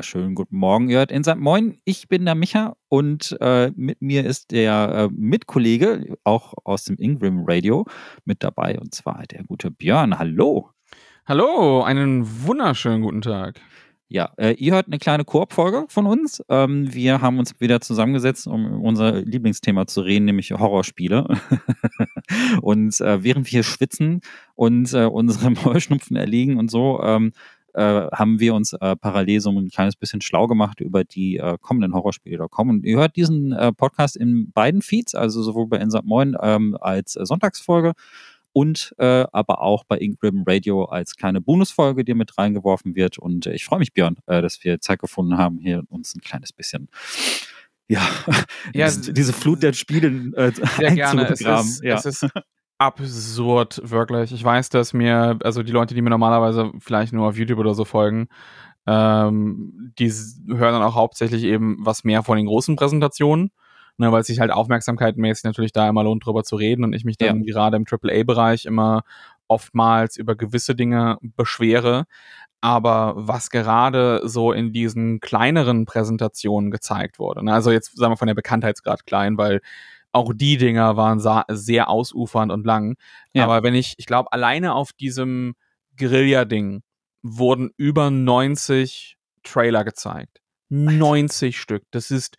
wunderschönen guten Morgen. Ihr hört Inside Moin. Ich bin der Micha und äh, mit mir ist der äh, Mitkollege, auch aus dem Ingram Radio, mit dabei und zwar der gute Björn. Hallo. Hallo, einen wunderschönen guten Tag. Ja, äh, ihr hört eine kleine Koop-Folge von uns. Ähm, wir haben uns wieder zusammengesetzt, um unser Lieblingsthema zu reden, nämlich Horrorspiele. und äh, während wir schwitzen und äh, unsere Heuschnupfen erliegen und so, ähm, äh, haben wir uns äh, parallel so ein kleines bisschen schlau gemacht über die äh, kommenden Horrorspiele, die da kommen. Und ihr hört diesen äh, Podcast in beiden Feeds, also sowohl bei Insert Moin ähm, als äh, Sonntagsfolge und äh, aber auch bei Ingram Radio als kleine Bonusfolge, die mit reingeworfen wird. Und ich freue mich, Björn, dass wir Zeit gefunden haben, hier uns ein kleines bisschen ja, ja diese, diese Flut der Spiele äh, sehr gerne. Es ist, ja. es ist absurd, wirklich. Ich weiß, dass mir, also die Leute, die mir normalerweise vielleicht nur auf YouTube oder so folgen, ähm, die hören dann auch hauptsächlich eben was mehr von den großen Präsentationen, ne, weil es sich halt aufmerksamkeitmäßig natürlich da immer lohnt, drüber zu reden und ich mich dann ja. gerade im AAA-Bereich immer oftmals über gewisse Dinge beschwere. Aber was gerade so in diesen kleineren Präsentationen gezeigt wurde, ne, also jetzt sagen wir von der Bekanntheitsgrad klein, weil auch die Dinger waren sehr ausufernd und lang. Ja. Aber wenn ich, ich glaube, alleine auf diesem Guerilla-Ding wurden über 90 Trailer gezeigt. 90 Stück. Das ist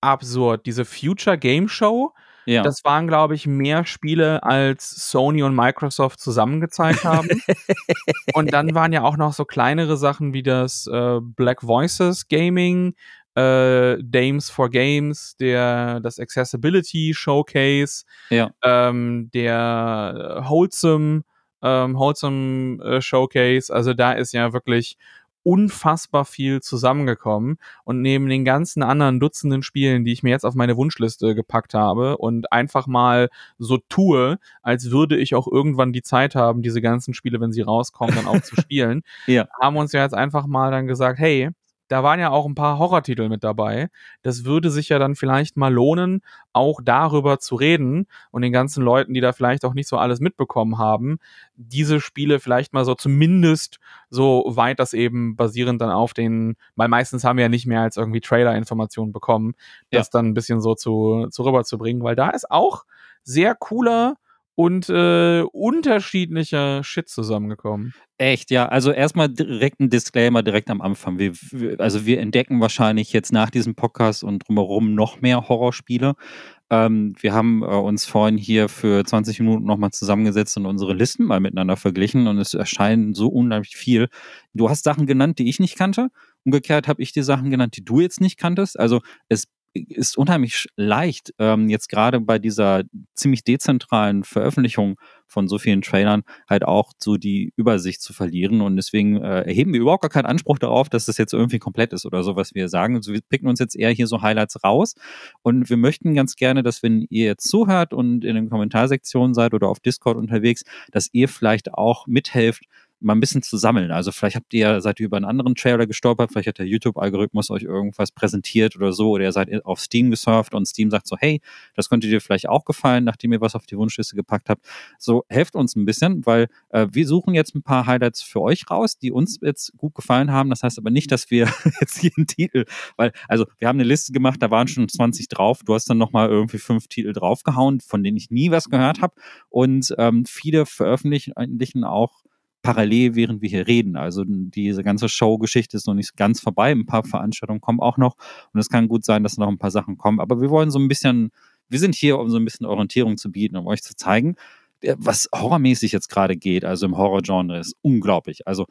absurd. Diese Future Game Show, ja. das waren, glaube ich, mehr Spiele, als Sony und Microsoft zusammen gezeigt haben. und dann waren ja auch noch so kleinere Sachen wie das äh, Black Voices Gaming, äh, Dames for Games, der das Accessibility Showcase, ja. ähm, der Wholesome, ähm, Wholesome äh, Showcase. Also da ist ja wirklich unfassbar viel zusammengekommen und neben den ganzen anderen Dutzenden Spielen, die ich mir jetzt auf meine Wunschliste gepackt habe und einfach mal so tue, als würde ich auch irgendwann die Zeit haben, diese ganzen Spiele, wenn sie rauskommen, dann auch zu spielen, ja. haben uns ja jetzt einfach mal dann gesagt, hey, da waren ja auch ein paar Horrortitel mit dabei. Das würde sich ja dann vielleicht mal lohnen, auch darüber zu reden und den ganzen Leuten, die da vielleicht auch nicht so alles mitbekommen haben, diese Spiele vielleicht mal so zumindest so weit das eben basierend dann auf den, weil meistens haben wir ja nicht mehr als irgendwie Trailer-Informationen bekommen, das ja. dann ein bisschen so zu, zu rüberzubringen, weil da ist auch sehr cooler und äh, unterschiedlicher Shit zusammengekommen. Echt, ja. Also erstmal direkt ein Disclaimer direkt am Anfang. Wir, also wir entdecken wahrscheinlich jetzt nach diesem Podcast und drumherum noch mehr Horrorspiele. Ähm, wir haben äh, uns vorhin hier für 20 Minuten nochmal zusammengesetzt und unsere Listen mal miteinander verglichen und es erscheinen so unheimlich viel. Du hast Sachen genannt, die ich nicht kannte. Umgekehrt habe ich dir Sachen genannt, die du jetzt nicht kanntest. Also es ist unheimlich leicht, ähm, jetzt gerade bei dieser ziemlich dezentralen Veröffentlichung von so vielen Trailern halt auch so die Übersicht zu verlieren. Und deswegen äh, erheben wir überhaupt gar keinen Anspruch darauf, dass das jetzt irgendwie komplett ist oder so, was wir sagen. Also wir picken uns jetzt eher hier so Highlights raus. Und wir möchten ganz gerne, dass wenn ihr jetzt zuhört und in den Kommentarsektionen seid oder auf Discord unterwegs, dass ihr vielleicht auch mithelft, mal ein bisschen zu sammeln. Also vielleicht habt ihr, seid ihr über einen anderen Trailer gestolpert, vielleicht hat der YouTube-Algorithmus euch irgendwas präsentiert oder so, oder ihr seid auf Steam gesurft und Steam sagt so, hey, das könnte dir vielleicht auch gefallen, nachdem ihr was auf die Wunschliste gepackt habt. So, helft uns ein bisschen, weil äh, wir suchen jetzt ein paar Highlights für euch raus, die uns jetzt gut gefallen haben. Das heißt aber nicht, dass wir jetzt einen Titel, weil, also wir haben eine Liste gemacht, da waren schon 20 drauf. Du hast dann nochmal irgendwie fünf Titel draufgehauen, von denen ich nie was gehört habe. Und ähm, viele veröffentlichen auch parallel, während wir hier reden. Also diese ganze Show-Geschichte ist noch nicht ganz vorbei. Ein paar Veranstaltungen kommen auch noch und es kann gut sein, dass noch ein paar Sachen kommen. Aber wir wollen so ein bisschen, wir sind hier, um so ein bisschen Orientierung zu bieten, um euch zu zeigen, äh, was horrormäßig jetzt gerade geht. Also im Horror-Genre ist unglaublich. Also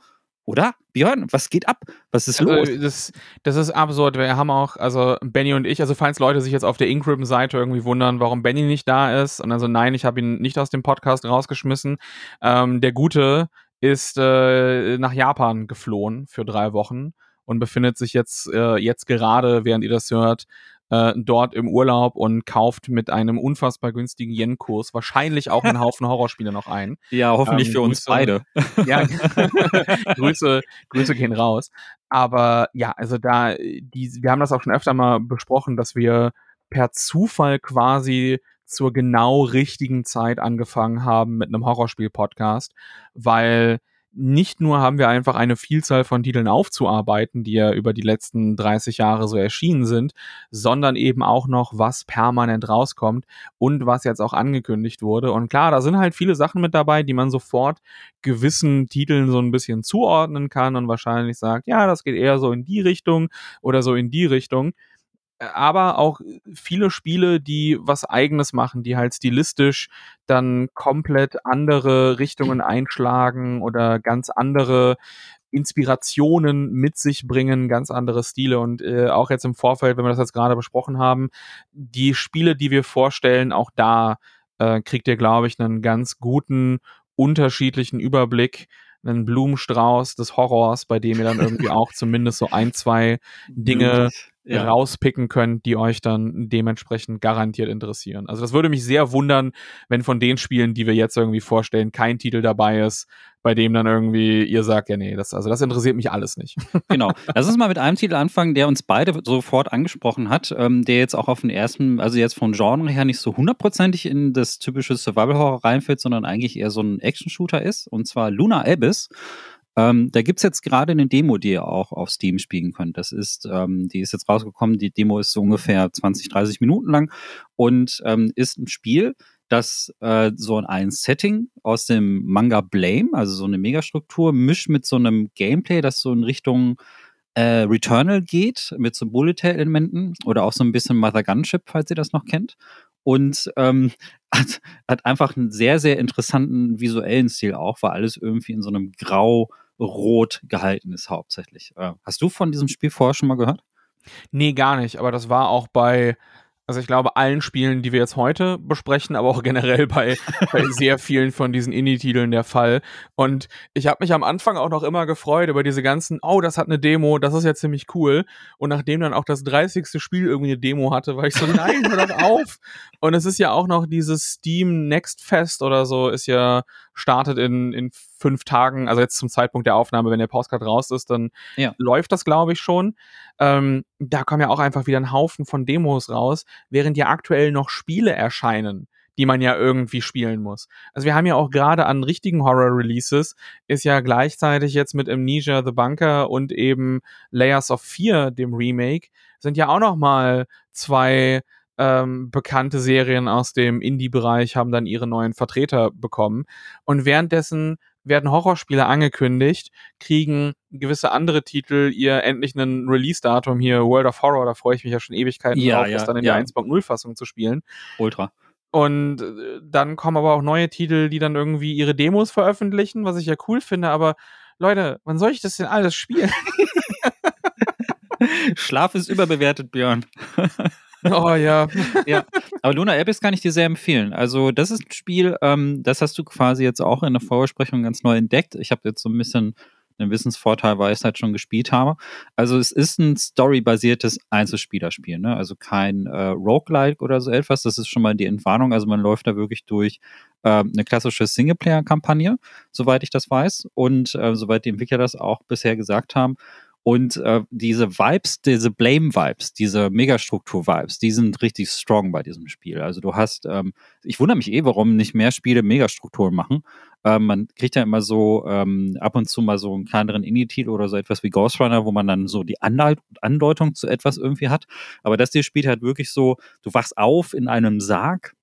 oder? Björn, was geht ab? Was ist also, los? Das, das ist absurd. Wir haben auch, also Benny und ich, also falls Leute sich jetzt auf der Incrim-Seite irgendwie wundern, warum Benny nicht da ist, und also nein, ich habe ihn nicht aus dem Podcast rausgeschmissen. Ähm, der Gute ist äh, nach Japan geflohen für drei Wochen und befindet sich jetzt, äh, jetzt gerade, während ihr das hört, äh, dort im Urlaub und kauft mit einem unfassbar günstigen Yen-Kurs wahrscheinlich auch einen Haufen Horrorspiele noch ein. Ja, hoffentlich ähm, für uns Grüße, beide. Ja, Grüße, Grüße gehen raus. Aber ja, also da, die, wir haben das auch schon öfter mal besprochen, dass wir per Zufall quasi zur genau richtigen Zeit angefangen haben mit einem Horrorspiel-Podcast, weil nicht nur haben wir einfach eine Vielzahl von Titeln aufzuarbeiten, die ja über die letzten 30 Jahre so erschienen sind, sondern eben auch noch, was permanent rauskommt und was jetzt auch angekündigt wurde. Und klar, da sind halt viele Sachen mit dabei, die man sofort gewissen Titeln so ein bisschen zuordnen kann und wahrscheinlich sagt, ja, das geht eher so in die Richtung oder so in die Richtung aber auch viele Spiele, die was eigenes machen, die halt stilistisch dann komplett andere Richtungen einschlagen oder ganz andere Inspirationen mit sich bringen, ganz andere Stile. Und äh, auch jetzt im Vorfeld, wenn wir das jetzt gerade besprochen haben, die Spiele, die wir vorstellen, auch da äh, kriegt ihr, glaube ich, einen ganz guten unterschiedlichen Überblick, einen Blumenstrauß des Horrors, bei dem ihr dann irgendwie auch zumindest so ein, zwei Dinge ja. rauspicken könnt, die euch dann dementsprechend garantiert interessieren. Also das würde mich sehr wundern, wenn von den Spielen, die wir jetzt irgendwie vorstellen, kein Titel dabei ist, bei dem dann irgendwie ihr sagt, ja nee, das, also das interessiert mich alles nicht. Genau. Lass uns mal mit einem Titel anfangen, der uns beide sofort angesprochen hat, ähm, der jetzt auch auf den ersten, also jetzt vom Genre her nicht so hundertprozentig in das typische Survival-Horror reinfällt, sondern eigentlich eher so ein Action-Shooter ist, und zwar Luna Abyss. Ähm, da es jetzt gerade eine Demo, die ihr auch auf Steam spielen könnt. Das ist, ähm, die ist jetzt rausgekommen. Die Demo ist so ungefähr 20, 30 Minuten lang und ähm, ist ein Spiel, das äh, so ein Setting aus dem Manga Blame, also so eine Megastruktur, mischt mit so einem Gameplay, das so in Richtung äh, Returnal geht, mit so Bullet-Elementen oder auch so ein bisschen Mother Gunship, falls ihr das noch kennt. Und ähm, hat, hat einfach einen sehr, sehr interessanten visuellen Stil auch, weil alles irgendwie in so einem Grau rot gehalten ist hauptsächlich. Äh, hast du von diesem Spiel vorher schon mal gehört? Nee, gar nicht. Aber das war auch bei also ich glaube, allen Spielen, die wir jetzt heute besprechen, aber auch generell bei, bei sehr vielen von diesen Indie-Titeln der Fall. Und ich habe mich am Anfang auch noch immer gefreut über diese ganzen, oh, das hat eine Demo, das ist ja ziemlich cool. Und nachdem dann auch das 30. Spiel irgendwie eine Demo hatte, war ich so, nein, hör doch auf. Und es ist ja auch noch dieses Steam Next Fest oder so, ist ja startet in, in fünf Tagen, also jetzt zum Zeitpunkt der Aufnahme, wenn der Postcard raus ist, dann ja. läuft das, glaube ich, schon. Ähm, da kommen ja auch einfach wieder ein Haufen von Demos raus, während ja aktuell noch Spiele erscheinen die man ja irgendwie spielen muss. Also wir haben ja auch gerade an richtigen Horror-Releases, ist ja gleichzeitig jetzt mit Amnesia The Bunker und eben Layers of Fear, dem Remake, sind ja auch noch mal zwei ähm, bekannte Serien aus dem Indie-Bereich haben dann ihre neuen Vertreter bekommen. Und währenddessen werden Horrorspiele angekündigt, kriegen gewisse andere Titel ihr endlich einen Release-Datum hier, World of Horror, da freue ich mich ja schon Ewigkeiten ja, drauf, ja, das dann in ja. der 1.0-Fassung zu spielen. Ultra. Und äh, dann kommen aber auch neue Titel, die dann irgendwie ihre Demos veröffentlichen, was ich ja cool finde, aber Leute, wann soll ich das denn alles spielen? Schlaf ist überbewertet, Björn. Oh ja. ja. Aber Luna Abyss kann ich dir sehr empfehlen. Also, das ist ein Spiel, ähm, das hast du quasi jetzt auch in der Vorbesprechung ganz neu entdeckt. Ich habe jetzt so ein bisschen einen Wissensvorteil, weil ich es halt schon gespielt habe. Also es ist ein storybasiertes Einzelspielerspiel, ne? Also kein äh, Roguelike oder so etwas. Das ist schon mal die Entwarnung. Also man läuft da wirklich durch äh, eine klassische Singleplayer-Kampagne, soweit ich das weiß. Und äh, soweit die Entwickler das auch bisher gesagt haben. Und äh, diese Vibes, diese Blame-Vibes, diese Megastruktur-Vibes, die sind richtig strong bei diesem Spiel. Also du hast, ähm, ich wundere mich eh, warum nicht mehr Spiele Megastrukturen machen. Ähm, man kriegt ja immer so ähm, ab und zu mal so einen kleineren Indie-Titel oder so etwas wie Ghost Runner, wo man dann so die Andeutung zu etwas irgendwie hat. Aber das hier spielt halt wirklich so, du wachst auf in einem Sarg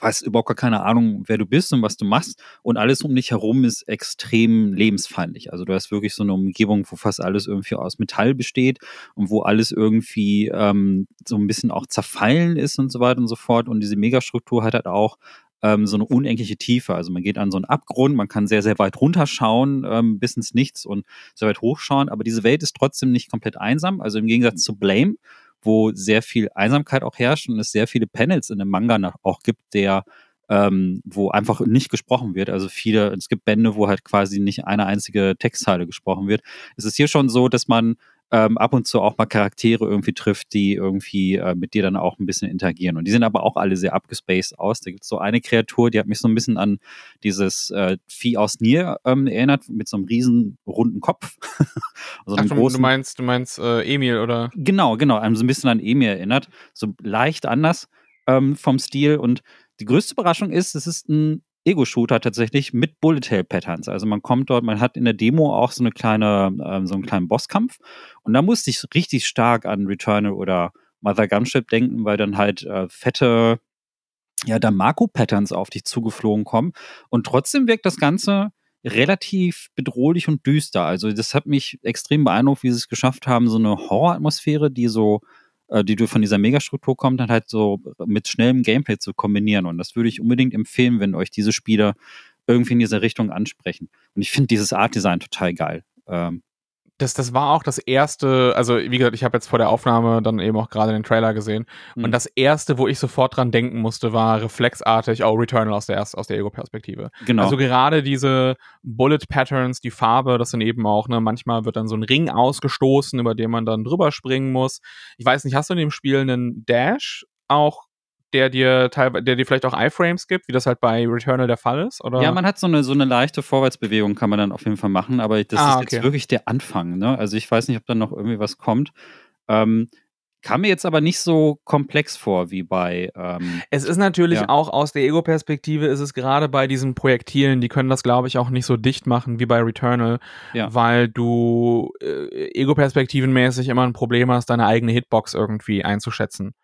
hast überhaupt gar keine Ahnung, wer du bist und was du machst. Und alles um dich herum ist extrem lebensfeindlich. Also du hast wirklich so eine Umgebung, wo fast alles irgendwie aus Metall besteht und wo alles irgendwie ähm, so ein bisschen auch zerfallen ist und so weiter und so fort. Und diese Megastruktur hat halt auch ähm, so eine unendliche Tiefe. Also man geht an so einen Abgrund, man kann sehr, sehr weit runterschauen, ähm, bis ins Nichts und sehr weit hochschauen. Aber diese Welt ist trotzdem nicht komplett einsam. Also im Gegensatz zu Blame, wo sehr viel Einsamkeit auch herrscht und es sehr viele Panels in dem Manga auch gibt, der ähm, wo einfach nicht gesprochen wird. Also viele, es gibt Bände, wo halt quasi nicht eine einzige Textzeile gesprochen wird. Es ist hier schon so, dass man ähm, ab und zu auch mal Charaktere irgendwie trifft, die irgendwie äh, mit dir dann auch ein bisschen interagieren. Und die sehen aber auch alle sehr abgespaced aus. Da gibt es so eine Kreatur, die hat mich so ein bisschen an dieses äh, Vieh aus Nier ähm, erinnert, mit so einem riesen runden Kopf. also Ach, großen, du meinst, du meinst äh, Emil, oder? Genau, genau, einem so ein bisschen an Emil erinnert. So leicht anders ähm, vom Stil. Und die größte Überraschung ist, es ist ein Ego-Shooter tatsächlich mit Bullet Hell Patterns. Also man kommt dort, man hat in der Demo auch so eine kleine, äh, so einen kleinen Bosskampf und da musste ich richtig stark an Returnal oder Mother Gunship denken, weil dann halt äh, fette, ja, da Marco-Patterns auf dich zugeflogen kommen und trotzdem wirkt das Ganze relativ bedrohlich und düster. Also das hat mich extrem beeindruckt, wie sie es geschafft haben, so eine Horroratmosphäre, die so die du von dieser Megastruktur kommt, dann halt so mit schnellem Gameplay zu kombinieren. Und das würde ich unbedingt empfehlen, wenn euch diese Spiele irgendwie in dieser Richtung ansprechen. Und ich finde dieses Art-Design total geil. Ähm, das, das war auch das erste, also wie gesagt, ich habe jetzt vor der Aufnahme dann eben auch gerade den Trailer gesehen. Mhm. Und das erste, wo ich sofort dran denken musste, war reflexartig, oh, Returnal aus der, aus der Ego-Perspektive. Genau. Also gerade diese Bullet Patterns, die Farbe, das sind eben auch, ne, manchmal wird dann so ein Ring ausgestoßen, über den man dann drüber springen muss. Ich weiß nicht, hast du in dem Spiel einen Dash auch der dir teilweise, der dir vielleicht auch iFrames gibt, wie das halt bei Returnal der Fall ist? Oder? Ja, man hat so eine, so eine leichte Vorwärtsbewegung, kann man dann auf jeden Fall machen, aber das ah, ist okay. jetzt wirklich der Anfang. Ne? Also ich weiß nicht, ob da noch irgendwie was kommt. Ähm, kam mir jetzt aber nicht so komplex vor wie bei. Ähm, es ist natürlich ja. auch aus der Ego-Perspektive, ist es gerade bei diesen Projektilen, die können das, glaube ich, auch nicht so dicht machen wie bei Returnal, ja. weil du äh, Ego-Perspektivenmäßig immer ein Problem hast, deine eigene Hitbox irgendwie einzuschätzen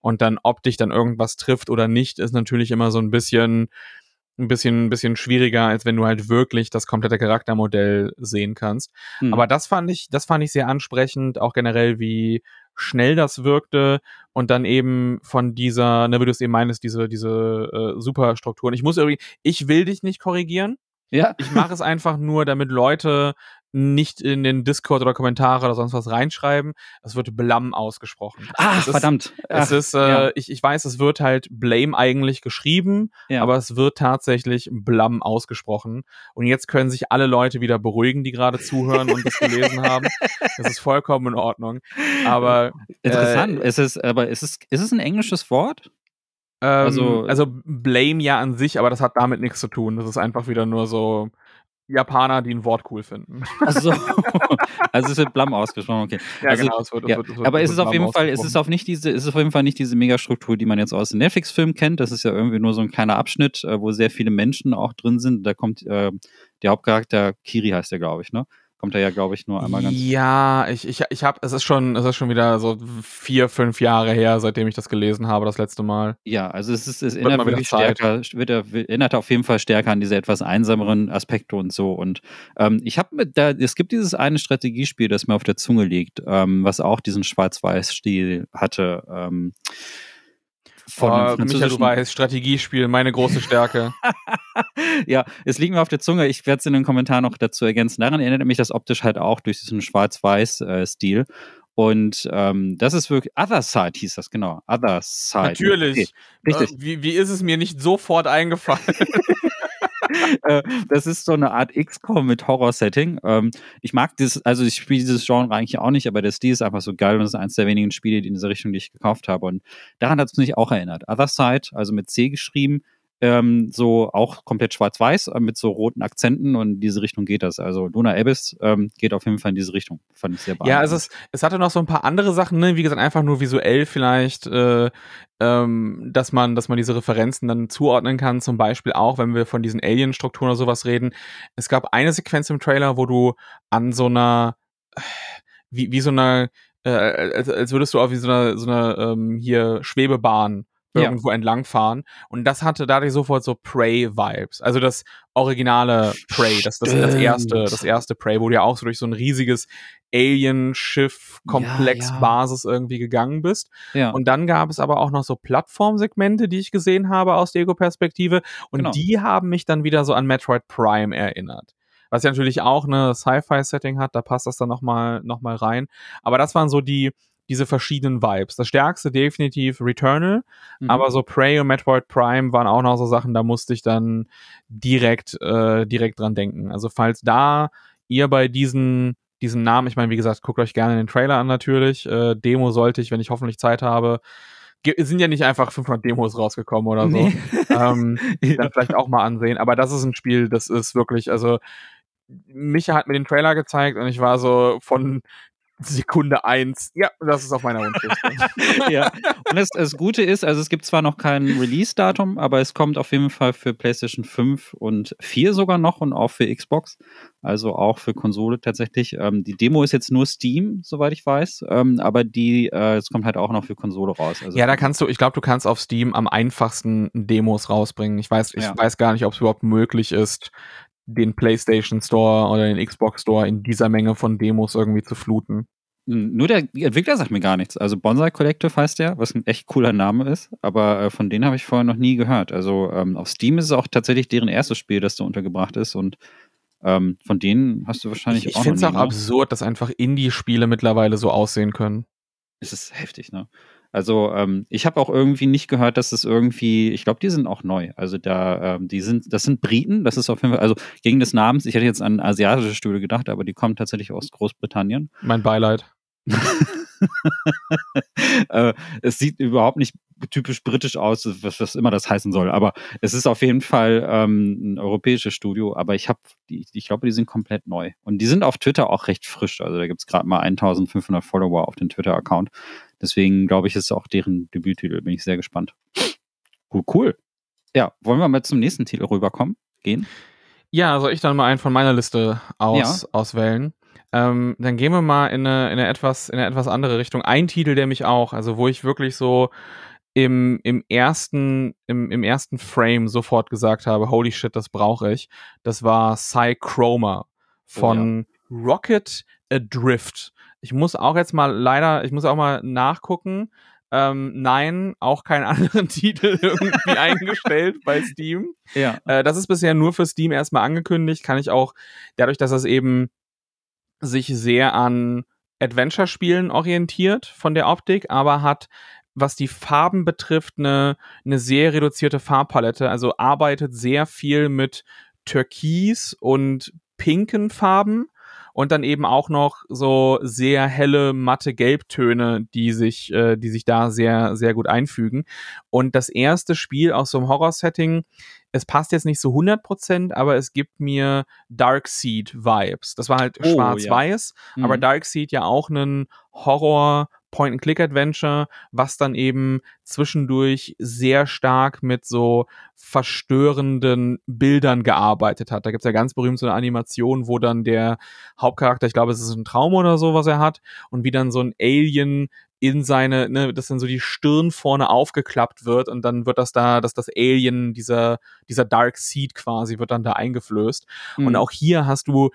und dann, ob dich dann irgendwas trifft oder nicht, ist natürlich immer so ein bisschen, ein bisschen, ein bisschen schwieriger, als wenn du halt wirklich das komplette Charaktermodell sehen kannst. Mhm. Aber das fand ich, das fand ich sehr ansprechend, auch generell, wie schnell das wirkte und dann eben von dieser, ne, wie du es eben meinst, diese, diese äh, Superstrukturen. Ich muss irgendwie, ich will dich nicht korrigieren. Ja. Ich mache es einfach nur, damit Leute nicht in den Discord oder Kommentare oder sonst was reinschreiben. Es wird Blam ausgesprochen. Ach, ist, verdammt. Es ist, äh, ja. ich, ich weiß, es wird halt Blame eigentlich geschrieben, ja. aber es wird tatsächlich Blam ausgesprochen. Und jetzt können sich alle Leute wieder beruhigen, die gerade zuhören und das gelesen haben. Das ist vollkommen in Ordnung. Aber interessant. Äh, ist es, aber ist es, ist es ein englisches Wort? Ähm, also, also Blame ja an sich, aber das hat damit nichts zu tun. Das ist einfach wieder nur so Japaner, die ein Wort cool finden. Also, also es wird Blam ausgesprochen, okay. Ja, also, genau, es wird, es ja. wird, es wird Aber es ist auf jeden Fall, es ist auf nicht diese, es ist auf jeden Fall nicht diese Megastruktur, die man jetzt aus den Netflix-Filmen kennt. Das ist ja irgendwie nur so ein kleiner Abschnitt, äh, wo sehr viele Menschen auch drin sind. Da kommt äh, der Hauptcharakter, Kiri heißt der, glaube ich, ne? Kommt er ja, glaube ich, nur einmal ganz. Ja, ich, ich, ich habe, es ist schon, es ist schon wieder so vier, fünf Jahre her, seitdem ich das gelesen habe, das letzte Mal. Ja, also es ist, es erinnert wirklich stärker, wird, erinnert auf jeden Fall stärker an diese etwas einsameren Aspekte und so. Und ähm, ich habe da, es gibt dieses eine Strategiespiel, das mir auf der Zunge liegt, ähm, was auch diesen Schwarz-Weiß-Stil hatte. Ähm, von oh, Michael, du weißt, Strategiespiel, meine große Stärke. ja, es liegt mir auf der Zunge. Ich werde es in den Kommentaren noch dazu ergänzen. Daran erinnert mich das optisch halt auch durch diesen Schwarz-Weiß-Stil. Und ähm, das ist wirklich Other Side hieß das, genau. Other Side. Natürlich. Okay. Richtig. Äh, wie, wie ist es mir nicht sofort eingefallen? Äh, das ist so eine Art XCOM mit Horror-Setting. Ähm, ich mag das, also ich spiele dieses Genre eigentlich auch nicht, aber der Stil ist einfach so geil und das ist eines der wenigen Spiele, die in dieser Richtung, die ich gekauft habe. Und daran hat es mich auch erinnert. Other Side, also mit C geschrieben, ähm, so auch komplett schwarz-weiß äh, mit so roten Akzenten und in diese Richtung geht das. Also Luna Abyss ähm, geht auf jeden Fall in diese Richtung. Fand ich sehr beeindruckend. Ja, also es, es hatte noch so ein paar andere Sachen, ne? wie gesagt, einfach nur visuell vielleicht, äh, ähm, dass man, dass man diese Referenzen dann zuordnen kann. Zum Beispiel auch, wenn wir von diesen Alien-Strukturen oder sowas reden. Es gab eine Sequenz im Trailer, wo du an so einer, wie, wie so einer, äh, als, als würdest du auf wie so einer, so einer ähm, hier Schwebebahn irgendwo ja. entlangfahren. Und das hatte dadurch sofort so Prey-Vibes. Also das originale Prey, das, das, das erste, das erste Prey, wo du ja auch so durch so ein riesiges Alien-Schiff-Komplex-Basis ja, ja. irgendwie gegangen bist. Ja. Und dann gab es aber auch noch so Plattformsegmente, die ich gesehen habe aus der Ego-Perspektive. Und genau. die haben mich dann wieder so an Metroid Prime erinnert was ja natürlich auch eine Sci-Fi-Setting hat, da passt das dann nochmal noch mal rein. Aber das waren so die, diese verschiedenen Vibes. Das stärkste definitiv Returnal, mhm. aber so Prey und Metroid Prime waren auch noch so Sachen, da musste ich dann direkt, äh, direkt dran denken. Also falls da ihr bei diesen, diesen Namen, ich meine, wie gesagt, guckt euch gerne den Trailer an natürlich. Äh, Demo sollte ich, wenn ich hoffentlich Zeit habe, sind ja nicht einfach 500 Demos rausgekommen oder so. Nee. Ähm, ja. Dann vielleicht auch mal ansehen. Aber das ist ein Spiel, das ist wirklich, also Micha hat mir den Trailer gezeigt und ich war so von Sekunde eins. Ja, das ist auf meiner Wunschliste. ja. Und das, das, Gute ist, also es gibt zwar noch kein Release-Datum, aber es kommt auf jeden Fall für PlayStation 5 und 4 sogar noch und auch für Xbox. Also auch für Konsole tatsächlich. Ähm, die Demo ist jetzt nur Steam, soweit ich weiß. Ähm, aber die, äh, es kommt halt auch noch für Konsole raus. Also ja, da kannst du, ich glaube, du kannst auf Steam am einfachsten Demos rausbringen. Ich weiß, ich ja. weiß gar nicht, ob es überhaupt möglich ist, den PlayStation Store oder den Xbox Store in dieser Menge von Demos irgendwie zu fluten. Nur der Entwickler sagt mir gar nichts. Also Bonsai Collective heißt der, was ein echt cooler Name ist, aber äh, von denen habe ich vorher noch nie gehört. Also ähm, auf Steam ist es auch tatsächlich deren erstes Spiel, das da untergebracht ist und ähm, von denen hast du wahrscheinlich ich, auch Ich finde es auch absurd, dass einfach Indie-Spiele mittlerweile so aussehen können. Es ist heftig, ne? Also ähm, ich habe auch irgendwie nicht gehört, dass es irgendwie, ich glaube, die sind auch neu. Also da, ähm, die sind, das sind Briten, das ist auf jeden Fall, also gegen des Namens, ich hätte jetzt an asiatische Stühle gedacht, aber die kommen tatsächlich aus Großbritannien. Mein Beileid. äh, es sieht überhaupt nicht typisch britisch aus, was, was, immer das heißen soll. Aber es ist auf jeden Fall ähm, ein europäisches Studio. Aber ich habe, ich glaube, die sind komplett neu. Und die sind auf Twitter auch recht frisch. Also da gibt es gerade mal 1500 Follower auf den Twitter-Account. Deswegen glaube ich, ist auch deren Debüttitel. Bin ich sehr gespannt. Cool, cool. Ja, wollen wir mal zum nächsten Titel rüberkommen? Gehen? Ja, soll ich dann mal einen von meiner Liste aus, ja. auswählen? Ähm, dann gehen wir mal in eine, in eine etwas, in eine etwas andere Richtung. Ein Titel, der mich auch, also wo ich wirklich so im, im ersten, im, im ersten Frame sofort gesagt habe, holy shit, das brauche ich. Das war Psychroma von oh, ja. Rocket Adrift. Ich muss auch jetzt mal leider, ich muss auch mal nachgucken. Ähm, nein, auch keinen anderen Titel irgendwie eingestellt bei Steam. Ja. Äh, das ist bisher nur für Steam erstmal angekündigt. Kann ich auch, dadurch, dass das eben sich sehr an Adventure-Spielen orientiert von der Optik, aber hat, was die Farben betrifft, eine, eine sehr reduzierte Farbpalette. Also arbeitet sehr viel mit Türkis und pinken Farben und dann eben auch noch so sehr helle matte Gelbtöne, die sich, äh, die sich da sehr, sehr gut einfügen. Und das erste Spiel aus so einem Horror-Setting, es passt jetzt nicht so 100%, aber es gibt mir Darkseid-Vibes. Das war halt oh, schwarz-weiß, ja. mhm. aber Darkseid ja auch einen Horror- Point-and-Click-Adventure, was dann eben zwischendurch sehr stark mit so verstörenden Bildern gearbeitet hat. Da gibt's ja ganz berühmt so eine Animation, wo dann der Hauptcharakter, ich glaube, es ist ein Traum oder so, was er hat, und wie dann so ein Alien in seine, ne, dass dann so die Stirn vorne aufgeklappt wird und dann wird das da, dass das Alien, dieser, dieser Dark Seed quasi, wird dann da eingeflößt. Mhm. Und auch hier hast du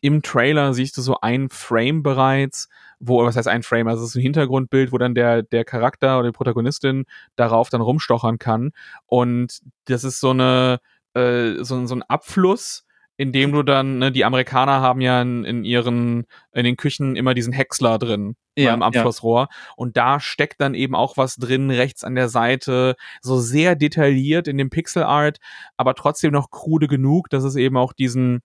im Trailer siehst du so ein Frame bereits, wo, was heißt ein Frame, also es ist ein Hintergrundbild, wo dann der, der Charakter oder die Protagonistin darauf dann rumstochern kann. Und das ist so eine, äh, so, so ein Abfluss, in dem du dann, ne, die Amerikaner haben ja in, in ihren, in den Küchen immer diesen Häcksler drin ja, beim Abflussrohr. Ja. Und da steckt dann eben auch was drin, rechts an der Seite, so sehr detailliert in dem Pixelart, aber trotzdem noch krude genug, dass es eben auch diesen,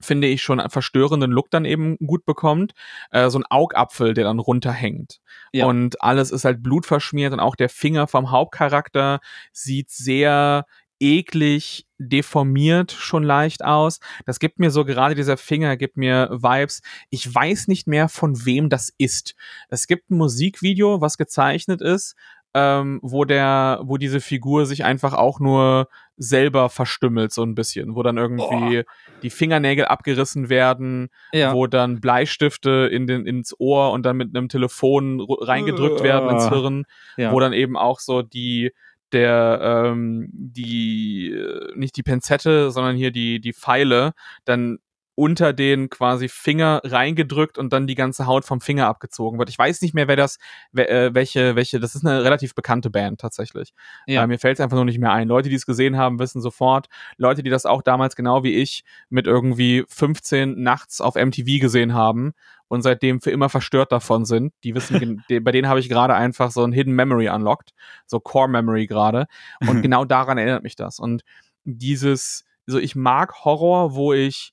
finde ich, schon verstörenden Look dann eben gut bekommt. Äh, so ein Augapfel, der dann runterhängt. Ja. Und alles ist halt blutverschmiert und auch der Finger vom Hauptcharakter sieht sehr eklig, deformiert schon leicht aus. Das gibt mir so gerade dieser Finger, gibt mir Vibes. Ich weiß nicht mehr, von wem das ist. Es gibt ein Musikvideo, was gezeichnet ist, ähm, wo der, wo diese Figur sich einfach auch nur selber verstümmelt, so ein bisschen, wo dann irgendwie oh. die Fingernägel abgerissen werden, ja. wo dann Bleistifte in den, ins Ohr und dann mit einem Telefon reingedrückt uh. werden ins Hirn, ja. wo dann eben auch so die, der ähm, die äh, nicht die Pinzette, sondern hier die die Pfeile dann unter den quasi Finger reingedrückt und dann die ganze Haut vom Finger abgezogen wird. Ich weiß nicht mehr, wer das, wer, äh, welche, welche, das ist eine relativ bekannte Band tatsächlich. Ja. Äh, mir fällt es einfach nur nicht mehr ein. Leute, die es gesehen haben, wissen sofort. Leute, die das auch damals genau wie ich mit irgendwie 15 nachts auf MTV gesehen haben und seitdem für immer verstört davon sind, die wissen, bei denen habe ich gerade einfach so ein Hidden Memory unlocked, so Core Memory gerade. Und genau daran erinnert mich das. Und dieses, so ich mag Horror, wo ich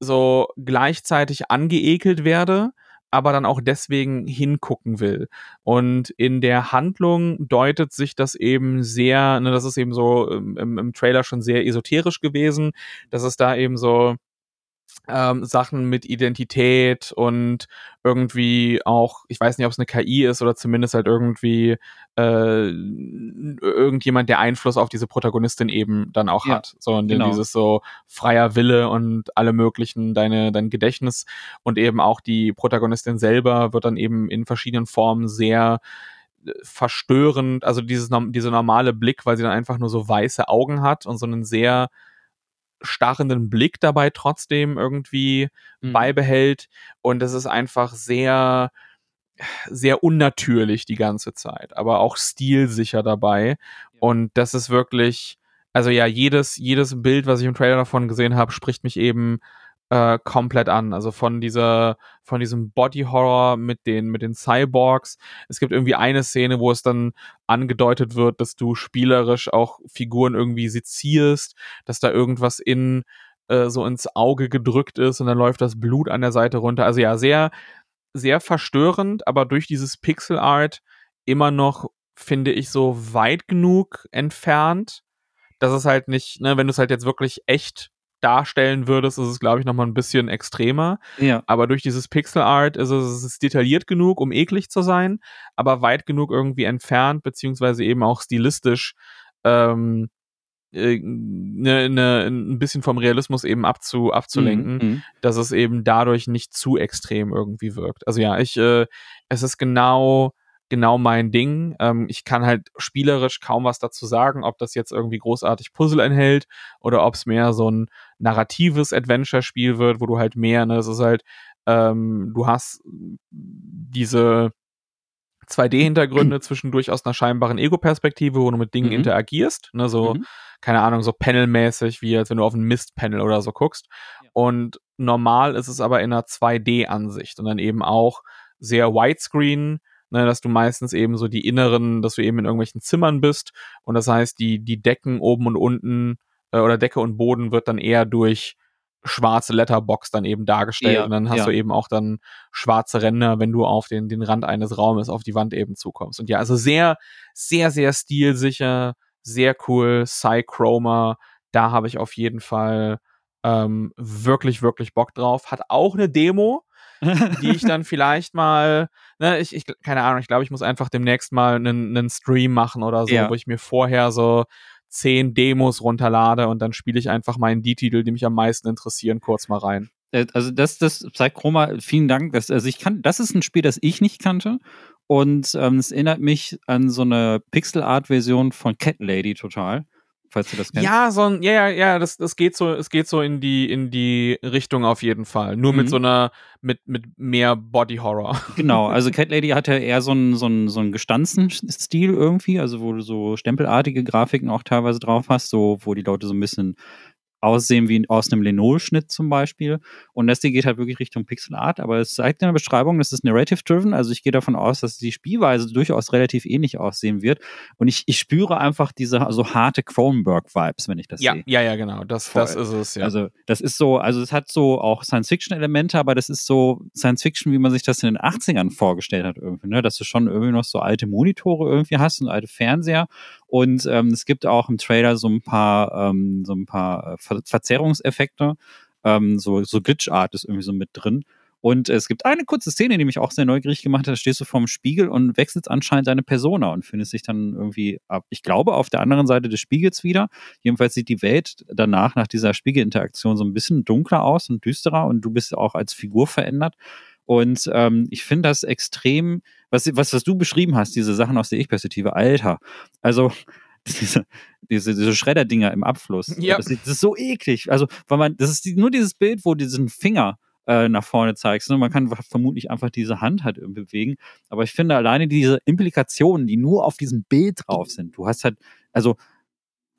so gleichzeitig angeekelt werde, aber dann auch deswegen hingucken will. Und in der Handlung deutet sich das eben sehr, ne, das ist eben so im, im Trailer schon sehr esoterisch gewesen, dass es da eben so ähm, Sachen mit Identität und irgendwie auch, ich weiß nicht, ob es eine KI ist oder zumindest halt irgendwie äh, irgendjemand, der Einfluss auf diese Protagonistin eben dann auch ja, hat. So und genau. dieses so freier Wille und alle möglichen, deine, dein Gedächtnis und eben auch die Protagonistin selber wird dann eben in verschiedenen Formen sehr äh, verstörend, also dieses, dieser normale Blick, weil sie dann einfach nur so weiße Augen hat und so einen sehr starrenden Blick dabei trotzdem irgendwie mhm. beibehält. Und es ist einfach sehr, sehr unnatürlich die ganze Zeit, aber auch stilsicher dabei. Und das ist wirklich, also ja, jedes, jedes Bild, was ich im Trailer davon gesehen habe, spricht mich eben äh, komplett an. Also von dieser, von diesem Body Horror mit den, mit den Cyborgs. Es gibt irgendwie eine Szene, wo es dann angedeutet wird, dass du spielerisch auch Figuren irgendwie sezierst, dass da irgendwas in äh, so ins Auge gedrückt ist und dann läuft das Blut an der Seite runter. Also ja, sehr, sehr verstörend, aber durch dieses Pixel Art immer noch, finde ich, so weit genug entfernt, dass es halt nicht, ne, wenn du es halt jetzt wirklich echt darstellen würdest, ist es, glaube ich, nochmal ein bisschen extremer. Ja. Aber durch dieses Pixel Art ist es, es ist detailliert genug, um eklig zu sein, aber weit genug irgendwie entfernt, beziehungsweise eben auch stilistisch ähm, äh, ne, ne, ein bisschen vom Realismus eben abzu, abzulenken, mhm, mhm. dass es eben dadurch nicht zu extrem irgendwie wirkt. Also ja, ich, äh, es ist genau genau mein Ding. Ähm, ich kann halt spielerisch kaum was dazu sagen, ob das jetzt irgendwie großartig Puzzle enthält oder ob es mehr so ein narratives Adventure-Spiel wird, wo du halt mehr, ne, es ist halt, ähm, du hast diese 2D-Hintergründe zwischendurch aus einer scheinbaren Ego-Perspektive, wo du mit Dingen mhm. interagierst, ne, so, mhm. keine Ahnung, so panelmäßig, wie als wenn du auf ein Mist-Panel oder so guckst. Ja. Und normal ist es aber in einer 2D-Ansicht und dann eben auch sehr widescreen, ne, dass du meistens eben so die inneren, dass du eben in irgendwelchen Zimmern bist und das heißt, die, die Decken oben und unten äh, oder Decke und Boden wird dann eher durch schwarze Letterbox dann eben dargestellt ja, und dann hast ja. du eben auch dann schwarze Ränder, wenn du auf den, den Rand eines Raumes auf die Wand eben zukommst. Und ja, also sehr, sehr, sehr stilsicher, sehr cool, Cychroma, da habe ich auf jeden Fall ähm, wirklich, wirklich Bock drauf. Hat auch eine Demo, die ich dann vielleicht mal, ne, ich, ich keine Ahnung, ich glaube, ich muss einfach demnächst mal einen, einen Stream machen oder so, ja. wo ich mir vorher so zehn Demos runterlade und dann spiele ich einfach meinen die Titel, die mich am meisten interessieren, kurz mal rein. Äh, also das, das Psychroma, vielen Dank. Das, also ich kann, das ist ein Spiel, das ich nicht kannte. Und ähm, es erinnert mich an so eine Pixel-Art-Version von Cat Lady total falls du das kennst. Ja, so ein, ja, ja, ja, das, das geht so, es geht so in die, in die Richtung auf jeden Fall. Nur mhm. mit so einer, mit, mit mehr Body Horror. Genau, also Cat Lady hat ja eher so einen, so einen, so einen gestanzten Stil irgendwie, also wo du so stempelartige Grafiken auch teilweise drauf hast, so, wo die Leute so ein bisschen aussehen wie aus einem Lenol-Schnitt zum Beispiel. Und das hier geht halt wirklich Richtung Pixel Art, aber es zeigt in der Beschreibung, das ist narrative-driven, also ich gehe davon aus, dass die Spielweise durchaus relativ ähnlich aussehen wird. Und ich, ich spüre einfach diese also harte Cronenberg-Vibes, wenn ich das ja, sehe. Ja, ja, genau. Das, das ist es, ja. Also, das ist so, also es hat so auch Science-Fiction-Elemente, aber das ist so Science-Fiction, wie man sich das in den 80ern vorgestellt hat irgendwie, ne? Dass du schon irgendwie noch so alte Monitore irgendwie hast und alte Fernseher und ähm, es gibt auch im Trailer so ein paar, ähm, so ein paar äh, Ver Verzerrungseffekte. Ähm, so, so Glitch-Art ist irgendwie so mit drin. Und es gibt eine kurze Szene, die mich auch sehr neugierig gemacht hat. Da stehst du vorm Spiegel und wechselst anscheinend deine Persona und findest dich dann irgendwie. Ich glaube, auf der anderen Seite des Spiegels wieder. Jedenfalls sieht die Welt danach, nach dieser Spiegelinteraktion, so ein bisschen dunkler aus und düsterer und du bist auch als Figur verändert. Und ähm, ich finde das extrem, was, was, was du beschrieben hast, diese Sachen aus der Ich-Perspektive, Alter. Also, diese, diese, diese Schredderdinger im Abfluss. Ja. Das, das, ist so eklig. Also, weil man, das ist die, nur dieses Bild, wo diesen Finger äh, nach vorne zeigst. Ne? Man kann vermutlich einfach diese Hand halt bewegen. Aber ich finde alleine diese Implikationen, die nur auf diesem Bild drauf sind. Du hast halt, also,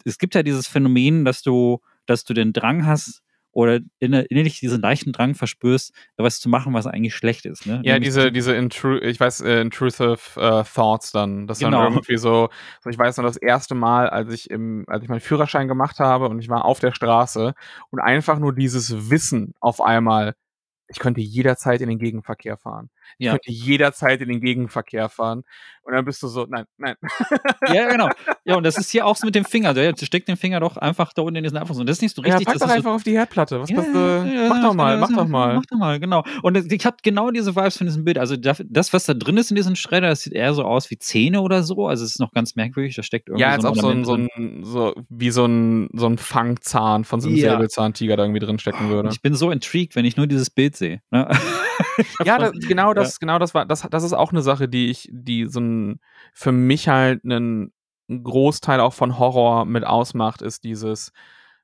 es gibt ja dieses Phänomen, dass du, dass du den Drang hast, oder innerlich diesen leichten Drang verspürst, was zu machen, was eigentlich schlecht ist. Ne? Ja, Nämlich diese, diese intru ich weiß, uh, intrusive uh, Thoughts dann. Das genau. dann irgendwie so, so, ich weiß noch das erste Mal, als ich im, als ich meinen Führerschein gemacht habe und ich war auf der Straße und einfach nur dieses Wissen auf einmal, ich könnte jederzeit in den Gegenverkehr fahren. Ja. könnte jederzeit in den Gegenverkehr fahren. Und dann bist du so, nein, nein. Ja, genau. Ja, und das ist hier auch so mit dem Finger. Der steckt den Finger doch einfach da unten in diesen Abfluss. Und das ist nicht so richtig. Ja, pack doch einfach so auf die Herdplatte. Was ja, ja, ja, mach doch mal, mach doch mal. Mach doch mal, genau. Und ich habe genau diese Vibes von diesem Bild. Also das, was da drin ist in diesem Schredder, das sieht eher so aus wie Zähne oder so. Also es ist noch ganz merkwürdig. Da steckt irgendwie ja, jetzt so ein auch so ein, so ein, so wie so ein, so ein Fangzahn von so einem ja. Säbelzahntiger da irgendwie drin stecken würde. Ich bin so intrigued, wenn ich nur dieses Bild sehe. Ne? ja, das, genau das, genau das war, das, das ist auch eine Sache, die ich, die so ein, für mich halt einen Großteil auch von Horror mit ausmacht, ist dieses,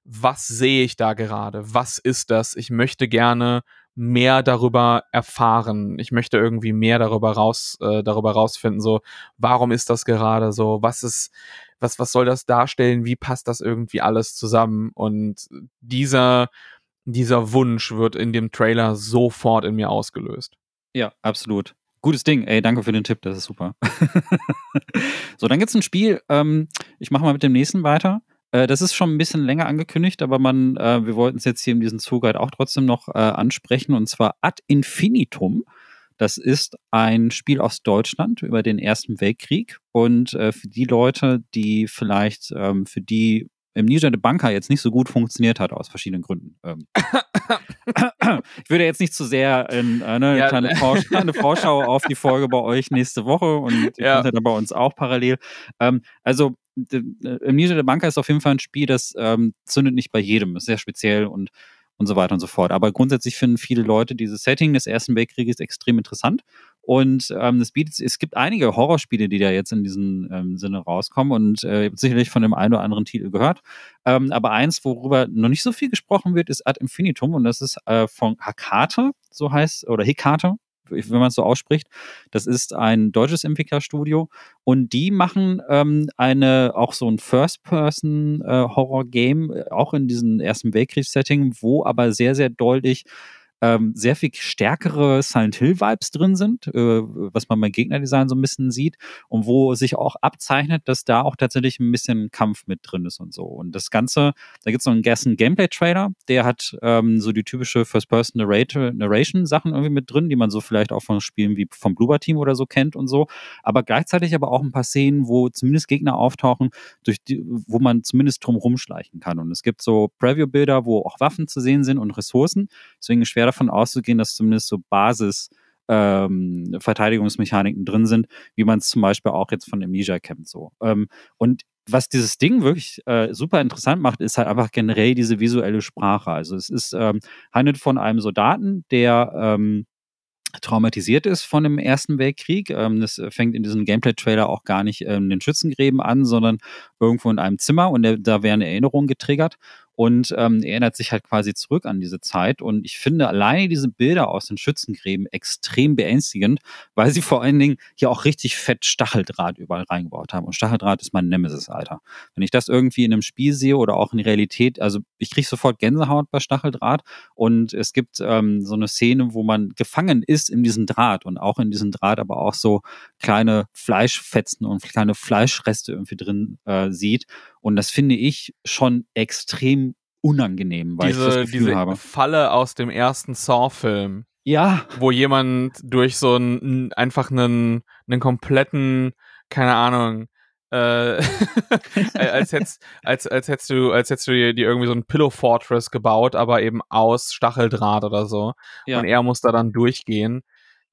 was sehe ich da gerade? Was ist das? Ich möchte gerne mehr darüber erfahren. Ich möchte irgendwie mehr darüber raus, äh, darüber rausfinden. So, warum ist das gerade so? Was ist, was, was soll das darstellen? Wie passt das irgendwie alles zusammen? Und dieser, dieser Wunsch wird in dem Trailer sofort in mir ausgelöst. Ja, absolut. Gutes Ding, ey, danke für den Tipp, das ist super. so, dann gibt es ein Spiel, ähm, ich mache mal mit dem nächsten weiter. Äh, das ist schon ein bisschen länger angekündigt, aber man, äh, wir wollten es jetzt hier in diesem Zug halt auch trotzdem noch äh, ansprechen, und zwar Ad Infinitum. Das ist ein Spiel aus Deutschland über den Ersten Weltkrieg. Und äh, für die Leute, die vielleicht, ähm, für die im Niger de Banca jetzt nicht so gut funktioniert hat, aus verschiedenen Gründen. Ähm. ich würde jetzt nicht zu sehr in äh, ne, ja, kleine, Vorschau, kleine, Vorschau auf die Folge bei euch nächste Woche und ja. dann bei uns auch parallel. Ähm, also äh, im Niger de Banca ist auf jeden Fall ein Spiel, das ähm, zündet nicht bei jedem, ist sehr speziell und und so weiter und so fort. Aber grundsätzlich finden viele Leute dieses Setting des Ersten Weltkrieges extrem interessant und ähm, es, bietet, es gibt einige Horrorspiele, die da jetzt in diesem ähm, Sinne rauskommen und äh, sicherlich von dem einen oder anderen Titel gehört. Ähm, aber eins, worüber noch nicht so viel gesprochen wird, ist Ad Infinitum und das ist äh, von Hakate, so heißt, oder Hekate, wenn man es so ausspricht. Das ist ein deutsches Entwicklerstudio und die machen ähm, eine auch so ein First-Person-Horror-Game, äh, auch in diesem Ersten Weltkriegs-Setting, wo aber sehr, sehr deutlich ähm, sehr viel stärkere Silent Hill Vibes drin sind, äh, was man beim Gegnerdesign so ein bisschen sieht und wo sich auch abzeichnet, dass da auch tatsächlich ein bisschen Kampf mit drin ist und so. Und das Ganze, da gibt es so einen Gerson Gameplay Trailer, der hat ähm, so die typische First-Person Narration Sachen irgendwie mit drin, die man so vielleicht auch von Spielen wie vom Bloober Team oder so kennt und so. Aber gleichzeitig aber auch ein paar Szenen, wo zumindest Gegner auftauchen, durch die, wo man zumindest drum rumschleichen kann. Und es gibt so Preview-Bilder, wo auch Waffen zu sehen sind und Ressourcen. Deswegen schwer davon auszugehen, dass zumindest so Basis ähm, Verteidigungsmechaniken drin sind, wie man es zum Beispiel auch jetzt von Amnesia kennt. So. Ähm, und was dieses Ding wirklich äh, super interessant macht, ist halt einfach generell diese visuelle Sprache. Also es ist ähm, handelt von einem Soldaten, der ähm, traumatisiert ist von dem Ersten Weltkrieg. Ähm, das fängt in diesem Gameplay-Trailer auch gar nicht ähm, den Schützengräben an, sondern irgendwo in einem Zimmer und der, da werden Erinnerungen getriggert und ähm, erinnert sich halt quasi zurück an diese Zeit. Und ich finde alleine diese Bilder aus den Schützengräben extrem beängstigend, weil sie vor allen Dingen hier auch richtig fett Stacheldraht überall reingebaut haben. Und Stacheldraht ist mein Nemesis, Alter. Wenn ich das irgendwie in einem Spiel sehe oder auch in Realität, also ich kriege sofort Gänsehaut bei Stacheldraht. Und es gibt ähm, so eine Szene, wo man gefangen ist in diesem Draht und auch in diesem Draht aber auch so kleine Fleischfetzen und kleine Fleischreste irgendwie drin äh, sieht. Und das finde ich schon extrem unangenehm, weil diese, ich das Gefühl diese habe. Falle aus dem ersten Saw-Film. Ja. Wo jemand durch so einen, einfach einen, einen kompletten, keine Ahnung, äh, als, hättest, als, als hättest du, als hättest du dir, dir irgendwie so ein Pillow Fortress gebaut, aber eben aus Stacheldraht oder so. Ja. Und er muss da dann durchgehen.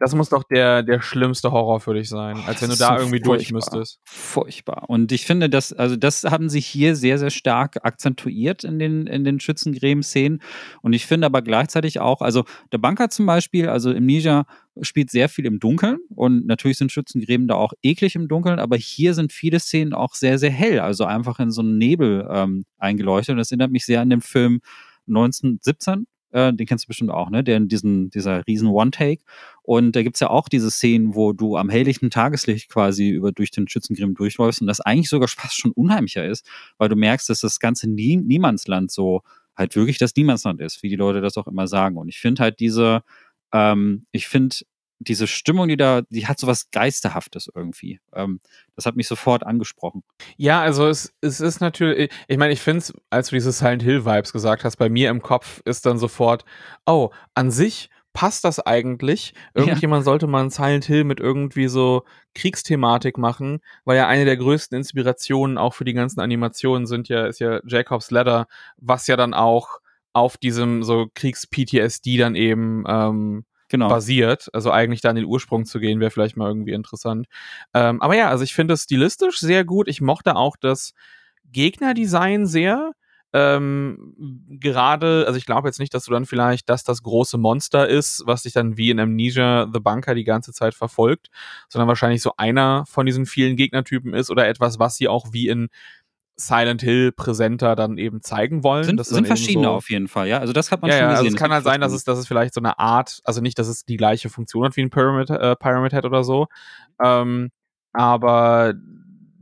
Das muss doch der, der schlimmste Horror für dich sein, oh, als wenn du da so irgendwie durch müsstest. Furchtbar. Und ich finde, das, also das haben sie hier sehr, sehr stark akzentuiert in den, in den Schützengräben-Szenen. Und ich finde aber gleichzeitig auch, also der Banker zum Beispiel, also im Niger spielt sehr viel im Dunkeln und natürlich sind Schützengräben da auch eklig im Dunkeln, aber hier sind viele Szenen auch sehr, sehr hell, also einfach in so einen Nebel ähm, eingeleuchtet. Und das erinnert mich sehr an den Film 1917 äh, den kennst du bestimmt auch, ne? Der in diesen, dieser riesen One-Take. Und da gibt's ja auch diese Szenen, wo du am helllichten Tageslicht quasi über durch den Schützengrimm durchläufst und das eigentlich sogar fast schon unheimlicher ist, weil du merkst, dass das ganze Nie Niemandsland so halt wirklich das Niemandsland ist, wie die Leute das auch immer sagen. Und ich finde halt diese, ähm, ich finde diese Stimmung, die da, die hat so was Geisterhaftes irgendwie. Ähm, das hat mich sofort angesprochen. Ja, also es, es ist natürlich, ich meine, ich finde es, als du diese Silent Hill Vibes gesagt hast, bei mir im Kopf ist dann sofort, oh, an sich passt das eigentlich? Irgendjemand ja. sollte mal ein Silent Hill mit irgendwie so Kriegsthematik machen, weil ja eine der größten Inspirationen auch für die ganzen Animationen sind ja, ist ja Jacob's Ladder, was ja dann auch auf diesem so Kriegs-PTSD dann eben ähm, genau. basiert. Also eigentlich da an den Ursprung zu gehen, wäre vielleicht mal irgendwie interessant. Ähm, aber ja, also ich finde es stilistisch sehr gut. Ich mochte auch das Gegnerdesign sehr. Ähm, gerade, also ich glaube jetzt nicht, dass du dann vielleicht, dass das große Monster ist, was dich dann wie in Amnesia The Bunker die ganze Zeit verfolgt, sondern wahrscheinlich so einer von diesen vielen Gegnertypen ist oder etwas, was sie auch wie in Silent Hill präsenter dann eben zeigen wollen. Sind, sind verschiedene so, auf jeden Fall, ja. Also das hat man ja, schon ja, gesehen. Also es kann halt sein, dass es, dass es vielleicht so eine Art, also nicht, dass es die gleiche Funktion hat wie ein Pyramid, äh, Pyramid Head oder so, ähm, aber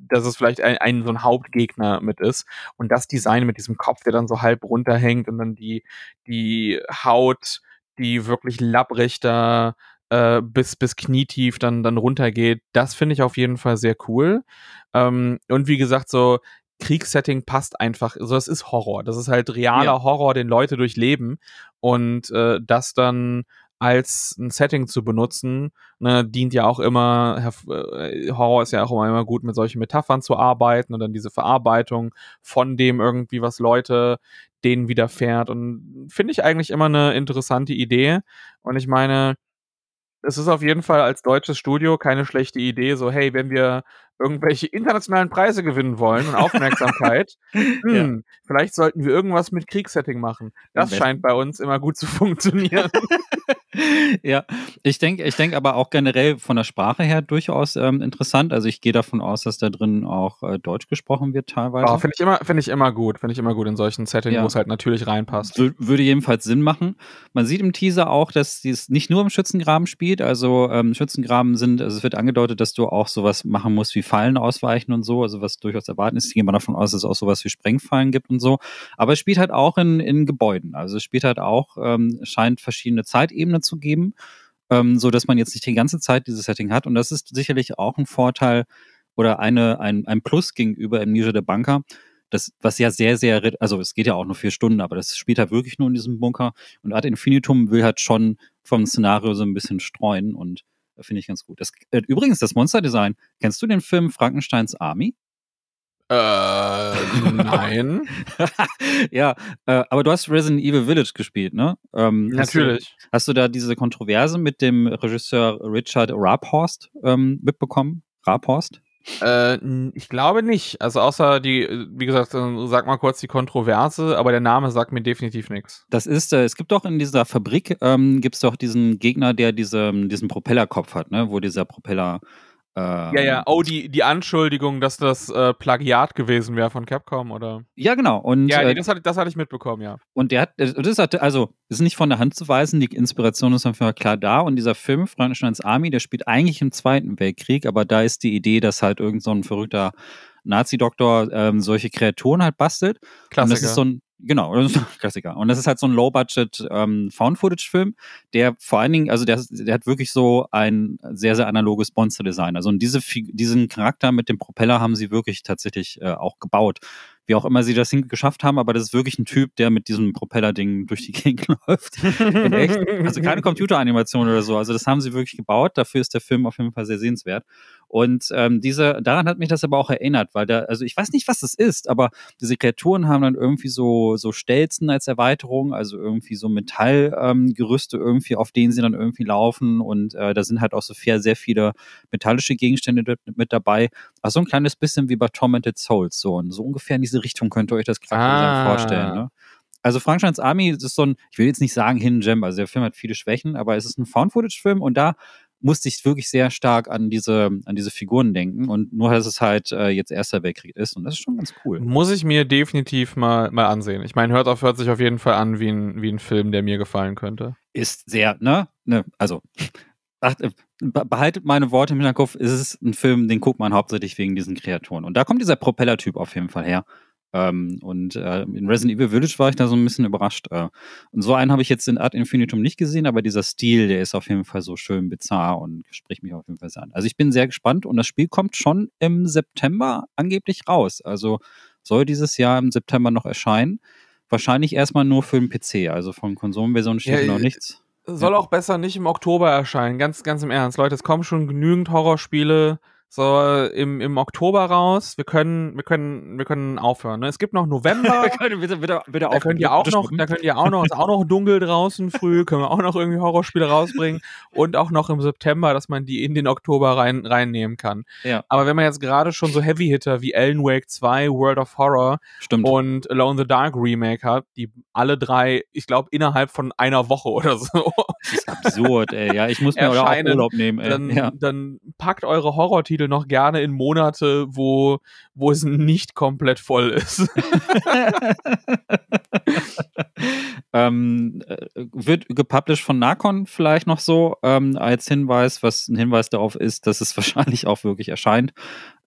dass es vielleicht ein, ein so ein Hauptgegner mit ist und das Design mit diesem Kopf, der dann so halb runterhängt und dann die die Haut, die wirklich labbrig da äh, bis bis knietief dann dann runtergeht, das finde ich auf jeden Fall sehr cool. Ähm, und wie gesagt so Kriegssetting passt einfach. Also es ist Horror. Das ist halt realer ja. Horror, den Leute durchleben. Und äh, das dann als ein Setting zu benutzen, ne, dient ja auch immer, äh, Horror ist ja auch immer, immer gut, mit solchen Metaphern zu arbeiten und dann diese Verarbeitung von dem irgendwie, was Leute denen widerfährt. Und finde ich eigentlich immer eine interessante Idee. Und ich meine, es ist auf jeden Fall als deutsches Studio keine schlechte Idee, so, hey, wenn wir irgendwelche internationalen Preise gewinnen wollen und Aufmerksamkeit, hm, ja. vielleicht sollten wir irgendwas mit Kriegssetting machen. Das scheint bei uns immer gut zu funktionieren. Ja, ich denke ich denk aber auch generell von der Sprache her durchaus ähm, interessant. Also ich gehe davon aus, dass da drin auch äh, Deutsch gesprochen wird teilweise. Oh, finde ich, immer, find ich immer gut. Finde ich immer gut in solchen Settings, ja. wo es halt natürlich reinpasst. W würde jedenfalls Sinn machen. Man sieht im Teaser auch, dass dies nicht nur im Schützengraben spielt. Also ähm, Schützengraben sind, also es wird angedeutet, dass du auch sowas machen musst wie Fallen ausweichen und so, also was durchaus erwarten ist. Ich gehe mal davon aus, dass es auch sowas wie Sprengfallen gibt und so. Aber es spielt halt auch in, in Gebäuden. Also es spielt halt auch, ähm, scheint verschiedene Zeitebenen zu geben, ähm, so dass man jetzt nicht die ganze Zeit dieses Setting hat. Und das ist sicherlich auch ein Vorteil oder eine, ein, ein Plus gegenüber Amnesia der Bunker. Das, was ja sehr, sehr, also es geht ja auch nur vier Stunden, aber das spielt halt wirklich nur in diesem Bunker. Und Ad Infinitum will halt schon vom Szenario so ein bisschen streuen und Finde ich ganz gut. Das, äh, übrigens, das Monsterdesign. Kennst du den Film Frankensteins Army? Äh, nein. ja, äh, aber du hast Resident Evil Village gespielt, ne? Ähm, Natürlich. Hast du, hast du, da diese Kontroverse mit dem Regisseur Richard Raphorst ähm, mitbekommen? Raphorst? Äh, ich glaube nicht. Also außer die, wie gesagt, sag mal kurz die Kontroverse, aber der Name sagt mir definitiv nichts. Das ist, äh, es gibt doch in dieser Fabrik, ähm, gibt es doch diesen Gegner, der diese, diesen Propellerkopf hat, ne? Wo dieser Propeller ähm, ja, ja. Oh, die, die Anschuldigung, dass das äh, Plagiat gewesen wäre von Capcom, oder? Ja, genau. Und, ja, nee, äh, das, hatte, das hatte ich mitbekommen, ja. Und der hat, das hat, also, ist nicht von der Hand zu weisen, die Inspiration ist einfach klar da. Und dieser Film, Frankensteins Army, der spielt eigentlich im Zweiten Weltkrieg, aber da ist die Idee, dass halt irgend so ein verrückter Nazi-Doktor ähm, solche Kreaturen halt bastelt. Klassiker. Und das ist so ein, Genau, das ist ein Klassiker. Und das ist halt so ein Low-Budget ähm, Found-Footage-Film, der vor allen Dingen, also der, der hat wirklich so ein sehr, sehr analoges Monster-Design. Also und diese, diesen Charakter mit dem Propeller haben sie wirklich tatsächlich äh, auch gebaut wie auch immer sie das geschafft haben, aber das ist wirklich ein Typ, der mit diesem Propeller-Ding durch die Gegend läuft. Echt. Also keine Computeranimation oder so. Also das haben sie wirklich gebaut. Dafür ist der Film auf jeden Fall sehr sehenswert. Und ähm, diese, daran hat mich das aber auch erinnert, weil da, also ich weiß nicht, was das ist, aber diese Kreaturen haben dann irgendwie so, so Stelzen als Erweiterung, also irgendwie so Metallgerüste ähm, irgendwie, auf denen sie dann irgendwie laufen. Und äh, da sind halt auch so sehr, sehr viele metallische Gegenstände mit dabei. Also so ein kleines bisschen wie bei Tormented Souls, so, und so ungefähr in diese diese Richtung könnt ihr euch das gerade ah. vorstellen. Ne? Also Frankensteins Army ist so ein, ich will jetzt nicht sagen Hidden Gem, also der Film hat viele Schwächen, aber es ist ein Found-Footage-Film und da musste ich wirklich sehr stark an diese, an diese Figuren denken und nur, dass es halt äh, jetzt Erster Weltkrieg ist und das ist schon ganz cool. Muss ich mir definitiv mal, mal ansehen. Ich meine, hört auf, hört sich auf jeden Fall an wie ein, wie ein Film, der mir gefallen könnte. Ist sehr, ne? ne also ach, äh, behaltet meine Worte im Hinterkopf, ist es ein Film, den guckt man hauptsächlich wegen diesen Kreaturen. Und da kommt dieser Propellertyp auf jeden Fall her. Ähm, und äh, in Resident Evil Village war ich da so ein bisschen überrascht. Äh. Und so einen habe ich jetzt in Art Infinitum nicht gesehen, aber dieser Stil, der ist auf jeden Fall so schön bizarr und spricht mich auf jeden Fall sehr an. Also ich bin sehr gespannt und das Spiel kommt schon im September angeblich raus. Also soll dieses Jahr im September noch erscheinen. Wahrscheinlich erstmal nur für den PC, also von Konsolenversion steht ja, noch nichts. soll ja. auch besser nicht im Oktober erscheinen. Ganz, ganz im Ernst. Leute, es kommen schon genügend Horrorspiele so im, im Oktober raus. Wir können, wir können, wir können aufhören. Ne? Es gibt noch November. bitte, bitte, bitte da könnt ihr auch noch, da könnt ihr auch noch, ist auch noch dunkel draußen früh, können wir auch noch irgendwie Horrorspiele rausbringen und auch noch im September, dass man die in den Oktober rein, reinnehmen kann. Ja. Aber wenn man jetzt gerade schon so Heavy Hitter wie Alan Wake 2, World of Horror Stimmt. und Alone in the Dark Remake hat, die alle drei, ich glaube, innerhalb von einer Woche oder so. Das ist absurd, ey. Ja, ich muss mir auch Urlaub nehmen, ey. Dann, ja. dann packt eure Horrortitel Titel noch gerne in Monate, wo, wo es nicht komplett voll ist. ähm, äh, wird gepublished von Nakon vielleicht noch so ähm, als Hinweis, was ein Hinweis darauf ist, dass es wahrscheinlich auch wirklich erscheint.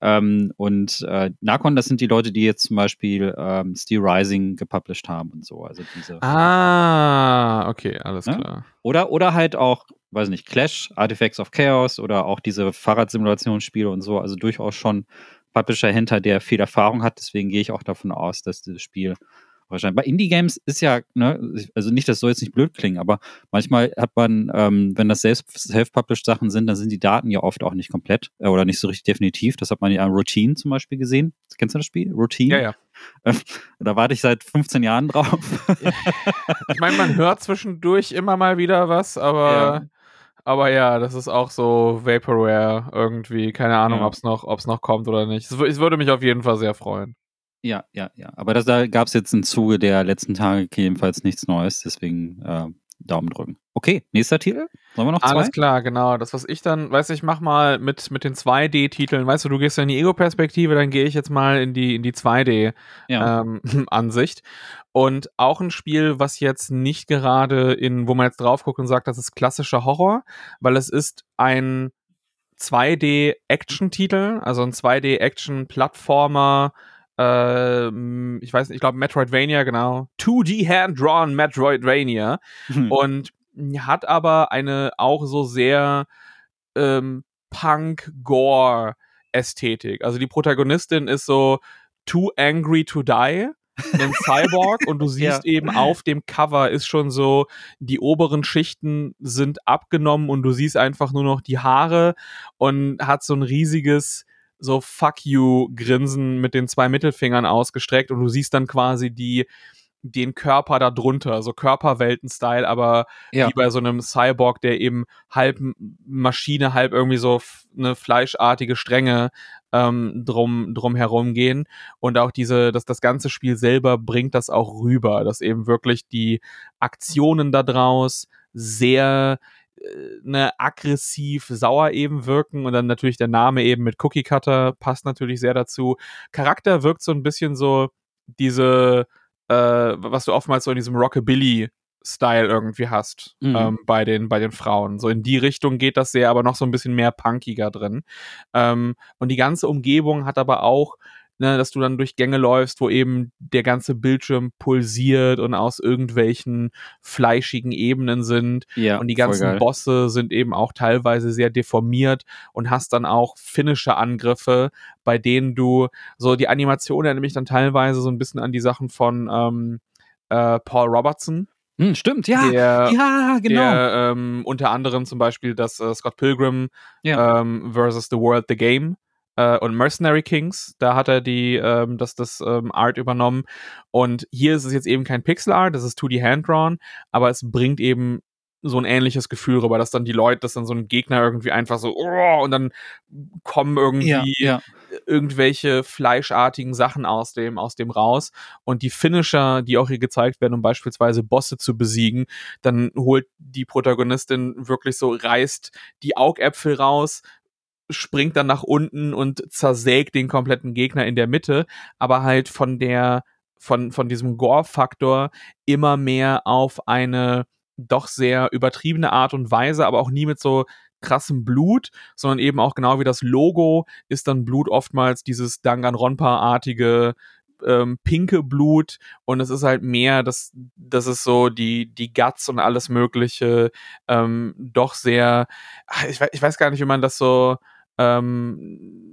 Ähm, und äh, Nakon, das sind die Leute, die jetzt zum Beispiel ähm, Steel Rising gepublished haben und so. Also diese. Ah, okay, alles ja? klar. Oder, oder halt auch weiß nicht, Clash, Artifacts of Chaos oder auch diese Fahrradsimulationsspiele und so, also durchaus schon Publisher hinter, der viel Erfahrung hat. Deswegen gehe ich auch davon aus, dass dieses Spiel wahrscheinlich. Bei Indie-Games ist ja, ne, also nicht, das soll jetzt nicht blöd klingen, aber manchmal hat man, ähm, wenn das self-published Sachen sind, dann sind die Daten ja oft auch nicht komplett äh, oder nicht so richtig definitiv. Das hat man ja an Routine zum Beispiel gesehen. Kennst du das Spiel? Routine? Ja, ja. da warte ich seit 15 Jahren drauf. ich meine, man hört zwischendurch immer mal wieder was, aber. Ja. Aber ja, das ist auch so Vaporware irgendwie. Keine Ahnung, ja. ob es noch, noch kommt oder nicht. Es, es, würde mich auf jeden Fall sehr freuen. Ja, ja, ja. Aber das, da gab es jetzt im Zuge der letzten Tage jedenfalls nichts Neues. Deswegen äh, Daumen drücken. Okay, nächster Titel. Sollen wir noch zwei? Alles klar, genau. Das, was ich dann, weißt du, ich mach mal mit, mit den 2D-Titeln, weißt du, du gehst ja in die Ego-Perspektive, dann gehe ich jetzt mal in die, in die 2D-Ansicht. Ja. Ähm, und auch ein Spiel, was jetzt nicht gerade in, wo man jetzt drauf guckt und sagt, das ist klassischer Horror, weil es ist ein 2D-Action-Titel, also ein 2D-Action-Plattformer, äh, ich weiß nicht, ich glaube Metroidvania, genau. 2D Hand-Drawn Metroidvania. Mhm. Und hat aber eine auch so sehr ähm, Punk-Gore-Ästhetik. Also die Protagonistin ist so too angry to die einen Cyborg und du siehst ja. eben auf dem Cover ist schon so, die oberen Schichten sind abgenommen und du siehst einfach nur noch die Haare und hat so ein riesiges so Fuck you Grinsen mit den zwei Mittelfingern ausgestreckt und du siehst dann quasi die den Körper da drunter, so Körperwelten-Style, aber ja. wie bei so einem Cyborg, der eben halb Maschine, halb irgendwie so eine fleischartige Stränge ähm, drum, drum herum gehen. Und auch diese, dass das ganze Spiel selber bringt das auch rüber, dass eben wirklich die Aktionen da draus sehr ne, aggressiv sauer eben wirken und dann natürlich der Name eben mit Cookie Cutter passt natürlich sehr dazu. Charakter wirkt so ein bisschen so diese äh, was du oftmals so in diesem Rockabilly Style irgendwie hast mhm. ähm, bei, den, bei den Frauen. So in die Richtung geht das sehr, aber noch so ein bisschen mehr punkiger drin. Ähm, und die ganze Umgebung hat aber auch ne, dass du dann durch Gänge läufst, wo eben der ganze Bildschirm pulsiert und aus irgendwelchen fleischigen Ebenen sind. Ja, und die ganzen Bosse sind eben auch teilweise sehr deformiert und hast dann auch finnische Angriffe, bei denen du so die Animation erinnert mich dann teilweise so ein bisschen an die Sachen von ähm, äh, Paul Robertson. Hm, stimmt, ja, der, ja, genau. Der, ähm, unter anderem zum Beispiel das äh, Scott Pilgrim ja. ähm, versus The World, The Game äh, und Mercenary Kings. Da hat er die, ähm, das, das ähm, Art übernommen. Und hier ist es jetzt eben kein Pixel Art, das ist 2D Hand-Drawn, aber es bringt eben so ein ähnliches Gefühl rüber, dass dann die Leute, dass dann so ein Gegner irgendwie einfach so, oh, und dann kommen irgendwie ja, ja. irgendwelche fleischartigen Sachen aus dem, aus dem raus. Und die Finisher, die auch hier gezeigt werden, um beispielsweise Bosse zu besiegen, dann holt die Protagonistin wirklich so, reißt die Augäpfel raus, springt dann nach unten und zersägt den kompletten Gegner in der Mitte, aber halt von der, von, von diesem Gore-Faktor immer mehr auf eine doch sehr übertriebene Art und Weise, aber auch nie mit so krassem Blut, sondern eben auch genau wie das Logo ist dann Blut oftmals dieses Danganronpa-artige ähm, pinke Blut und es ist halt mehr, dass das ist so die die Guts und alles Mögliche ähm, doch sehr, ich ich weiß gar nicht, wie man das so ähm,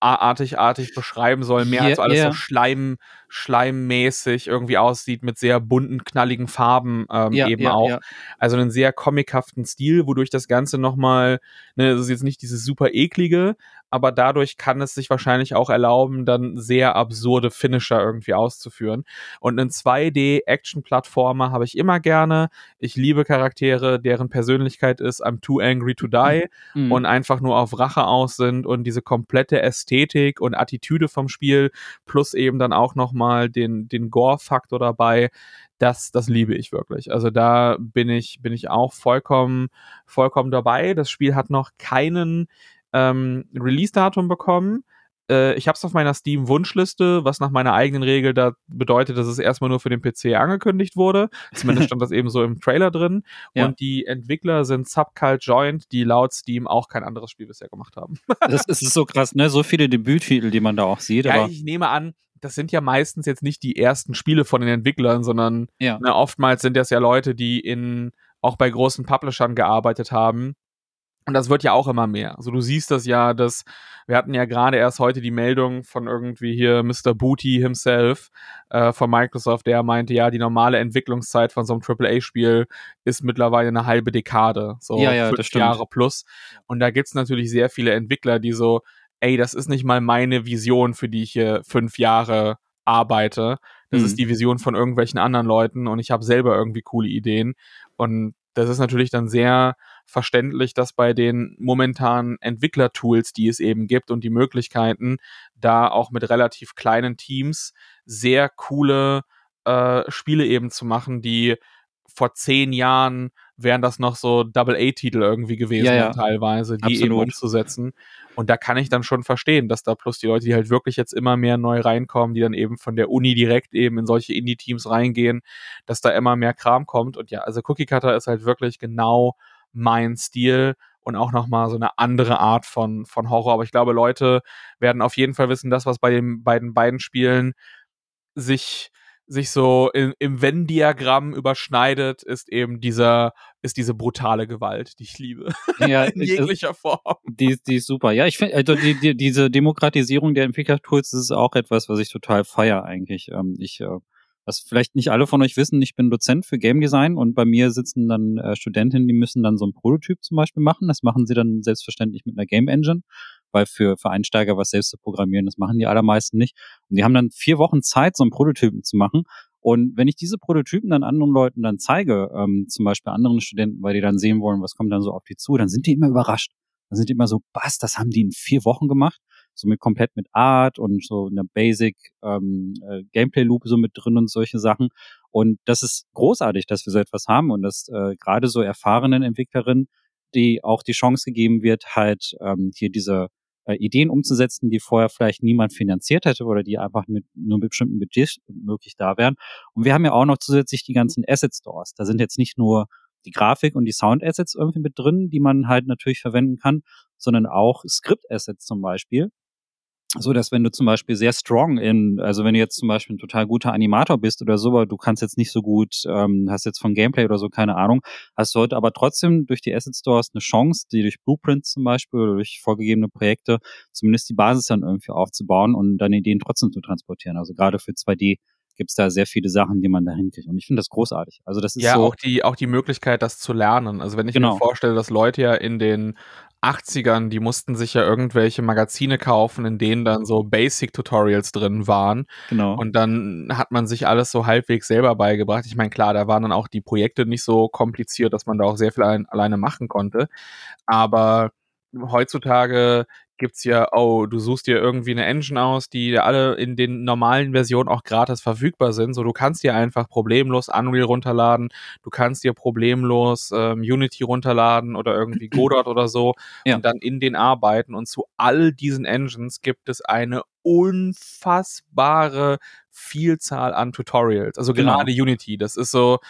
artig beschreiben soll, mehr yeah, als alles yeah. so Schleim, schleimmäßig irgendwie aussieht mit sehr bunten, knalligen Farben ähm, ja, eben ja, auch. Ja. Also einen sehr comichaften Stil, wodurch das Ganze nochmal, ne, das ist jetzt nicht dieses super eklige, aber dadurch kann es sich wahrscheinlich auch erlauben, dann sehr absurde Finisher irgendwie auszuführen. Und einen 2D-Action-Plattformer habe ich immer gerne. Ich liebe Charaktere, deren Persönlichkeit ist, I'm too angry to die mhm. und einfach nur auf Rache aus sind und diese komplette Ästhetik und Attitüde vom Spiel plus eben dann auch nochmal den, den Gore-Faktor dabei das, das liebe ich wirklich. Also da bin ich, bin ich auch vollkommen, vollkommen dabei. Das Spiel hat noch keinen ähm, Release-Datum bekommen. Äh, ich habe es auf meiner Steam-Wunschliste, was nach meiner eigenen Regel da bedeutet, dass es erstmal nur für den PC angekündigt wurde. Zumindest stand das eben so im Trailer drin. Ja. Und die Entwickler sind Subcult Joint, die laut Steam auch kein anderes Spiel bisher gemacht haben. das ist so krass, ne? So viele Debüttitel, die man da auch sieht. Ja, ich nehme an, das sind ja meistens jetzt nicht die ersten Spiele von den Entwicklern, sondern ja. ne, oftmals sind das ja Leute, die in auch bei großen Publishern gearbeitet haben und das wird ja auch immer mehr. Also du siehst das ja, dass wir hatten ja gerade erst heute die Meldung von irgendwie hier Mr. Booty himself äh, von Microsoft, der meinte, ja, die normale Entwicklungszeit von so einem AAA-Spiel ist mittlerweile eine halbe Dekade, so ja, ja, fünf Jahre plus. Und da gibt's natürlich sehr viele Entwickler, die so, ey, das ist nicht mal meine Vision, für die ich hier fünf Jahre arbeite. Das mhm. ist die Vision von irgendwelchen anderen Leuten und ich habe selber irgendwie coole Ideen. Und das ist natürlich dann sehr verständlich, dass bei den momentanen Entwicklertools, die es eben gibt und die Möglichkeiten, da auch mit relativ kleinen Teams sehr coole äh, Spiele eben zu machen, die vor zehn Jahren wären das noch so Double-A-Titel irgendwie gewesen, ja, ja. teilweise, die Absolut. eben umzusetzen. Und da kann ich dann schon verstehen, dass da plus die Leute, die halt wirklich jetzt immer mehr neu reinkommen, die dann eben von der Uni direkt eben in solche Indie-Teams reingehen, dass da immer mehr Kram kommt. Und ja, also Cookie Cutter ist halt wirklich genau mein Stil und auch nochmal so eine andere Art von, von Horror. Aber ich glaube, Leute werden auf jeden Fall wissen, das, was bei den beiden beiden Spielen sich sich so in, im Venn-Diagramm überschneidet, ist eben dieser, ist diese brutale Gewalt, die ich liebe. Ja, in jeglicher Form. Die, die ist super. Ja, ich finde, also die, die, diese Demokratisierung der Entwicklertools ist auch etwas, was ich total feier eigentlich. Ähm, ich äh, was vielleicht nicht alle von euch wissen, ich bin Dozent für Game Design und bei mir sitzen dann äh, Studentinnen, die müssen dann so ein Prototyp zum Beispiel machen. Das machen sie dann selbstverständlich mit einer Game Engine, weil für, für Einsteiger was selbst zu programmieren, das machen die allermeisten nicht. Und die haben dann vier Wochen Zeit, so ein Prototypen zu machen. Und wenn ich diese Prototypen dann anderen Leuten dann zeige, ähm, zum Beispiel anderen Studenten, weil die dann sehen wollen, was kommt dann so auf die zu, dann sind die immer überrascht. Dann sind die immer so, was, das haben die in vier Wochen gemacht? So mit komplett mit Art und so einer Basic ähm, äh, Gameplay Loop so mit drin und solche Sachen. Und das ist großartig, dass wir so etwas haben und dass äh, gerade so erfahrenen Entwicklerinnen, die auch die Chance gegeben wird, halt ähm, hier diese äh, Ideen umzusetzen, die vorher vielleicht niemand finanziert hätte oder die einfach mit nur mit bestimmten Budgets möglich da wären. Und wir haben ja auch noch zusätzlich die ganzen Asset Stores. Da sind jetzt nicht nur die Grafik und die Sound-Assets irgendwie mit drin, die man halt natürlich verwenden kann, sondern auch Script-Assets zum Beispiel, so dass wenn du zum Beispiel sehr strong in, also wenn du jetzt zum Beispiel ein total guter Animator bist oder so, aber du kannst jetzt nicht so gut, ähm, hast jetzt von Gameplay oder so keine Ahnung, hast du heute aber trotzdem durch die Asset Stores eine Chance, die durch Blueprints zum Beispiel oder durch vorgegebene Projekte zumindest die Basis dann irgendwie aufzubauen und deine Ideen trotzdem zu transportieren. Also gerade für 2D gibt es da sehr viele Sachen, die man da hinkriegt. Und ich finde das großartig. Also das ist ja so auch die auch die Möglichkeit, das zu lernen. Also wenn ich genau. mir vorstelle, dass Leute ja in den 80ern, die mussten sich ja irgendwelche Magazine kaufen, in denen dann so Basic-Tutorials drin waren. Genau. Und dann hat man sich alles so halbwegs selber beigebracht. Ich meine, klar, da waren dann auch die Projekte nicht so kompliziert, dass man da auch sehr viel allein, alleine machen konnte. Aber heutzutage gibt's ja, oh, du suchst dir irgendwie eine Engine aus, die alle in den normalen Versionen auch gratis verfügbar sind. So, du kannst dir einfach problemlos Unreal runterladen, du kannst dir problemlos ähm, Unity runterladen oder irgendwie Godot oder so ja. und dann in den arbeiten. Und zu all diesen Engines gibt es eine unfassbare Vielzahl an Tutorials. Also genau. gerade Unity, das ist so,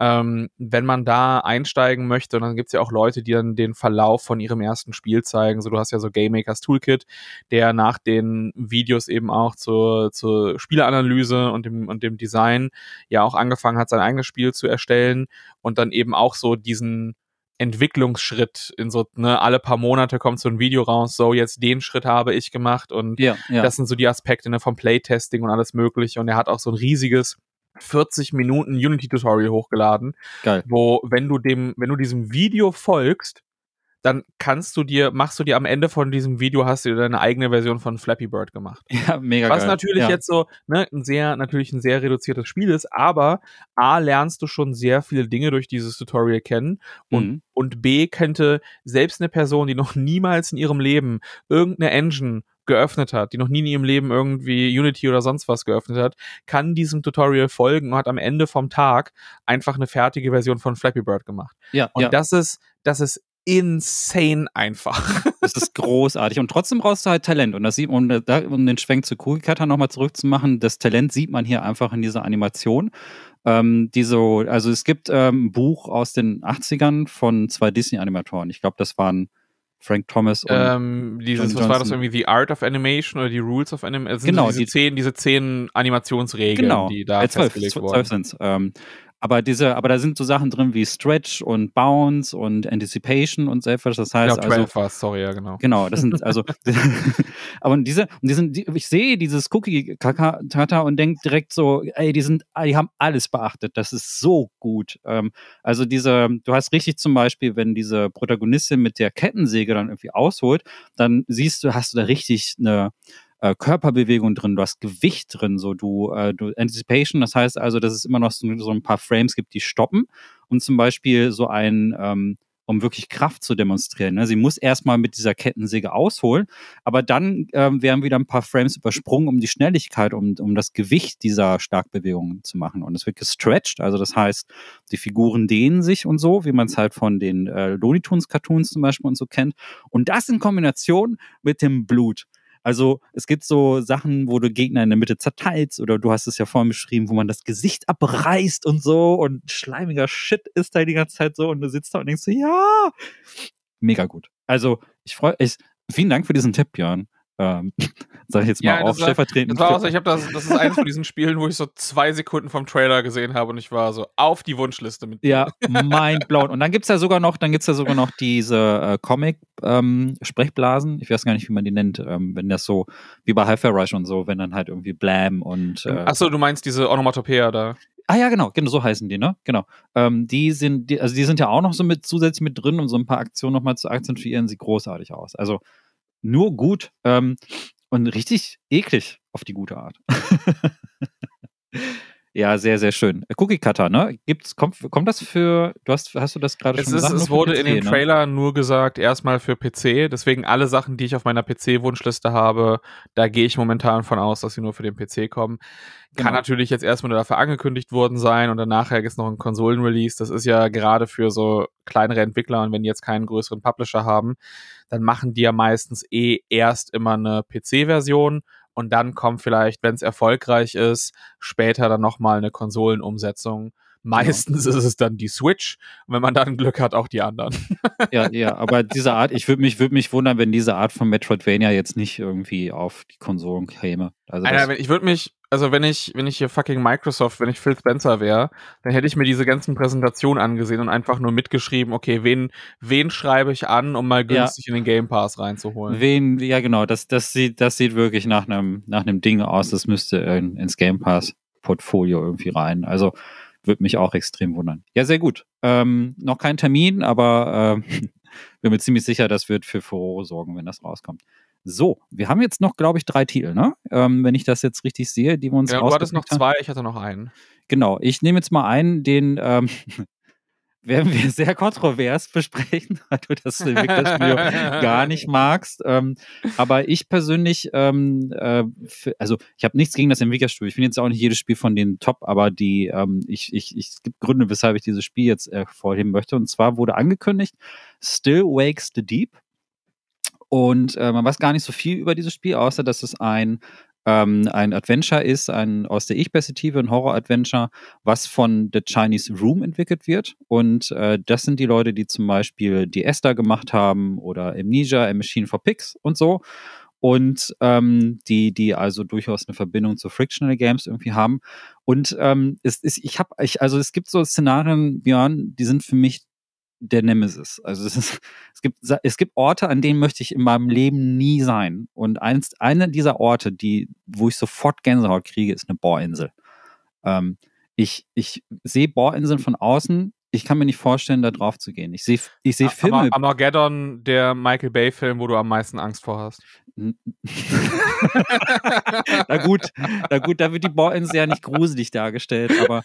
ähm, wenn man da einsteigen möchte, und dann gibt es ja auch Leute, die dann den Verlauf von ihrem ersten Spiel zeigen. So, du hast ja so Game Makers Toolkit, der nach den Videos eben auch zur, zur Spieleanalyse und dem, und dem Design ja auch angefangen hat, sein eigenes Spiel zu erstellen und dann eben auch so diesen Entwicklungsschritt in so, ne, alle paar Monate kommt so ein Video raus, so jetzt den Schritt habe ich gemacht und ja, ja. das sind so die Aspekte ne, vom Playtesting und alles mögliche und er hat auch so ein riesiges 40 Minuten Unity-Tutorial hochgeladen, Geil. wo, wenn du dem, wenn du diesem Video folgst, dann kannst du dir, machst du dir am Ende von diesem Video, hast du deine eigene Version von Flappy Bird gemacht. Ja, mega Was geil. natürlich ja. jetzt so, ne, ein sehr, natürlich ein sehr reduziertes Spiel ist, aber A, lernst du schon sehr viele Dinge durch dieses Tutorial kennen und, mhm. und B, könnte selbst eine Person, die noch niemals in ihrem Leben irgendeine Engine geöffnet hat, die noch nie in ihrem Leben irgendwie Unity oder sonst was geöffnet hat, kann diesem Tutorial folgen und hat am Ende vom Tag einfach eine fertige Version von Flappy Bird gemacht. Ja, und ja. das ist, das ist insane einfach. Das ist großartig. Und trotzdem brauchst du halt Talent. Und das sieht man, um den Schwenk zu Cutter nochmal zurückzumachen, das Talent sieht man hier einfach in dieser Animation. Ähm, die so, also es gibt ähm, ein Buch aus den 80ern von zwei Disney-Animatoren. Ich glaube, das waren Frank Thomas und ähm, dieses, was war das irgendwie, The Art of Animation oder die Rules of Animation? Also genau, diese, die, zehn, diese zehn Animationsregeln, genau, die da äh, zwölf, festgelegt wurden. Zwölf sind's. Ähm, aber diese, aber da sind so Sachen drin wie Stretch und Bounce und Anticipation und etwas. Das heißt, ja, also, war sorry, ja, genau. Genau, das sind also, aber diese, und die sind, die, ich sehe dieses Cookie-Kata und denke direkt so, ey, die sind, die haben alles beachtet. Das ist so gut. Ähm, also diese, du hast richtig zum Beispiel, wenn diese Protagonistin mit der Kettensäge dann irgendwie ausholt, dann siehst du, hast du da richtig eine äh, Körperbewegung drin, du hast Gewicht drin, so du, äh, du Anticipation, das heißt also, dass es immer noch so, so ein paar Frames gibt, die stoppen und zum Beispiel so ein ähm, um wirklich Kraft zu demonstrieren. Ne? Sie muss erstmal mit dieser Kettensäge ausholen, aber dann ähm, werden wieder ein paar Frames übersprungen, um die Schnelligkeit, um, um das Gewicht dieser Starkbewegungen zu machen. Und es wird gestretched, also das heißt, die Figuren dehnen sich und so, wie man es halt von den äh, Looney Tunes Cartoons zum Beispiel und so kennt. Und das in Kombination mit dem Blut. Also es gibt so Sachen, wo du Gegner in der Mitte zerteilst oder du hast es ja vorhin beschrieben, wo man das Gesicht abreißt und so und schleimiger Shit ist da die ganze Zeit so und du sitzt da und denkst so, ja, mega gut. Also ich freue mich, vielen Dank für diesen Tipp, Björn. Ähm, sag ich jetzt mal ja, auch stellvertretend. Das, war auch, ich habe das, das ist eines von diesen Spielen, wo ich so zwei Sekunden vom Trailer gesehen habe und ich war so auf die Wunschliste mit. Ja, mindblown. Und dann gibt es ja sogar noch, dann gibt's ja sogar noch diese äh, Comic-Sprechblasen. Ähm, ich weiß gar nicht, wie man die nennt, ähm, wenn das so, wie bei Hi-Fi Rush und so, wenn dann halt irgendwie Blam und. Äh, Achso, du meinst diese Onomatopoeia da. Ah ja, genau, genau, so heißen die, ne? Genau. Ähm, die sind, die, also die sind ja auch noch so mit zusätzlich mit drin, um so ein paar Aktionen nochmal zu akzentuieren, sieht großartig aus. Also nur gut ähm, und richtig eklig auf die gute Art. ja, sehr, sehr schön. Äh, Cookie Cutter, ne? Gibt's, kommt, kommt das für, du hast, hast du das gerade schon ist, gesagt? Es wurde PC, in dem ne? Trailer nur gesagt, erstmal für PC. Deswegen alle Sachen, die ich auf meiner PC-Wunschliste habe, da gehe ich momentan von aus, dass sie nur für den PC kommen. Kann genau. natürlich jetzt erstmal nur dafür angekündigt worden sein und dann nachher ist noch ein Konsolen-Release. Das ist ja gerade für so kleinere Entwickler und wenn die jetzt keinen größeren Publisher haben, dann machen die ja meistens eh erst immer eine PC-Version und dann kommt vielleicht, wenn es erfolgreich ist, später dann nochmal eine Konsolenumsetzung. Meistens genau. ist es dann die Switch und wenn man dann Glück hat, auch die anderen. ja, ja, aber diese Art, ich würde mich, würd mich wundern, wenn diese Art von Metroidvania jetzt nicht irgendwie auf die Konsolen käme. Also Alter, ich würde mich, also wenn ich, wenn ich hier fucking Microsoft, wenn ich Phil Spencer wäre, dann hätte ich mir diese ganzen Präsentationen angesehen und einfach nur mitgeschrieben, okay, wen, wen schreibe ich an, um mal günstig ja. in den Game Pass reinzuholen. Wen, ja genau, das, das sieht, das sieht wirklich nach einem, nach einem Ding aus, das müsste in, ins Game Pass Portfolio irgendwie rein. Also, würde mich auch extrem wundern. Ja, sehr gut. Ähm, noch kein Termin, aber äh, bin mir ziemlich sicher, das wird für Furore sorgen, wenn das rauskommt. So, wir haben jetzt noch, glaube ich, drei Titel, ne? Ähm, wenn ich das jetzt richtig sehe, die wir uns Ja, du hattest noch zwei, ich hatte noch einen. Genau, ich nehme jetzt mal einen, den ähm, werden wir sehr kontrovers besprechen, weil du das Entwicklerstudio gar nicht magst. Ähm, aber ich persönlich, ähm, äh, also ich habe nichts gegen das Entwicklerstudio. Ich finde jetzt auch nicht jedes Spiel von denen top, aber die, ähm, ich, ich, ich, es gibt Gründe, weshalb ich dieses Spiel jetzt äh, vorheben möchte. Und zwar wurde angekündigt, Still Wakes the Deep. Und äh, man weiß gar nicht so viel über dieses Spiel, außer dass es ein ähm, ein Adventure ist, ein aus der Ich-Perspektive, ein Horror-Adventure, was von The Chinese Room entwickelt wird. Und äh, das sind die Leute, die zum Beispiel die Esther gemacht haben oder Amnesia, A Machine for Pigs und so. Und ähm, die, die also durchaus eine Verbindung zu Frictional Games irgendwie haben. Und ähm, es ist, ich habe, ich, also es gibt so Szenarien, Björn, die sind für mich der Nemesis. Also es, ist, es, gibt, es gibt Orte, an denen möchte ich in meinem Leben nie sein. Und eins, eine dieser Orte, die, wo ich sofort Gänsehaut kriege, ist eine Bohrinsel. Ähm, ich, ich sehe Bohrinseln von außen. Ich kann mir nicht vorstellen, da drauf zu gehen. Ich sehe ich seh Filme. Armageddon, der Michael Bay-Film, wo du am meisten Angst vor hast. na gut, na gut, da wird die Bohrinsel ja nicht gruselig dargestellt, aber,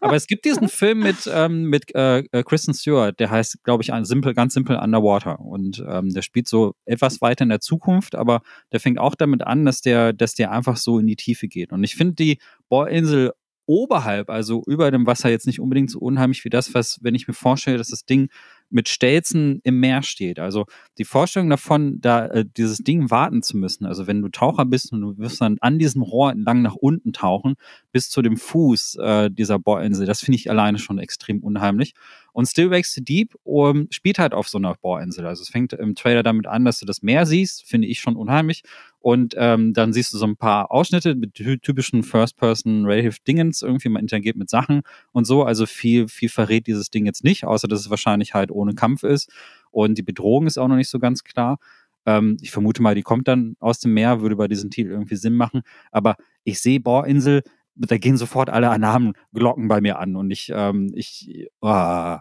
aber es gibt diesen Film mit, ähm, mit äh, äh Kristen Stewart, der heißt, glaube ich, simpel, ganz simpel Underwater. Und ähm, der spielt so etwas weiter in der Zukunft, aber der fängt auch damit an, dass der, dass der einfach so in die Tiefe geht. Und ich finde die Bohrinsel oberhalb, also über dem Wasser, jetzt nicht unbedingt so unheimlich wie das, was, wenn ich mir vorstelle, dass das Ding mit Stelzen im Meer steht. Also die Vorstellung davon, da äh, dieses Ding warten zu müssen. Also wenn du Taucher bist und du wirst dann an diesem Rohr entlang nach unten tauchen, bis zu dem Fuß äh, dieser Bohrinsel, das finde ich alleine schon extrem unheimlich. Und Still Wakes the Deep um, spielt halt auf so einer Bohrinsel. Also es fängt im Trailer damit an, dass du das Meer siehst, finde ich schon unheimlich. Und ähm, dann siehst du so ein paar Ausschnitte mit typischen First-Person-Relative-Dingens, irgendwie man interagiert mit Sachen und so. Also viel, viel verrät dieses Ding jetzt nicht, außer dass es wahrscheinlich halt ohne Kampf ist. Und die Bedrohung ist auch noch nicht so ganz klar. Ähm, ich vermute mal, die kommt dann aus dem Meer, würde bei diesem Titel irgendwie Sinn machen. Aber ich sehe Bohrinsel, da gehen sofort alle Alarmglocken bei mir an und ich, ähm, ich, oh.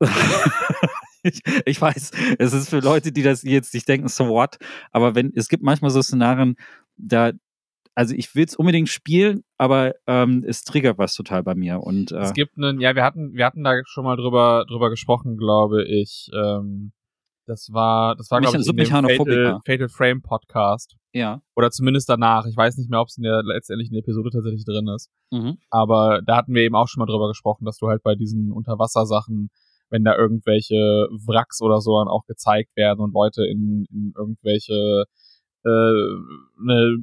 ich, ich, weiß, es ist für Leute, die das jetzt nicht denken, so what, aber wenn, es gibt manchmal so Szenarien, da, also ich will es unbedingt spielen, aber ähm, es triggert was total bei mir. Und, äh, es gibt einen, ja, wir hatten, wir hatten da schon mal drüber, drüber gesprochen, glaube ich. Ähm, das war, das war, glaube ich, in dem Fatal, Fatal Frame Podcast. Ja. Oder zumindest danach. Ich weiß nicht mehr, ob es in der letztendlichen Episode tatsächlich drin ist. Mhm. Aber da hatten wir eben auch schon mal drüber gesprochen, dass du halt bei diesen Unterwassersachen, wenn da irgendwelche Wracks oder so dann auch gezeigt werden und Leute in, in irgendwelche äh, ne,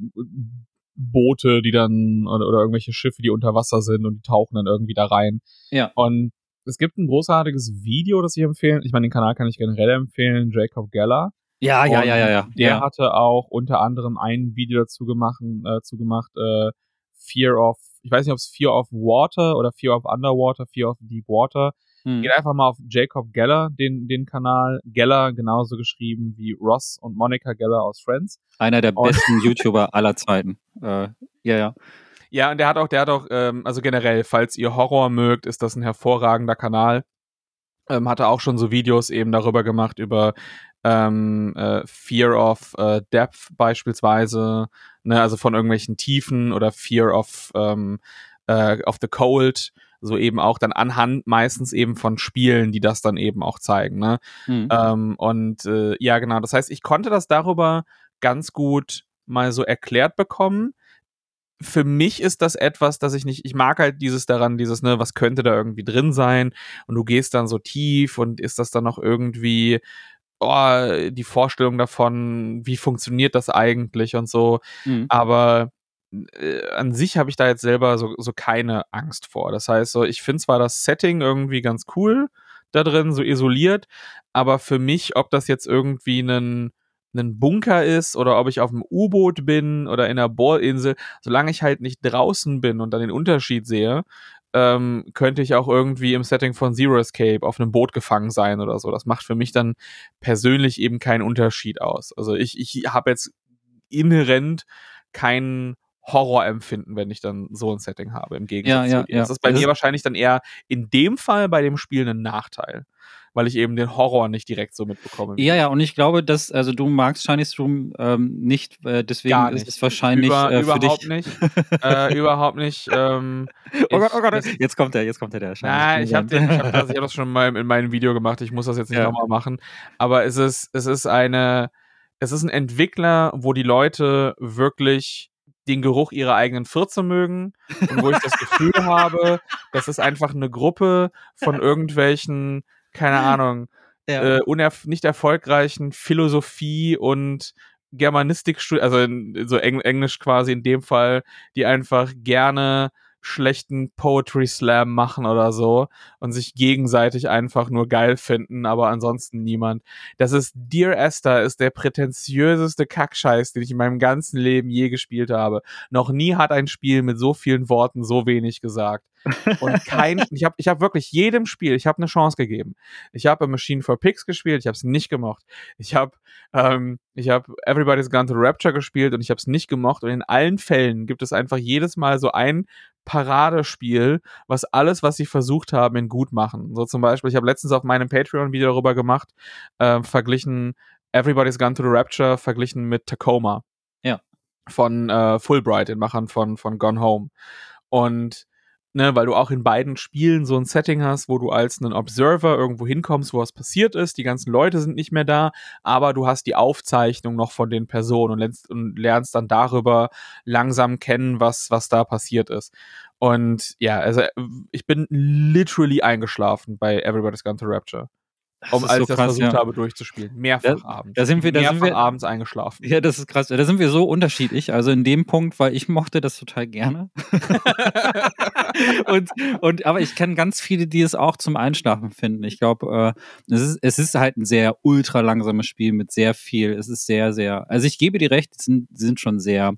Boote, die dann oder, oder irgendwelche Schiffe, die unter Wasser sind und die tauchen dann irgendwie da rein. Ja. Und es gibt ein großartiges Video, das ich empfehlen. Ich meine, den Kanal kann ich generell empfehlen, Jacob Geller. Ja, ja, ja, ja, ja. Der ja. hatte auch unter anderem ein Video dazu gemacht, äh, zu gemacht, äh, Fear of, ich weiß nicht, ob es Fear of Water oder Fear of Underwater, Fear of Deep Water. Hm. Geht einfach mal auf Jacob Geller, den, den Kanal. Geller genauso geschrieben wie Ross und Monica Geller aus Friends. Einer der und besten YouTuber aller Zeiten. Äh, ja, ja. Ja, und der hat auch, der hat auch, ähm, also generell, falls ihr Horror mögt, ist das ein hervorragender Kanal. Ähm, hatte auch schon so Videos eben darüber gemacht, über ähm, äh, Fear of äh, Depth beispielsweise, ne, also von irgendwelchen Tiefen oder Fear of, ähm, äh, of the Cold, so eben auch dann anhand meistens eben von Spielen, die das dann eben auch zeigen. Ne? Mhm. Ähm, und äh, ja, genau, das heißt, ich konnte das darüber ganz gut mal so erklärt bekommen für mich ist das etwas, dass ich nicht, ich mag halt dieses daran, dieses, ne, was könnte da irgendwie drin sein und du gehst dann so tief und ist das dann noch irgendwie, oh, die Vorstellung davon, wie funktioniert das eigentlich und so, mhm. aber äh, an sich habe ich da jetzt selber so, so keine Angst vor. Das heißt, so, ich finde zwar das Setting irgendwie ganz cool da drin, so isoliert, aber für mich, ob das jetzt irgendwie ein ein Bunker ist oder ob ich auf einem U-Boot bin oder in einer Bohrinsel, solange ich halt nicht draußen bin und dann den Unterschied sehe, ähm, könnte ich auch irgendwie im Setting von Zero Escape auf einem Boot gefangen sein oder so. Das macht für mich dann persönlich eben keinen Unterschied aus. Also ich, ich habe jetzt inhärent keinen Horrorempfinden, wenn ich dann so ein Setting habe, im Gegensatz ja, ja, zu dir. Das ist bei das mir wahrscheinlich dann eher in dem Fall bei dem Spiel ein Nachteil weil ich eben den Horror nicht direkt so mitbekomme. Ja, ja, und ich glaube, dass, also du magst Shiny Room ähm, nicht, äh, deswegen nicht. ist es wahrscheinlich Über, äh, für überhaupt dich. nicht. äh, überhaupt nicht. Ähm, oh Gott, oh Gott, jetzt kommt der, jetzt kommt der, der Shiny. Ja, ich habe hab das, hab das schon mal in meinem Video gemacht, ich muss das jetzt nicht ja. nochmal machen. Aber es ist, es ist eine, es ist ein Entwickler, wo die Leute wirklich den Geruch ihrer eigenen Fürze mögen und wo ich das Gefühl habe, das ist einfach eine Gruppe von irgendwelchen keine Ahnung, ja. äh, nicht erfolgreichen Philosophie und Germanistik, also in, so Eng Englisch quasi in dem Fall, die einfach gerne schlechten Poetry Slam machen oder so und sich gegenseitig einfach nur geil finden, aber ansonsten niemand. Das ist Dear Esther ist der prätentiöseste Kackscheiß, den ich in meinem ganzen Leben je gespielt habe. Noch nie hat ein Spiel mit so vielen Worten so wenig gesagt. Und kein, ich habe ich hab wirklich jedem Spiel, ich habe eine Chance gegeben. Ich habe Machine for Pigs gespielt, ich habe es nicht gemocht. Ich habe ähm, ich habe Everybody's Gone to Rapture gespielt und ich habe es nicht gemocht. Und in allen Fällen gibt es einfach jedes Mal so ein Paradespiel, was alles, was sie versucht haben, in gut machen. So zum Beispiel, ich habe letztens auf meinem Patreon-Video darüber gemacht, äh, verglichen Everybody's Gone to the Rapture verglichen mit Tacoma. Ja. Von äh, Fulbright, den Machern von, von Gone Home. Und ne, weil du auch in beiden Spielen so ein Setting hast, wo du als ein Observer irgendwo hinkommst, wo was passiert ist, die ganzen Leute sind nicht mehr da, aber du hast die Aufzeichnung noch von den Personen und lernst, und lernst dann darüber langsam kennen, was, was da passiert ist. Und ja, also ich bin literally eingeschlafen bei Everybody's Gone to Rapture um, als so ich das versucht ja. habe durchzuspielen. Mehrfach da, abends. Da sind wir, da Mehrfach sind wir, abends eingeschlafen. Ja, das ist krass. Da sind wir so unterschiedlich. Also in dem Punkt, weil ich mochte das total gerne. und, und, aber ich kenne ganz viele, die es auch zum Einschlafen finden. Ich glaube, äh, es, ist, es ist halt ein sehr ultra langsames Spiel mit sehr viel. Es ist sehr, sehr. Also ich gebe dir recht, sie sind, sind schon sehr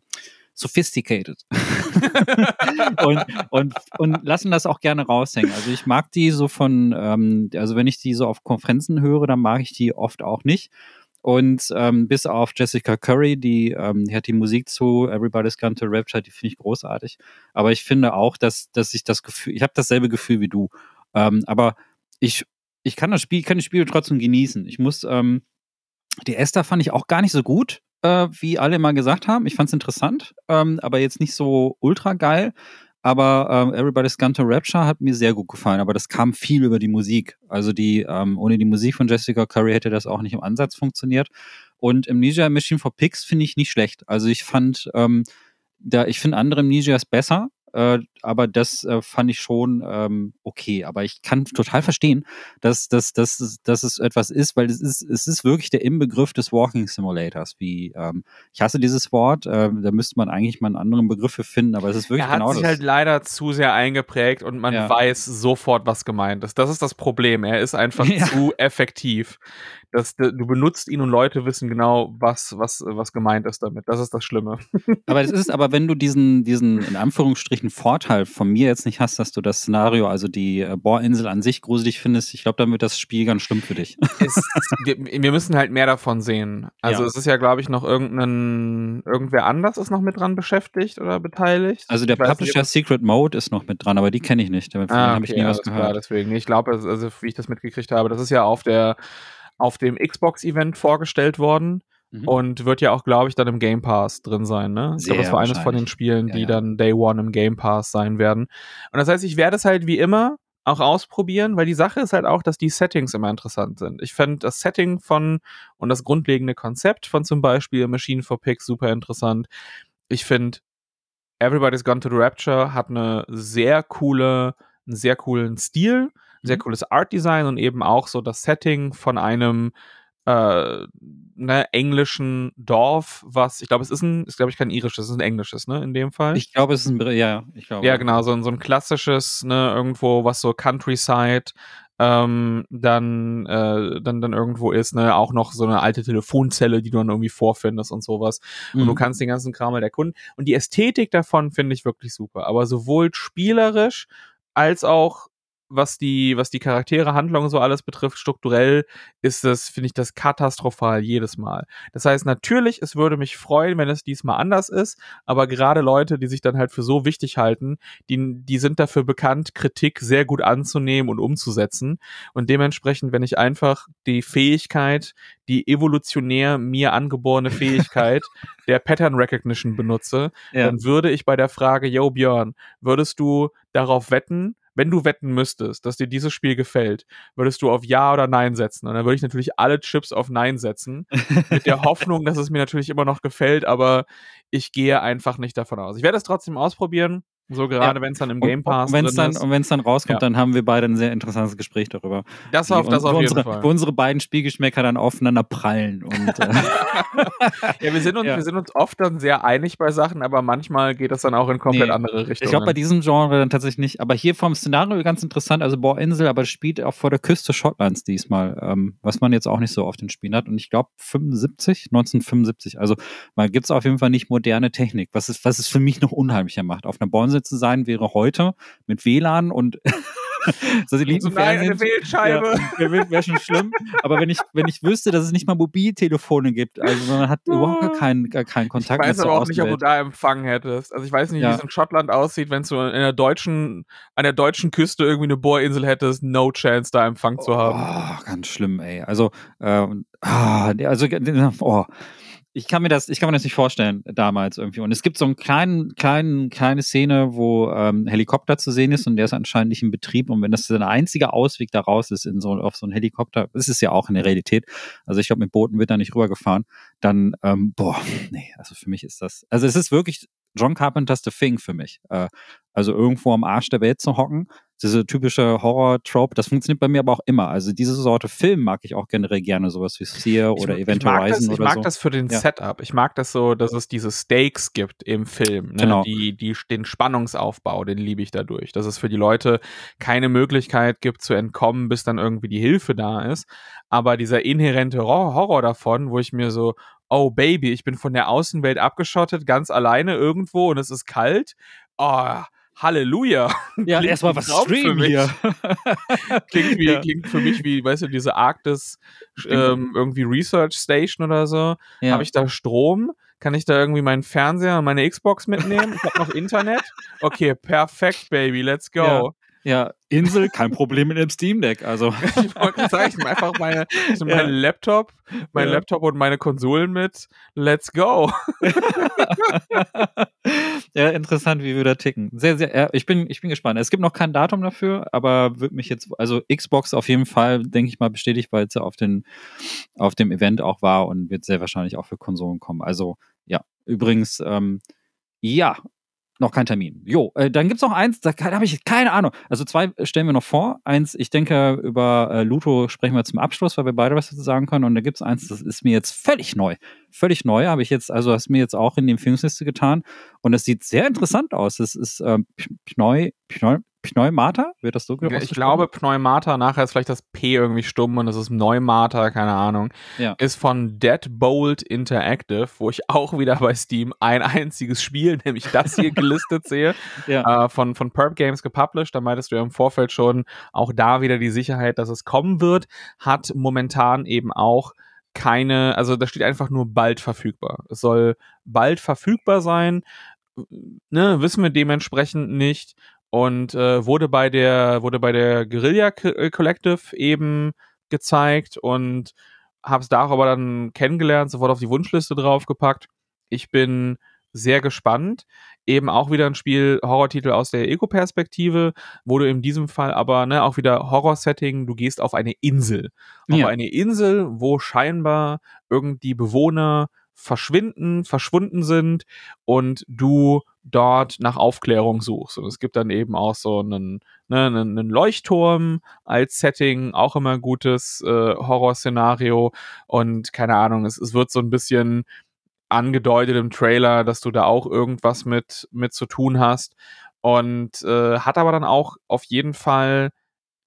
sophisticated. und, und, und lassen das auch gerne raushängen. Also ich mag die so von, ähm, also wenn ich die so auf Konferenzen höre, dann mag ich die oft auch nicht. Und ähm, bis auf Jessica Curry, die, ähm, die hat die Musik zu Everybody's Gone to Rapture, die finde ich großartig. Aber ich finde auch, dass, dass ich das Gefühl, ich habe dasselbe Gefühl wie du. Ähm, aber ich, ich kann das Spiel, kann das Spiel trotzdem genießen. Ich muss, ähm, die Esther fand ich auch gar nicht so gut äh, wie alle mal gesagt haben. Ich fand es interessant, ähm, aber jetzt nicht so ultra geil. Aber ähm, Everybody's Gone to Rapture hat mir sehr gut gefallen. Aber das kam viel über die Musik. Also die, ähm, ohne die Musik von Jessica Curry hätte das auch nicht im Ansatz funktioniert. Und Ninja Machine for Pigs finde ich nicht schlecht. Also ich fand, ähm, da, ich finde andere Ninjas besser. Äh, aber das äh, fand ich schon ähm, okay. Aber ich kann total verstehen, dass, dass, dass, dass es etwas ist, weil es ist, es ist wirklich der Inbegriff des Walking Simulators. Wie, ähm, ich hasse dieses Wort, äh, da müsste man eigentlich mal einen anderen Begriff für finden, aber es ist wirklich er hat genau sich das. halt leider zu sehr eingeprägt und man Ja. weiß sofort, was gemeint ist. Das ist das Problem. Er ist einfach Ja. zu effektiv. Das, du benutzt ihn und Leute wissen genau, was, was, was gemeint ist damit. Das ist das Schlimme. Aber es ist, aber wenn du diesen, diesen in Anführungsstrichen Vorteil von mir jetzt nicht hast, dass du das Szenario, also die äh, Bohrinsel an sich gruselig findest, ich glaube, dann wird das Spiel ganz schlimm für dich. es, wir, wir müssen halt mehr davon sehen. Also Ja. es ist ja, glaube ich, noch irgendein, irgendwer anders ist noch mit dran beschäftigt oder beteiligt. Also der nicht, Publisher ob- Secret Mode ist noch mit dran, aber die kenne ich nicht. Denen Ah, habe ich okay, nie was alles klar, gehört. deswegen. Ich glaube, also wie ich das mitgekriegt habe, das ist ja auf der auf dem Xbox-Event vorgestellt worden Mhm. und wird ja auch, glaube ich, dann im Game Pass drin sein. Ne? Ich glaube, das war eines von den. Spielen, Ja, die ja. dann Day One im Game Pass sein werden. Und das heißt, ich werde es halt wie immer auch ausprobieren, weil die Sache ist halt auch, dass die Settings immer interessant sind. Ich fände das Setting von und das grundlegende Konzept von zum Beispiel Machine for Pigs super interessant. Ich finde Everybody's Gone to the Rapture hat eine sehr coole, einen sehr coolen Stil, sehr Mhm. cooles Art Design und eben auch so das Setting von einem äh, ne, englischen Dorf, was ich glaube, es ist ein, ist glaube ich kein irisches, es ist ein englisches, ne, in dem Fall. Ich glaube, es ist ein, ja, ich glaube. Ja, genau, so, ein- so ein klassisches, ne, irgendwo, was so Countryside ähm, dann, äh, dann, dann irgendwo ist, ne, auch noch so eine alte Telefonzelle, die du dann irgendwie vorfindest und sowas. Und du Mhm. kannst den ganzen Kram halt erkunden. Und die Ästhetik davon finde ich wirklich super. Aber sowohl spielerisch als auch was die, was die Charaktere, Handlung und so alles betrifft, strukturell ist das, finde ich, das katastrophal jedes Mal. Das heißt, natürlich, es würde mich freuen, wenn es diesmal anders ist, aber gerade Leute, die sich dann halt für so wichtig halten, die, die sind dafür bekannt, Kritik sehr gut anzunehmen und umzusetzen. Und dementsprechend, wenn ich einfach die Fähigkeit, die evolutionär mir angeborene Fähigkeit der Pattern Recognition benutze, ja. dann würde ich bei der Frage, yo Björn, würdest du darauf wetten, wenn du wetten müsstest, dass dir dieses Spiel gefällt, würdest du auf Ja oder Nein setzen? Und dann würde ich natürlich alle Chips auf Nein setzen, mit der Hoffnung, dass es mir natürlich immer noch gefällt, aber ich gehe einfach nicht davon aus. Ich werde es trotzdem ausprobieren. So gerade, ja. wenn es dann im Game Pass und, und dann, Und wenn es dann rauskommt, ja. dann haben wir beide ein sehr interessantes Gespräch darüber. Das auf, das auf jeden unsere, Fall. Wo unsere beiden Spielgeschmäcker dann aufeinander prallen. Und, äh ja, wir sind, uns, wir sind uns oft dann sehr einig bei Sachen, aber manchmal geht das dann auch in komplett nee, andere Richtungen. Ich glaube, bei diesem Genre dann tatsächlich nicht. Aber hier vom Szenario ganz interessant. Also Bohrinsel, aber spielt auch vor der Küste Schottlands diesmal, ähm, was man jetzt auch nicht so oft in Spielen hat. Und ich glaube 75, 1975. Also man gibt es auf jeden Fall nicht moderne Technik, was es, was es für mich noch unheimlicher macht. Auf einer Bohrinsel zu sein wäre heute mit WLAN und so nein, eine Wählscheibe. Ja, Wäre schon schlimm. Aber wenn ich, wenn ich wüsste, dass es nicht mal Mobiltelefone gibt, also man hat überhaupt gar keinen, gar keinen Kontakt Ich weiß aber auch nicht, ob du da Empfang hättest. Also ich weiß nicht, ja. wie es in Schottland aussieht, wenn du in der deutschen, an der deutschen Küste irgendwie eine Bohrinsel hättest, no chance da Empfang zu haben. Oh, ganz schlimm, ey. Also, äh, also, oh ich kann mir das, ich kann mir das nicht vorstellen damals irgendwie. Und es gibt so einen kleinen, kleinen, kleine Szene, wo ähm, Helikopter zu sehen ist und der ist anscheinend nicht in Betrieb. Und wenn das der einzige Ausweg daraus ist, in so auf so einen Helikopter, das ist ja auch in der Realität. Also ich glaube, mit Booten wird da nicht rübergefahren. Dann, ähm, boah, nee, also für mich ist das, also es ist wirklich John Carpenter's The Thing für mich. Äh, also irgendwo am Arsch der Welt zu hocken. Diese typische Horror-Trope, das funktioniert bei mir aber auch immer. Also diese Sorte Film mag ich auch generell gerne, sowas wie Seer oder Event Horizon das, oder so. Ich mag das für den ja. Setup. Ich mag das so, dass es diese Stakes gibt im Film. Ne? Genau. Die, die, den Spannungsaufbau, den liebe ich dadurch. Dass es für die Leute keine Möglichkeit gibt zu entkommen, bis dann irgendwie die Hilfe da ist. Aber dieser inhärente Horror davon, wo ich mir so, oh Baby, ich bin von der Außenwelt abgeschottet, ganz alleine irgendwo und es ist kalt. Oh, Halleluja. Ja, erstmal was streamen hier. klingt, wie, ja. klingt für mich wie, weißt du, diese Arktis ähm, irgendwie Research Station oder so. Ja. Habe ich da Strom? Kann ich da irgendwie meinen Fernseher und meine Xbox mitnehmen? Ich habe noch Internet. Okay, perfekt, Baby, let's go. Ja. Ja, Insel, kein Problem mit dem Steam Deck. Also. ich wollte sagen, ich nehme einfach meine, ich nehme ja. meinen Laptop, meinen ja. Laptop und meine Konsolen mit. Let's go. ja, interessant, wie wir da ticken. Sehr, sehr, ja, ich bin, ich bin gespannt. Es gibt noch kein Datum dafür, aber wird mich jetzt, also Xbox auf jeden Fall, denke ich mal, bestätigt, weil es ja auf, den, auf dem Event auch war und wird sehr wahrscheinlich auch für Konsolen kommen. Also, ja, übrigens, ähm, ja, noch kein Termin. Jo, äh, dann gibt's noch eins, da habe ich keine Ahnung. Also zwei stellen wir noch vor. Eins, ich denke, über äh, Luto sprechen wir zum Abschluss, weil wir beide was dazu sagen können. Und da gibt's eins, das ist mir jetzt völlig neu. Völlig neu, habe ich jetzt, also hast mir jetzt auch in die Empfehlungsliste getan. Und es sieht sehr interessant aus. Es ist ähm, Pneu, Pneu, Pneumata? Wird das so Ich glaube, Pneumata, nachher ist vielleicht das P irgendwie stumm und es ist Neumata, keine Ahnung. Ja. Ist von Deadbolt Interactive, wo ich auch wieder bei Steam ein einziges Spiel, nämlich das hier gelistet sehe, ja. äh, von, von Perp Games gepublished. Da meintest du ja im Vorfeld schon, auch da wieder die Sicherheit, dass es kommen wird. Hat momentan eben auch keine, also da steht einfach nur bald verfügbar. Es soll bald verfügbar sein. Ne, wissen wir dementsprechend nicht und äh, wurde bei der wurde bei der Guerilla äh, Collective eben gezeigt und habe es darüber dann kennengelernt, sofort auf die Wunschliste draufgepackt. Ich bin sehr gespannt. Eben auch wieder ein Spiel, Horrortitel aus der Ego-Perspektive, wo du in diesem Fall aber ne, auch wieder Horror-Setting, du gehst auf eine Insel. Ja. Auf eine Insel, wo scheinbar irgendwie Bewohner verschwinden, verschwunden sind und du dort nach Aufklärung suchst. Und es gibt dann eben auch so einen, ne, einen, Leuchtturm als Setting, auch immer ein gutes äh, Horrorszenario. Und keine Ahnung, es, es wird so ein bisschen angedeutet im Trailer, dass du da auch irgendwas mit, mit zu tun hast. Und äh, hat aber dann auch auf jeden Fall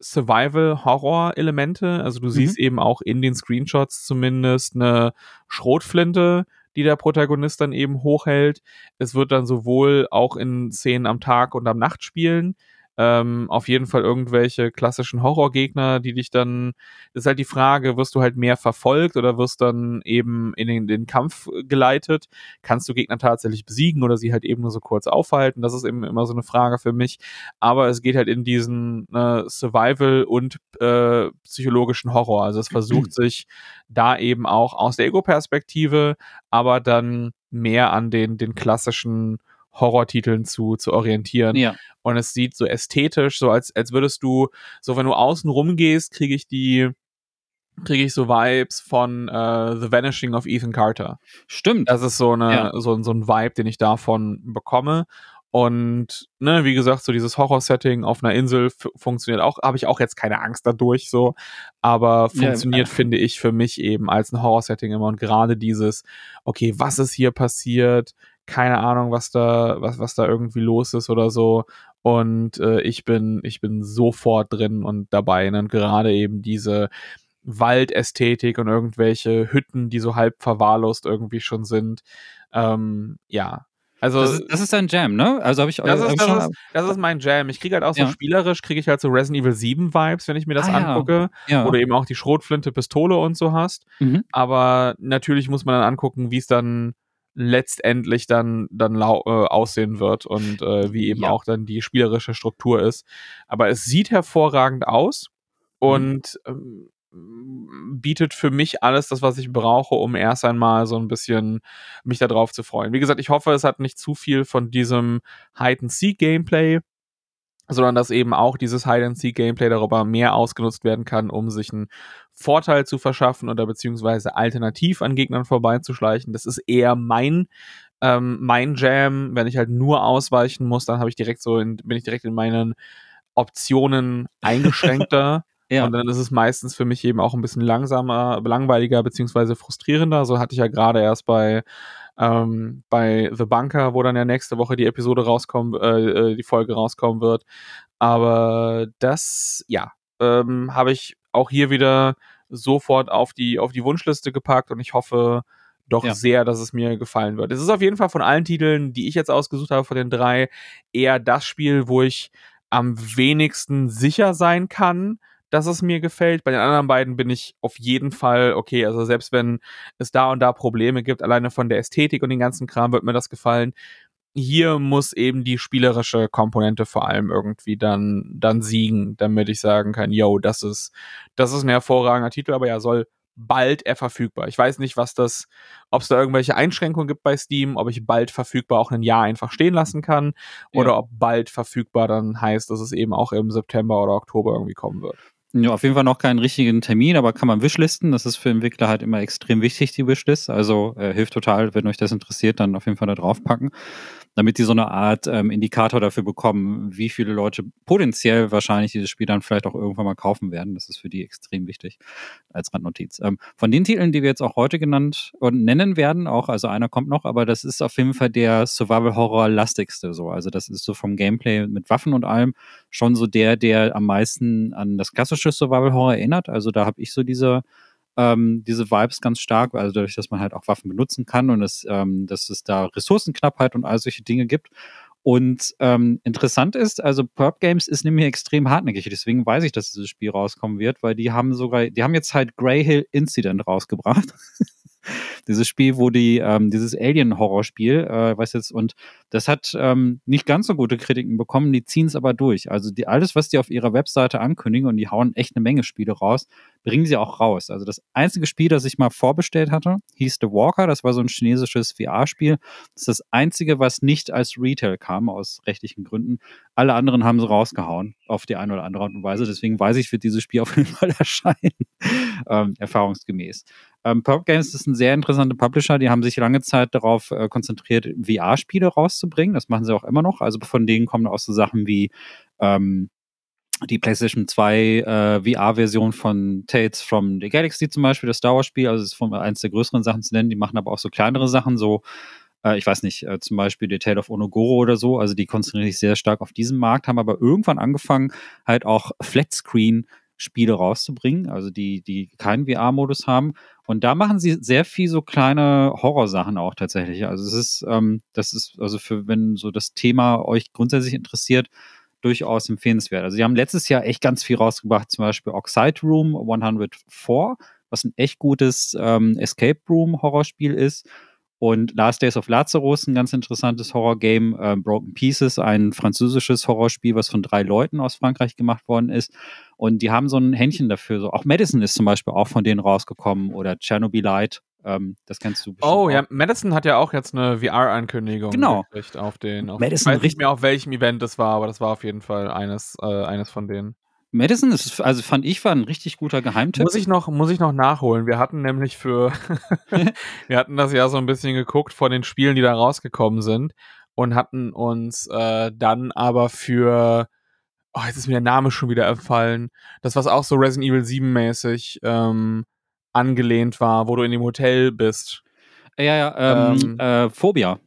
Survival-Horror-Elemente. Also du mhm. siehst eben auch in den Screenshots zumindest eine Schrotflinte, die der Protagonist dann eben hochhält. Es wird dann sowohl auch in Szenen am Tag und am Nacht spielen, ähm, auf jeden Fall irgendwelche klassischen Horrorgegner, die dich dann, ist halt die Frage, wirst du halt mehr verfolgt oder wirst dann eben in den, den Kampf geleitet? Kannst du Gegner tatsächlich besiegen oder sie halt eben nur so kurz aufhalten? Das ist eben immer so eine Frage für mich. Aber es geht halt in diesen äh, Survival und äh, psychologischen Horror. Also es versucht sich da eben auch aus der Ego-Perspektive, aber dann mehr an den, den klassischen Horrortiteln zu, zu orientieren. Ja. Und es sieht so ästhetisch, so als, als würdest du, so wenn du außen rumgehst, kriege ich die, kriege ich so Vibes von uh, The Vanishing of Ethan Carter. Stimmt. Das ist so, eine, ja. so, so ein Vibe, den ich davon bekomme. Und, ne, wie gesagt, so dieses Horror-Setting auf einer Insel funktioniert auch, habe ich auch jetzt keine Angst dadurch, so. Aber funktioniert, ja, finde ich, für mich eben als ein Horror-Setting immer. Und gerade dieses, okay, was ist hier passiert? Keine Ahnung, was da, was, was da irgendwie los ist oder so. Und äh, ich bin, ich bin sofort drin und dabei. Ne? Und gerade eben diese, Waldästhetik und irgendwelche Hütten, die so halb verwahrlost irgendwie schon sind. Ähm, ja, also, das ist, das ist dein Jam, ne? Also habe ich das, ist, das, ist, das ist mein Jam. Ich kriege halt auch so ja. spielerisch, kriege ich halt so Resident Evil 7 Vibes, wenn ich mir das ah, angucke. Ja. Ja. Oder eben auch die Schrotflinte, Pistole und so hast. Mhm. Aber natürlich muss man dann angucken, wie es dann letztendlich dann, dann äh, aussehen wird und äh, wie eben auch dann die spielerische Struktur ist. Aber es sieht hervorragend aus. Mhm. Und ähm, bietet für mich alles das, was ich brauche, um erst einmal so ein bisschen mich darauf zu freuen. Wie gesagt, ich hoffe, es hat nicht zu viel von diesem Hide-and-Seek-Gameplay, sondern dass eben auch dieses Hide-and-Seek-Gameplay darüber mehr ausgenutzt werden kann, um sich einen Vorteil zu verschaffen oder beziehungsweise alternativ an Gegnern vorbeizuschleichen. Das ist eher mein ähm, mein Jam. Wenn ich halt nur ausweichen muss, dann habe ich direkt so in, bin ich direkt in meinen Optionen eingeschränkter. Ja. Und dann ist es meistens für mich eben auch ein bisschen langsamer, langweiliger beziehungsweise frustrierender. So hatte ich ja gerade erst bei ähm, bei The Bunker, wo dann ja nächste Woche die Episode rauskommen, äh, äh, die Folge rauskommen wird. Aber das, ja, ähm, habe ich auch hier wieder sofort auf die auf die Wunschliste gepackt und ich hoffe doch ja. sehr, dass es mir gefallen wird. Es ist auf jeden Fall von allen Titeln, die ich jetzt ausgesucht habe, von den drei, eher das Spiel, wo ich am wenigsten sicher sein kann, dass es mir gefällt. Bei den anderen beiden bin ich auf jeden Fall okay. Also selbst wenn es da und da Probleme gibt, alleine von der Ästhetik und den ganzen Kram wird mir das gefallen. Hier muss eben die spielerische Komponente vor allem irgendwie dann, dann siegen, damit ich sagen kann, yo, das ist, das ist ein hervorragender Titel, aber ja, soll bald er verfügbar. Ich weiß nicht, was das, ob es da irgendwelche Einschränkungen gibt bei Steam, ob ich bald verfügbar auch ein Jahr einfach stehen lassen kann oder ja. ob bald verfügbar dann heißt, dass es eben auch im September oder Oktober irgendwie kommen wird. Ja, auf jeden Fall noch keinen richtigen Termin, aber kann man Wishlisten. Das ist für Entwickler halt immer extrem wichtig, die Wishlist. Also äh, hilft total, wenn euch das interessiert, dann auf jeden Fall da draufpacken damit die so eine Art ähm, Indikator dafür bekommen, wie viele Leute potenziell wahrscheinlich dieses Spiel dann vielleicht auch irgendwann mal kaufen werden. Das ist für die extrem wichtig als Randnotiz. Ähm, von den Titeln, die wir jetzt auch heute genannt und nennen werden, auch, also einer kommt noch, aber das ist auf jeden Fall der Survival-Horror-lastigste so. Also das ist so vom Gameplay mit Waffen und allem schon so der, der am meisten an das klassische Survival-Horror erinnert. Also da habe ich so diese ähm, diese Vibes ganz stark, also dadurch, dass man halt auch Waffen benutzen kann und es, ähm, dass es da Ressourcenknappheit und all solche Dinge gibt. Und ähm, interessant ist, also Perp Games ist nämlich extrem hartnäckig, deswegen weiß ich, dass dieses Spiel rauskommen wird, weil die haben sogar, die haben jetzt halt Grey Hill Incident rausgebracht. dieses Spiel, wo die, ähm, dieses Alien-Horrorspiel, äh, weiß jetzt, und das hat ähm, nicht ganz so gute Kritiken bekommen, die ziehen es aber durch. Also die, alles, was die auf ihrer Webseite ankündigen, und die hauen echt eine Menge Spiele raus, bringen sie auch raus. Also das einzige Spiel, das ich mal vorbestellt hatte, hieß The Walker, das war so ein chinesisches VR-Spiel. Das ist das einzige, was nicht als Retail kam, aus rechtlichen Gründen. Alle anderen haben sie rausgehauen, auf die eine oder andere Art und Weise. Deswegen weiß ich, wird dieses Spiel auf jeden Fall erscheinen, ähm, erfahrungsgemäß. Ähm, Purp Games ist ein sehr interessanter Publisher. Die haben sich lange Zeit darauf äh, konzentriert, VR-Spiele rauszubringen. Das machen sie auch immer noch. Also von denen kommen auch so Sachen wie ähm, die PlayStation 2 äh, VR-Version von Tales from the Galaxy zum Beispiel, das Star Wars-Spiel. Also das ist von eins der größeren Sachen zu nennen. Die machen aber auch so kleinere Sachen, so äh, ich weiß nicht, äh, zum Beispiel The Tale of Onogoro oder so. Also die konzentrieren sich sehr stark auf diesen Markt, haben aber irgendwann angefangen, halt auch Flatscreen Spiele rauszubringen, also die, die keinen VR-Modus haben. Und da machen sie sehr viel so kleine Horrorsachen auch tatsächlich. Also es ist, ähm, das ist, also für, wenn so das Thema euch grundsätzlich interessiert, durchaus empfehlenswert. Also sie haben letztes Jahr echt ganz viel rausgebracht, zum Beispiel Oxide Room 104, was ein echt gutes ähm, Escape Room Horrorspiel ist. Und Last Days of Lazarus, ein ganz interessantes Horror-Game. Äh, Broken Pieces, ein französisches Horrorspiel, was von drei Leuten aus Frankreich gemacht worden ist. Und die haben so ein Händchen dafür. So. Auch Madison ist zum Beispiel auch von denen rausgekommen oder Chernobyl Ähm, das kennst du bestimmt. Oh auch. ja, Madison hat ja auch jetzt eine VR-Ankündigung. Genau. Auf den, auf Madison ich weiß nicht mehr, auf welchem Event das war, aber das war auf jeden Fall eines, äh, eines von denen. Madison ist, also fand ich, war ein richtig guter Geheimtipp. Muss ich noch, muss ich noch nachholen. Wir hatten nämlich für, wir hatten das ja so ein bisschen geguckt von den Spielen, die da rausgekommen sind. und hatten uns äh, dann aber für oh, jetzt ist mir der Name schon wieder entfallen. Das, was auch so Resident Evil 7 mäßig ähm, angelehnt war, wo du in dem Hotel bist. Ja, ja, ähm, ähm äh, Phobia.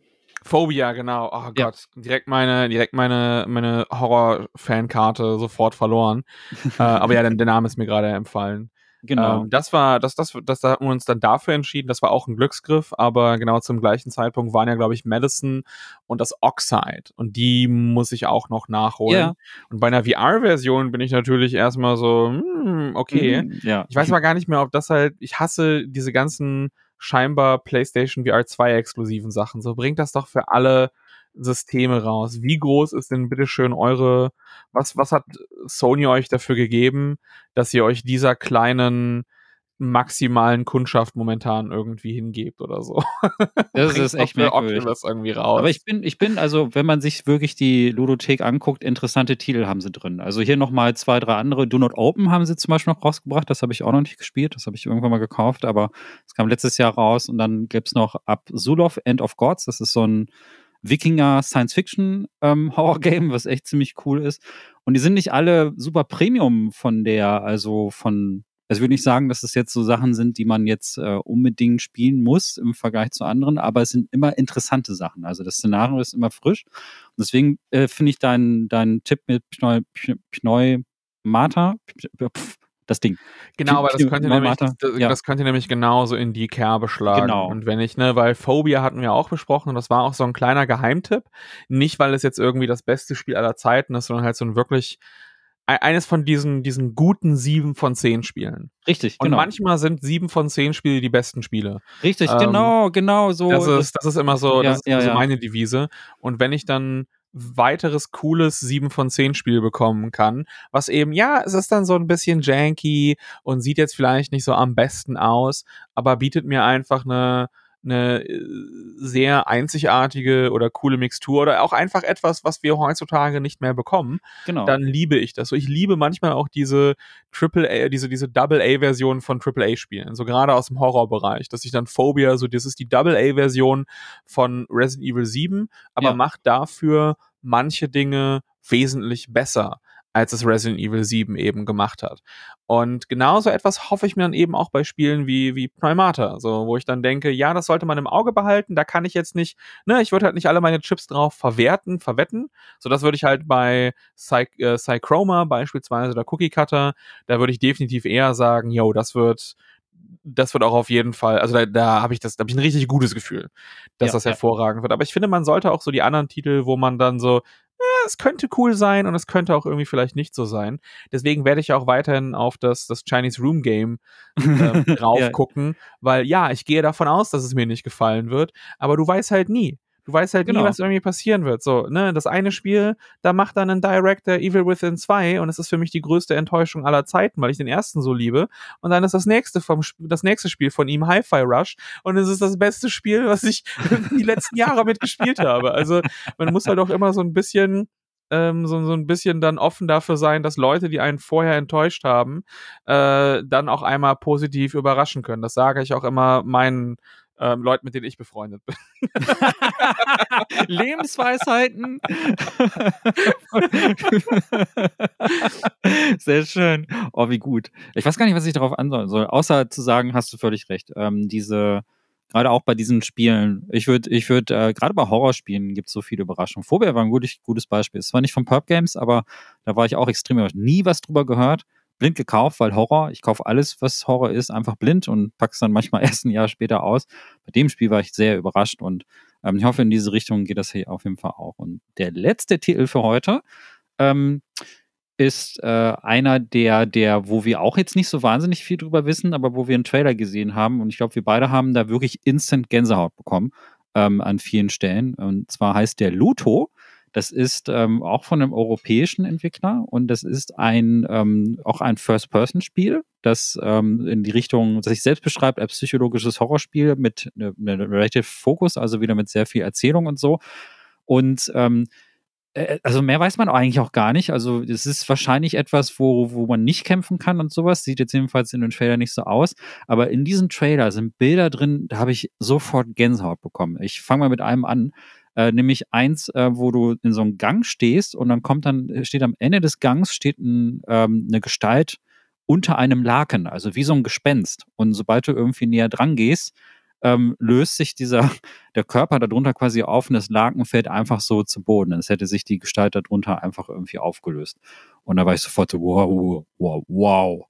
Phobia, genau. Oh Gott, ja. direkt meine, direkt meine, meine Horror-Fankarte sofort verloren. äh, aber ja, der, der Name ist mir gerade empfallen. Genau. Ähm, das war, das, das, das, da haben wir uns dann dafür entschieden. Das war auch ein Glücksgriff, aber genau zum gleichen Zeitpunkt waren ja, glaube ich, Madison und das Oxide. Und die muss ich auch noch nachholen. Ja. Und bei einer VR-Version bin ich natürlich erstmal so, hm, okay. Mhm, ja. Ich weiß aber gar nicht mehr, ob das halt, ich hasse diese ganzen scheinbar PlayStation VR 2 exklusiven Sachen. So bringt das doch für alle Systeme raus. Wie groß ist denn bitteschön eure, was, was hat Sony euch dafür gegeben, dass ihr euch dieser kleinen maximalen Kundschaft momentan irgendwie hingebt oder so. Das ist echt merkwürdig. Das irgendwie raus. Aber ich bin, ich bin, also wenn man sich wirklich die Ludothek anguckt, interessante Titel haben sie drin. Also hier nochmal zwei, drei andere. Do Not Open haben sie zum Beispiel noch rausgebracht. Das habe ich auch noch nicht gespielt. Das habe ich irgendwann mal gekauft, aber es kam letztes Jahr raus. Und dann gibt es noch Ab Zulov, End of Gods. Das ist so ein Wikinger Science-Fiction ähm, Horror-Game, was echt ziemlich cool ist. Und die sind nicht alle super Premium von der, also von, also ich würde nicht sagen, dass es jetzt so Sachen sind, die man jetzt äh, unbedingt spielen muss im Vergleich zu anderen, aber es sind immer interessante Sachen. Also das Szenario ist immer frisch. Und deswegen äh, finde ich deinen dein Tipp mit Pneu, Pneu Mata, das Ding. Genau, aber das könnte, nämlich, das, ja. das könnte nämlich genauso in die Kerbe schlagen. Genau. Und wenn ich, ne, weil Phobia hatten wir auch besprochen und das war auch so ein kleiner Geheimtipp. Nicht, weil es jetzt irgendwie das beste Spiel aller Zeiten ist, sondern halt so ein wirklich eines von diesen, diesen guten sieben von zehn Spielen. Richtig, Und genau. manchmal sind sieben von zehn Spiele die besten Spiele. Richtig, ähm, genau, genau so. Das ist, das ist immer so, ja, das ist ja, so meine Devise. Und wenn ich dann weiteres cooles 7 von 10 Spiel bekommen kann, was eben, ja, es ist dann so ein bisschen janky und sieht jetzt vielleicht nicht so am besten aus, aber bietet mir einfach eine, eine äh, sehr einzigartige oder coole Mixtur oder auch einfach etwas, was wir heutzutage nicht mehr bekommen, genau. dann liebe ich das. So, ich liebe manchmal auch diese Triple A, diese, diese Double A-Version von Triple A-Spielen, so gerade aus dem Horrorbereich, dass ich dann Phobia, so das ist die Double A-Version von Resident Evil 7, aber ja. macht dafür manche Dinge wesentlich besser als es Resident Evil 7 eben gemacht hat. Und genauso etwas hoffe ich mir dann eben auch bei Spielen wie, wie Primata, so, wo ich dann denke, ja, das sollte man im Auge behalten, da kann ich jetzt nicht, ne, ich würde halt nicht alle meine Chips drauf verwerten, verwetten, so das würde ich halt bei Psy äh, Psychroma beispielsweise oder Cookie Cutter, da würde ich definitiv eher sagen, yo, das wird, das wird auch auf jeden Fall, also da, da habe ich das, da habe ich ein richtig gutes Gefühl, dass ja, das hervorragend ja. wird. Aber ich finde, man sollte auch so die anderen Titel, wo man dann so, es könnte cool sein und es könnte auch irgendwie vielleicht nicht so sein. Deswegen werde ich auch weiterhin auf das, das Chinese Room Game äh, drauf ja. gucken, weil ja, ich gehe davon aus, dass es mir nicht gefallen wird, aber du weißt halt nie. Du weißt halt genau. nie, was irgendwie passieren wird. So, ne, das eine Spiel, da macht dann ein Director Evil Within 2 und es ist für mich die größte Enttäuschung aller Zeiten, weil ich den ersten so liebe. Und dann ist das nächste vom das nächste Spiel von ihm Hi-Fi Rush und es ist das beste Spiel, was ich die letzten Jahre mitgespielt habe. Also, man muss halt auch immer so ein bisschen ähm, so, so ein bisschen dann offen dafür sein, dass Leute, die einen vorher enttäuscht haben, äh, dann auch einmal positiv überraschen können. Das sage ich auch immer meinen ähm, Leuten, mit denen ich befreundet bin. Lebensweisheiten. Sehr schön. Oh, wie gut. Ich weiß gar nicht, was ich darauf antworten soll, außer zu sagen, hast du völlig recht. Ähm, diese, gerade auch bei diesen Spielen, ich würde, ich würde, äh, gerade bei Horrorspielen gibt es so viele Überraschungen. Phobia war ein gutes, gutes Beispiel. Es war nicht von Purp Games, aber da war ich auch extrem überrascht. Nie was drüber gehört blind gekauft, weil Horror, ich kaufe alles, was Horror ist, einfach blind und packe es dann manchmal erst ein Jahr später aus. Bei dem Spiel war ich sehr überrascht und ähm, ich hoffe, in diese Richtung geht das hier auf jeden Fall auch. Und der letzte Titel für heute ähm, ist äh, einer der, der, wo wir auch jetzt nicht so wahnsinnig viel drüber wissen, aber wo wir einen Trailer gesehen haben und ich glaube, wir beide haben da wirklich instant Gänsehaut bekommen ähm, an vielen Stellen. Und zwar heißt der Luto. Das ist ähm, auch von einem europäischen Entwickler und das ist ein ähm, auch ein First-Person-Spiel, das ähm, in die Richtung, das sich selbst beschreibt als psychologisches Horrorspiel mit einem ne, Narrative Focus, also wieder mit sehr viel Erzählung und so. Und ähm, äh, also mehr weiß man eigentlich auch gar nicht. Also es ist wahrscheinlich etwas, wo, wo man nicht kämpfen kann und sowas. Sieht jetzt jedenfalls in den Trailer nicht so aus. Aber in diesem Trailer sind Bilder drin, da habe ich sofort Gänsehaut bekommen. Ich fange mal mit einem an. Äh, nämlich eins, äh, wo du in so einem Gang stehst und dann kommt dann, steht am Ende des Gangs steht ein, ähm, eine Gestalt unter einem Laken, also wie so ein Gespenst. Und sobald du irgendwie näher dran gehst, ähm, löst sich dieser, der Körper darunter quasi auf und das Laken fällt einfach so zu Boden. Es hätte sich die Gestalt darunter einfach irgendwie aufgelöst. Und da war ich sofort so, wow, wow, wow.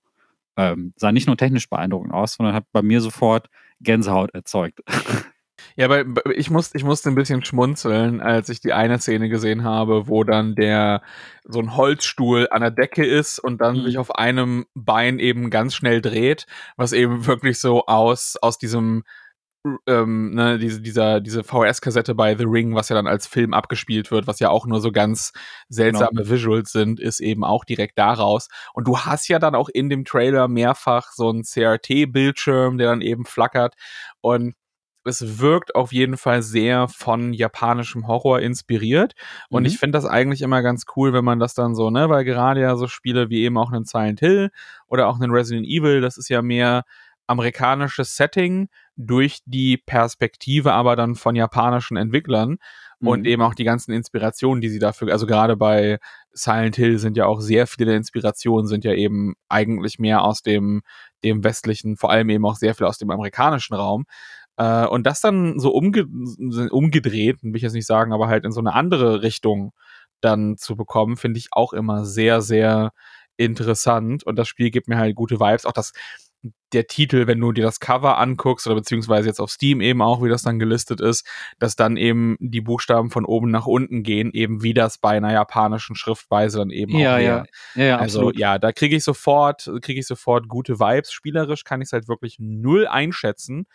Ähm, sah nicht nur technisch beeindruckend aus, sondern hat bei mir sofort Gänsehaut erzeugt. Ja, aber ich, muss, ich musste ein bisschen schmunzeln, als ich die eine Szene gesehen habe, wo dann der so ein Holzstuhl an der Decke ist und dann mhm. sich auf einem Bein eben ganz schnell dreht, was eben wirklich so aus, aus diesem ähm, ne, diese, dieser, diese VHS-Kassette bei The Ring, was ja dann als Film abgespielt wird, was ja auch nur so ganz seltsame genau. Visuals sind, ist eben auch direkt daraus. Und du hast ja dann auch in dem Trailer mehrfach so einen CRT-Bildschirm, der dann eben flackert. Und es wirkt auf jeden Fall sehr von japanischem Horror inspiriert. Und mhm. ich finde das eigentlich immer ganz cool, wenn man das dann so, ne, weil gerade ja so Spiele wie eben auch einen Silent Hill oder auch einen Resident Evil, das ist ja mehr amerikanisches Setting durch die Perspektive aber dann von japanischen Entwicklern mhm. und eben auch die ganzen Inspirationen, die sie dafür, also gerade bei Silent Hill sind ja auch sehr viele Inspirationen sind ja eben eigentlich mehr aus dem, dem westlichen, vor allem eben auch sehr viel aus dem amerikanischen Raum. Äh, und das dann so umge umgedreht, will ich jetzt nicht sagen, aber halt in so eine andere Richtung dann zu bekommen, finde ich auch immer sehr, sehr interessant. Und das Spiel gibt mir halt gute Vibes. Auch das, der Titel, wenn du dir das Cover anguckst oder beziehungsweise jetzt auf Steam eben auch, wie das dann gelistet ist, dass dann eben die Buchstaben von oben nach unten gehen, eben wie das bei einer japanischen Schriftweise dann eben ja, auch wäre. Ja, ja, also absolut. ja, da kriege ich sofort, kriege ich sofort gute Vibes. Spielerisch kann ich es halt wirklich null einschätzen,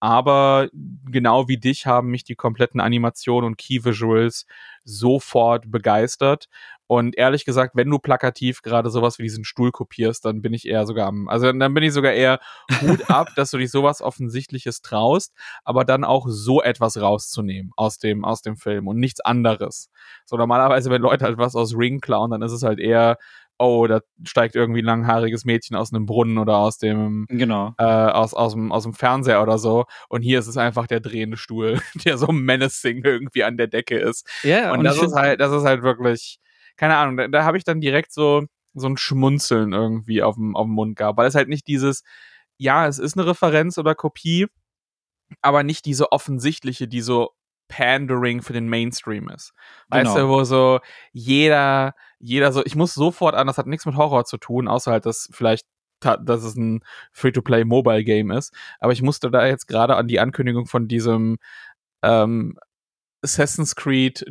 aber genau wie dich haben mich die kompletten Animationen und Key Visuals sofort begeistert. Und ehrlich gesagt, wenn du plakativ gerade sowas wie diesen Stuhl kopierst, dann bin ich eher sogar am, also dann bin ich sogar eher Hut ab, dass du dich sowas Offensichtliches traust, aber dann auch so etwas rauszunehmen aus dem, aus dem Film und nichts anderes. So normalerweise, wenn Leute halt was aus Ring klauen, dann ist es halt eher, oh, da steigt irgendwie ein langhaariges Mädchen aus einem Brunnen oder aus dem, genau. äh, aus, aus, dem, aus dem Fernseher oder so. Und hier ist es einfach der drehende Stuhl, der so menacing irgendwie an der Decke ist. Ja, und, und das ist halt, das ist halt wirklich, keine Ahnung, da, da habe ich dann direkt so, so ein Schmunzeln irgendwie auf dem, auf dem Mund gehabt, weil es halt nicht dieses, ja, es ist eine Referenz oder Kopie, aber nicht diese offensichtliche, die so Pandering für den Mainstream ist. Weißt genau. du, wo so jeder, jeder so, ich muss sofort an, das hat nichts mit Horror zu tun, außer halt, dass vielleicht dass es ein Free-to-Play Mobile Game ist. Aber ich musste da jetzt gerade an die Ankündigung von diesem ähm, Assassin's Creed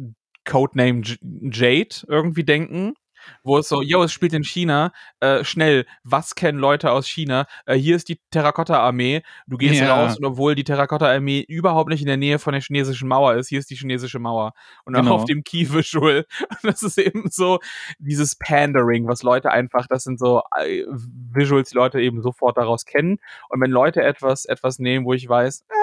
Codename Jade irgendwie denken, wo es so, yo, es spielt in China, äh, schnell, was kennen Leute aus China? Äh, hier ist die Terrakotta-Armee, du gehst ja. raus und obwohl die Terrakotta-Armee überhaupt nicht in der Nähe von der chinesischen Mauer ist, hier ist die chinesische Mauer. Und dann genau. auf dem Key-Visual, das ist eben so dieses Pandering, was Leute einfach, das sind so äh, Visuals, die Leute eben sofort daraus kennen. Und wenn Leute etwas, etwas nehmen, wo ich weiß, äh,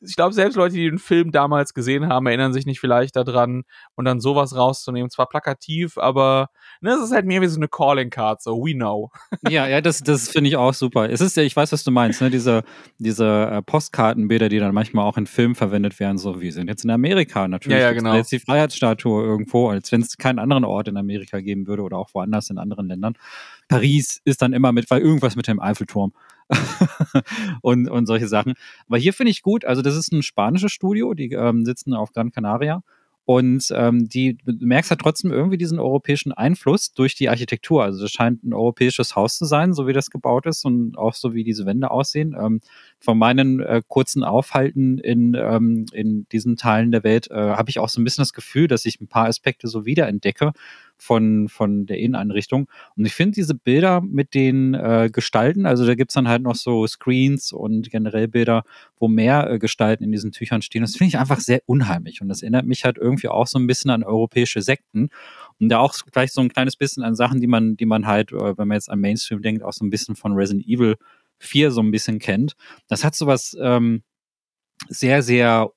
ich glaube, selbst Leute, die den Film damals gesehen haben, erinnern sich nicht vielleicht daran und dann sowas rauszunehmen. Zwar plakativ, aber ne, es ist halt mehr wie so eine Calling Card, so we know. Ja, ja, das, das finde ich auch super. Es ist ja, ich weiß, was du meinst, ne, diese, diese äh, Postkartenbilder, die dann manchmal auch in Filmen verwendet werden, so wir sind jetzt in Amerika natürlich. Ja, ja genau. Jetzt die Freiheitsstatue irgendwo, als wenn es keinen anderen Ort in Amerika geben würde oder auch woanders in anderen Ländern. Paris ist dann immer mit, weil irgendwas mit dem Eiffelturm. und, und solche Sachen. Aber hier finde ich gut, also das ist ein spanisches Studio, die ähm, sitzen auf Gran Canaria und ähm, die du merkst halt trotzdem irgendwie diesen europäischen Einfluss durch die Architektur. Also das scheint ein europäisches Haus zu sein, so wie das gebaut ist und auch so wie diese Wände aussehen. Ähm, von meinen äh, kurzen Aufhalten in, ähm, in diesen Teilen der Welt äh, habe ich auch so ein bisschen das Gefühl, dass ich ein paar Aspekte so wiederentdecke von, von der Inneneinrichtung. Und ich finde diese Bilder mit den äh, Gestalten, also da gibt's dann halt noch so Screens und generell Bilder, wo mehr äh, Gestalten in diesen Tüchern stehen. Das finde ich einfach sehr unheimlich. Und das erinnert mich halt irgendwie auch so ein bisschen an europäische Sekten. Und da auch vielleicht so ein kleines bisschen an Sachen, die man, die man halt, äh, wenn man jetzt an Mainstream denkt, auch so ein bisschen von Resident Evil 4 so ein bisschen kennt. Das hat so was ähm, sehr, sehr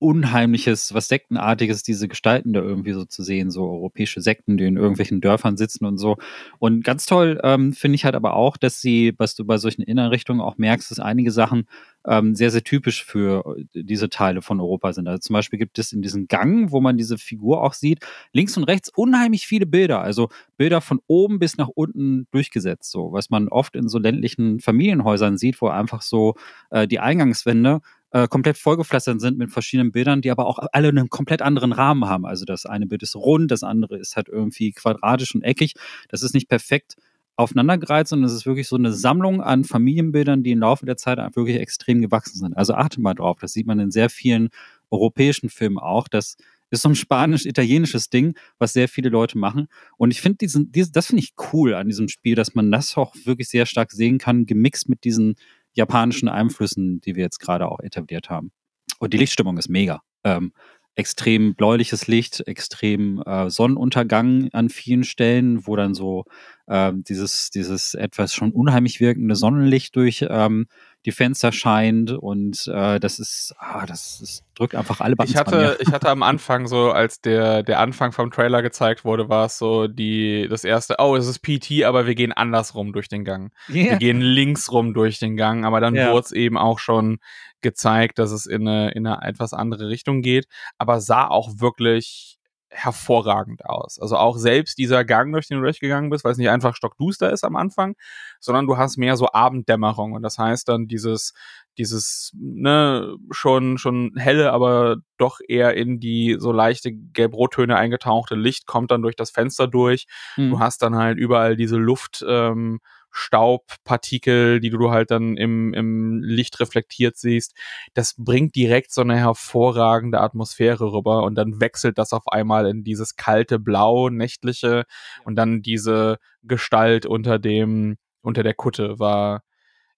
Unheimliches, was Sektenartiges, diese Gestalten da irgendwie so zu sehen, so europäische Sekten, die in irgendwelchen Dörfern sitzen und so. Und ganz toll ähm, finde ich halt aber auch, dass sie, was du bei solchen Innenrichtungen auch merkst, dass einige Sachen ähm, sehr, sehr typisch für äh, diese Teile von Europa sind. Also zum Beispiel gibt es in diesem Gang, wo man diese Figur auch sieht, links und rechts unheimlich viele Bilder. Also Bilder von oben bis nach unten durchgesetzt, so was man oft in so ländlichen Familienhäusern sieht, wo einfach so äh, die Eingangswände äh, komplett vollgepflastert sind mit verschiedenen Bildern, die aber auch alle einen komplett anderen Rahmen haben. Also das eine Bild ist rund, das andere ist halt irgendwie quadratisch und eckig. Das ist nicht perfekt aufeinandergereiht, sondern es ist wirklich so eine Sammlung an Familienbildern, die im Laufe der Zeit wirklich extrem gewachsen sind. Also achte mal drauf, das sieht man in sehr vielen europäischen Filmen auch. Das ist so ein spanisch-italienisches Ding, was sehr viele Leute machen. Und ich finde diesen, diesen, das finde ich cool an diesem Spiel, dass man das auch wirklich sehr stark sehen kann, gemixt mit diesen japanischen Einflüssen, die wir jetzt gerade auch etabliert haben. Und die Lichtstimmung ist mega. Ähm, extrem bläuliches Licht, extrem äh, Sonnenuntergang an vielen Stellen, wo dann so äh, dieses, dieses etwas schon unheimlich wirkende Sonnenlicht durch ähm, die Fenster scheint und äh, das ist, ah, das ist, drückt einfach alle Buttons Ich hatte, ich hatte am Anfang so, als der, der Anfang vom Trailer gezeigt wurde, war es so die, das erste, oh, es ist PT, aber wir gehen andersrum durch den Gang. Yeah. Wir gehen linksrum durch den Gang, aber dann yeah. wurde es eben auch schon gezeigt, dass es in eine, in eine etwas andere Richtung geht, aber sah auch wirklich hervorragend aus. Also auch selbst dieser Gang, durch den du durchgegangen bist, weil es nicht einfach stockduster ist am Anfang, sondern du hast mehr so Abenddämmerung und das heißt dann dieses dieses ne schon schon helle, aber doch eher in die so leichte gelb-rottöne eingetauchte Licht kommt dann durch das Fenster durch. Mhm. Du hast dann halt überall diese Luft ähm, Staubpartikel, die du halt dann im, im Licht reflektiert siehst, das bringt direkt so eine hervorragende Atmosphäre rüber und dann wechselt das auf einmal in dieses kalte Blau, nächtliche und dann diese Gestalt unter dem, unter der Kutte war,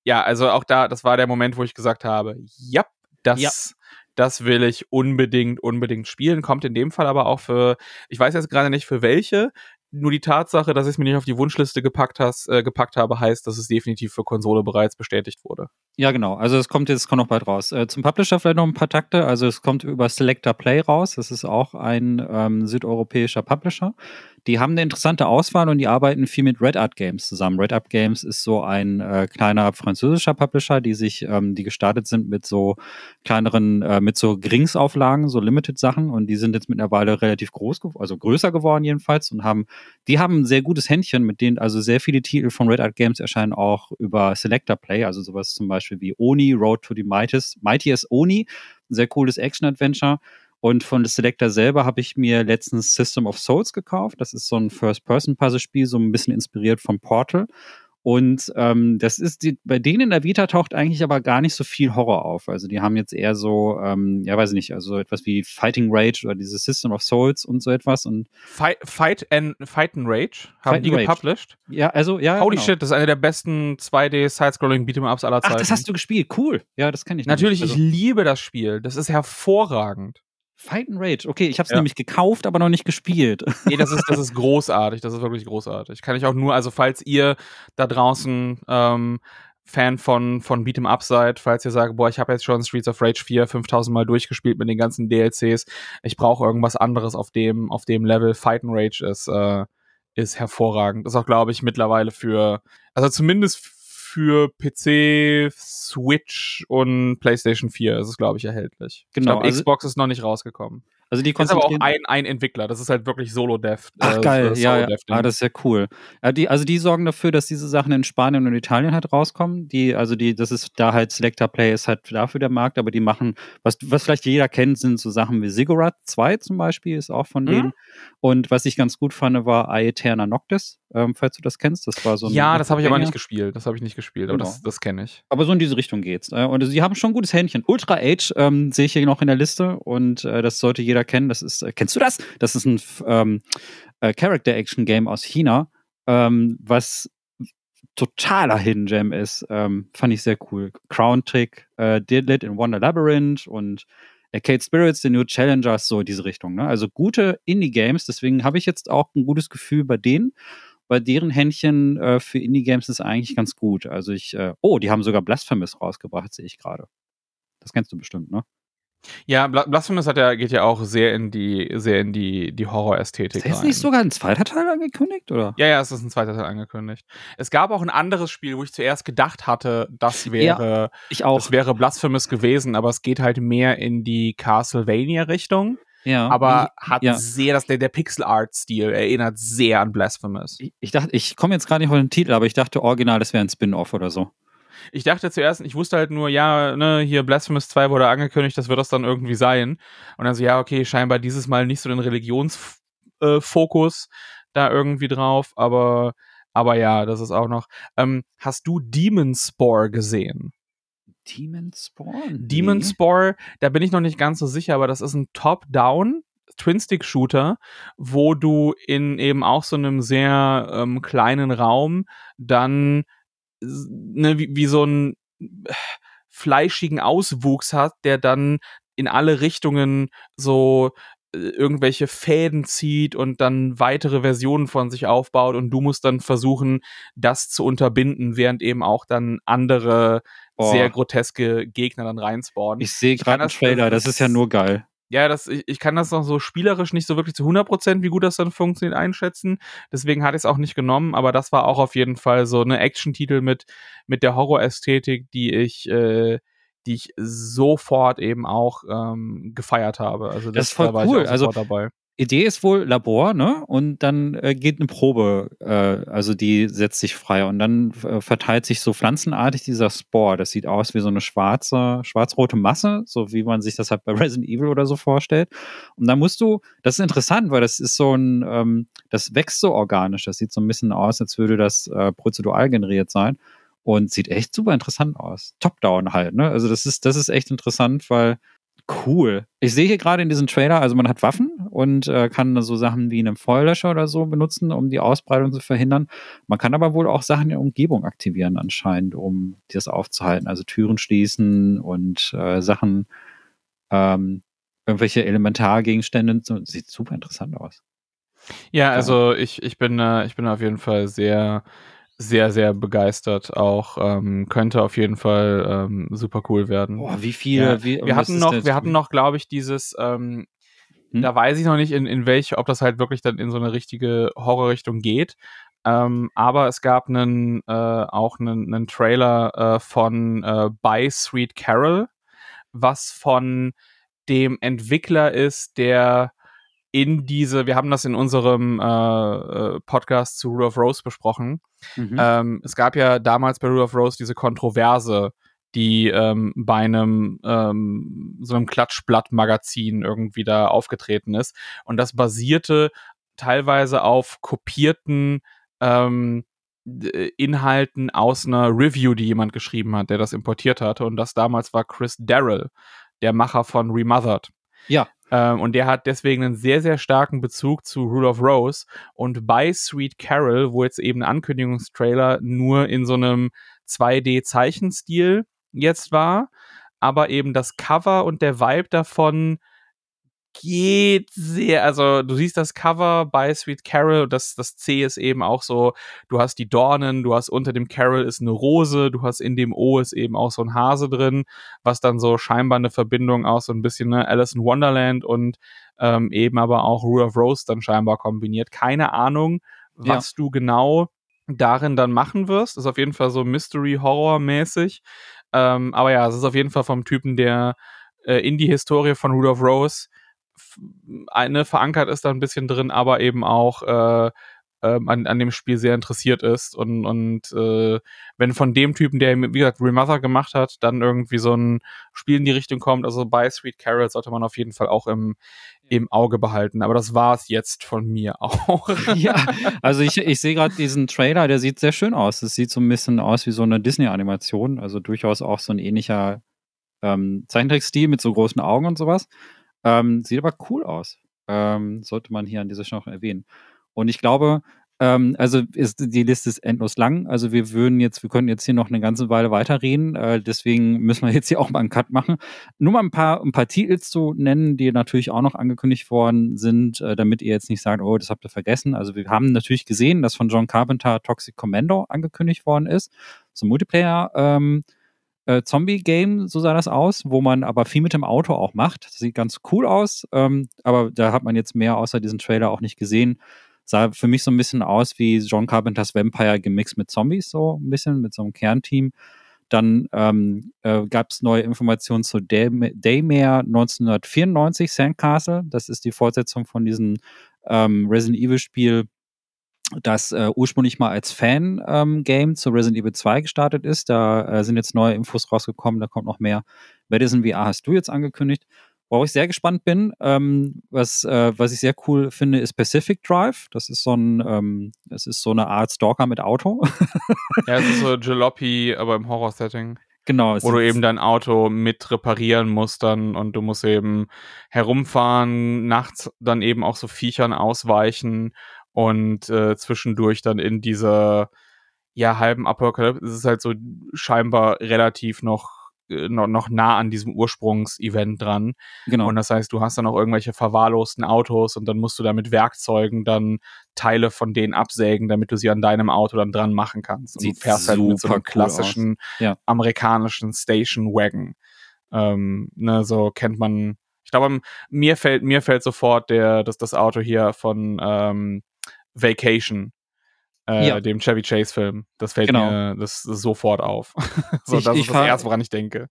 ja, also auch da, das war der Moment, wo ich gesagt habe, ja, das, ja. das will ich unbedingt, unbedingt spielen. Kommt in dem Fall aber auch für, ich weiß jetzt gerade nicht für welche, nur die Tatsache, dass ich es mir nicht auf die Wunschliste gepackt, hast, äh, gepackt habe, heißt, dass es definitiv für Konsole bereits bestätigt wurde. Ja, genau. Also es kommt jetzt, kommt noch bald raus. Äh, zum Publisher vielleicht noch ein paar Takte. Also es kommt über Selector Play raus. Das ist auch ein ähm, südeuropäischer Publisher. Die haben eine interessante Auswahl und die arbeiten viel mit Red Art Games zusammen. Red Art Games ist so ein äh, kleiner französischer Publisher, die sich, ähm, die gestartet sind mit so kleineren, äh, mit so Geringsauflagen, so Limited-Sachen und die sind jetzt mittlerweile relativ groß, also größer geworden jedenfalls und haben, die haben ein sehr gutes Händchen, mit denen also sehr viele Titel von Red Art Games erscheinen auch über Selector Play, also sowas zum Beispiel wie Oni, Road to the Mightiest, Mightiest Oni, ein sehr cooles Action-Adventure und von Selector selber habe ich mir letztens System of Souls gekauft. Das ist so ein First-Person-Puzzle-Spiel, so ein bisschen inspiriert von Portal. Und ähm, das ist die, bei denen in der Vita taucht eigentlich aber gar nicht so viel Horror auf. Also die haben jetzt eher so, ähm, ja weiß ich nicht, also etwas wie Fighting Rage oder dieses System of Souls und so etwas. Und Fight, Fight and Fight and Rage haben Fight die Rage. gepublished. Ja, also ja. Holy genau. shit, das ist eine der besten 2D Sidescrolling Beat'em Ups aller Zeiten. Ach, das hast du gespielt, cool. Ja, das kenne ich. Natürlich, also. ich liebe das Spiel. Das ist hervorragend. Fight and Rage. Okay, ich habe es ja. nämlich gekauft, aber noch nicht gespielt. Nee, das ist, das ist großartig. Das ist wirklich großartig. Kann ich auch nur, also falls ihr da draußen ähm, Fan von, von Beat'em Up seid, falls ihr sagt, boah, ich habe jetzt schon Streets of Rage 4 5000 Mal durchgespielt mit den ganzen DLCs, ich brauche irgendwas anderes auf dem, auf dem Level. Fight and Rage ist, äh, ist hervorragend. Ist auch, glaube ich, mittlerweile für, also zumindest für PC, Switch und PlayStation 4 ist es, glaube ich, erhältlich. Genau. Ich glaub, also, Xbox ist noch nicht rausgekommen. Also die ist aber auch ein, ein Entwickler, das ist halt wirklich Solo-Dev. Ach äh, geil, ja, ja. Ah, das ist ja cool. Ja, die, also die sorgen dafür, dass diese Sachen in Spanien und Italien halt rauskommen. Die, also die, das ist da halt Selector Play ist halt dafür der Markt, aber die machen, was, was vielleicht jeder kennt, sind so Sachen wie Ziggurat 2 zum Beispiel, ist auch von mhm. denen. Und was ich ganz gut fand, war Aeterna Noctis, ähm, falls du das kennst. Das war so ein Ja, das habe ich aber nicht gespielt. Das habe ich nicht gespielt, genau. aber das, das kenne ich. Aber so in diese Richtung geht's. Äh, und sie haben schon ein gutes Händchen. Ultra Age ähm, sehe ich hier noch in der Liste und äh, das sollte jeder kennen. Das ist, äh, kennst du das? Das ist ein ähm, äh, Character-Action-Game aus China, ähm, was totaler Hidden Gem ist. Ähm, fand ich sehr cool. Crown Trick, äh, Didlit in Wonder Labyrinth und Arcade Spirits, The New Challengers, so diese Richtung. Ne? Also gute Indie-Games, deswegen habe ich jetzt auch ein gutes Gefühl bei denen. Bei deren Händchen äh, für Indie-Games ist eigentlich ganz gut. Also ich, äh, oh, die haben sogar Blasphemous rausgebracht, sehe ich gerade. Das kennst du bestimmt, ne? Ja, Blasphemous hat ja, geht ja auch sehr in die, sehr in die, die Horrorästhetik. Ist jetzt nicht sogar ein zweiter Teil angekündigt, oder? Ja, ja, es ist ein zweiter Teil angekündigt. Es gab auch ein anderes Spiel, wo ich zuerst gedacht hatte, das wäre, ja, ich auch. das wäre Blasphemous gewesen, aber es geht halt mehr in die Castlevania-Richtung. Ja. Aber hat ja. sehr, dass der, der Pixel-Art-Stil erinnert sehr an Blasphemous. Ich, ich dachte, ich komme jetzt gerade nicht auf den Titel, aber ich dachte original, das wäre ein Spin-off oder so. Ich dachte zuerst, ich wusste halt nur, ja, ne, hier Blasphemous 2 wurde angekündigt, das wird das dann irgendwie sein. Und dann so, ja, okay, scheinbar dieses Mal nicht so den Religionsfokus äh, da irgendwie drauf, aber, aber ja, das ist auch noch. Ähm, hast du Demon Spore gesehen? Demon Spore? Nee. Demon Spore, da bin ich noch nicht ganz so sicher, aber das ist ein Top-Down. Twin-Stick-Shooter, wo du in eben auch so einem sehr ähm, kleinen Raum dann ne, wie, wie so ein fleischigen Auswuchs hat, der dann in alle Richtungen so äh, irgendwelche Fäden zieht und dann weitere Versionen von sich aufbaut und du musst dann versuchen, das zu unterbinden, während eben auch dann andere oh. sehr groteske Gegner dann reinspawnen. Ich sehe gerade einen Trailer, das, das ist ja nur geil ja, das, ich, ich kann das noch so spielerisch nicht so wirklich zu 100%, wie gut das dann funktioniert, einschätzen. Deswegen hatte ich es auch nicht genommen, aber das war auch auf jeden Fall so eine Action-Titel mit, mit der Horror-Ästhetik, die ich, äh, die ich sofort eben auch ähm, gefeiert habe. Also das, das ist voll cool. also dabei. Idee ist wohl Labor, ne? Und dann äh, geht eine Probe, äh, also die setzt sich frei und dann äh, verteilt sich so pflanzenartig dieser Spore. Das sieht aus wie so eine schwarze, schwarz-rote Masse, so wie man sich das halt bei Resident Evil oder so vorstellt. Und dann musst du, das ist interessant, weil das ist so ein, ähm, das wächst so organisch. Das sieht so ein bisschen aus, als würde das äh, prozedural generiert sein und sieht echt super interessant aus. Top-down halt, ne? Also das ist, das ist echt interessant, weil Cool. Ich sehe hier gerade in diesem Trailer, also man hat Waffen und äh, kann so Sachen wie einen Feuerlöscher oder so benutzen, um die Ausbreitung zu verhindern. Man kann aber wohl auch Sachen in der Umgebung aktivieren anscheinend, um das aufzuhalten. Also Türen schließen und äh, Sachen, ähm, irgendwelche Elementargegenstände. Sieht super interessant aus. Ja, also ich, ich bin, äh, ich bin auf jeden Fall sehr sehr, sehr begeistert auch. Ähm, könnte auf jeden Fall ähm, super cool werden. Boah, wie viele? Ja. Wie, wir hatten noch, wir hatten noch, glaube ich, dieses, ähm, hm? da weiß ich noch nicht, in, in welche, ob das halt wirklich dann in so eine richtige Horrorrichtung geht. Ähm, aber es gab einen, äh, auch einen, einen Trailer äh, von äh, By Sweet Carol, was von dem Entwickler ist, der in diese, wir haben das in unserem äh, äh, Podcast zu Rule of Rose besprochen. Mhm. Ähm, es gab ja damals bei Rule of Rose diese Kontroverse, die ähm, bei einem ähm, so einem Klatschblatt-Magazin irgendwie da aufgetreten ist. Und das basierte teilweise auf kopierten ähm, Inhalten aus einer Review, die jemand geschrieben hat, der das importiert hatte. Und das damals war Chris Darrell, der Macher von Remothered. Ja. Ähm, und der hat deswegen einen sehr, sehr starken Bezug zu Rule of Rose. Und bei Sweet Carol, wo jetzt eben ein Ankündigungstrailer nur in so einem 2D-Zeichenstil jetzt war, aber eben das Cover und der Vibe davon geht sehr, also du siehst das Cover bei Sweet Carol, das, das C ist eben auch so, du hast die Dornen, du hast unter dem Carol ist eine Rose, du hast in dem O ist eben auch so ein Hase drin, was dann so scheinbar eine Verbindung aus so ein bisschen ne, Alice in Wonderland und ähm, eben aber auch Rule of Rose dann scheinbar kombiniert. Keine Ahnung, was ja. du genau darin dann machen wirst. Ist auf jeden Fall so Mystery-Horror-mäßig. Ähm, aber ja, es ist auf jeden Fall vom Typen, der äh, in die Historie von of Rose eine verankert ist da ein bisschen drin, aber eben auch äh, ähm, an, an dem Spiel sehr interessiert ist. Und, und äh, wenn von dem Typen, der, wie gesagt, Remother gemacht hat, dann irgendwie so ein Spiel in die Richtung kommt, also bei Sweet Carol sollte man auf jeden Fall auch im, im Auge behalten. Aber das war es jetzt von mir auch. ja, also ich, ich sehe gerade diesen Trailer, der sieht sehr schön aus. Es sieht so ein bisschen aus wie so eine Disney-Animation, also durchaus auch so ein ähnlicher ähm, Zeichentrickstil mit so großen Augen und sowas. Ähm, sieht aber cool aus. Ähm, sollte man hier an dieser Stelle noch erwähnen. Und ich glaube, ähm, also ist, die Liste ist endlos lang. Also wir würden jetzt, wir könnten jetzt hier noch eine ganze Weile weiterreden. Äh, deswegen müssen wir jetzt hier auch mal einen Cut machen. Nur mal ein paar, ein paar Titel zu nennen, die natürlich auch noch angekündigt worden sind, äh, damit ihr jetzt nicht sagt, oh, das habt ihr vergessen. Also wir haben natürlich gesehen, dass von John Carpenter Toxic Commando angekündigt worden ist. So ein Multiplayer- ähm, äh, Zombie-Game, so sah das aus, wo man aber viel mit dem Auto auch macht. Das sieht ganz cool aus, ähm, aber da hat man jetzt mehr außer diesem Trailer auch nicht gesehen. Sah für mich so ein bisschen aus wie John Carpenters Vampire gemixt mit Zombies, so ein bisschen, mit so einem Kernteam. Dann ähm, äh, gab es neue Informationen zu Daymare 1994 Sandcastle. Das ist die Fortsetzung von diesem ähm, Resident Evil Spiel, das äh, ursprünglich mal als Fan-Game ähm, zu Resident Evil 2 gestartet ist. Da äh, sind jetzt neue Infos rausgekommen, da kommt noch mehr. Madison VR hast du jetzt angekündigt. Worauf ich sehr gespannt bin, ähm, was, äh, was ich sehr cool finde, ist Pacific Drive. Das ist so ein, ähm, das ist so eine Art Stalker mit Auto. ja, es ist so Jalopy, aber im Horror-Setting. Genau. Wo du eben dein Auto mit reparieren musst dann und du musst eben herumfahren, nachts dann eben auch so Viechern ausweichen und äh, zwischendurch dann in dieser ja halben Apokalypse ist es halt so scheinbar relativ noch äh, noch, noch nah an diesem Ursprungsevent dran. Genau. Und das heißt, du hast dann auch irgendwelche verwahrlosten Autos und dann musst du da mit Werkzeugen dann Teile von denen absägen, damit du sie an deinem Auto dann dran machen kannst. Und Sieht du fährst halt mit so einem cool klassischen ja. amerikanischen Station Wagon. Ähm, ne, so kennt man. Ich glaube, mir fällt mir fällt sofort der das das Auto hier von ähm, Vacation äh, ja. dem Chevy Chase Film. Das fällt genau. mir das, das sofort auf. so, ich, das ich ist das Erste, woran ich denke.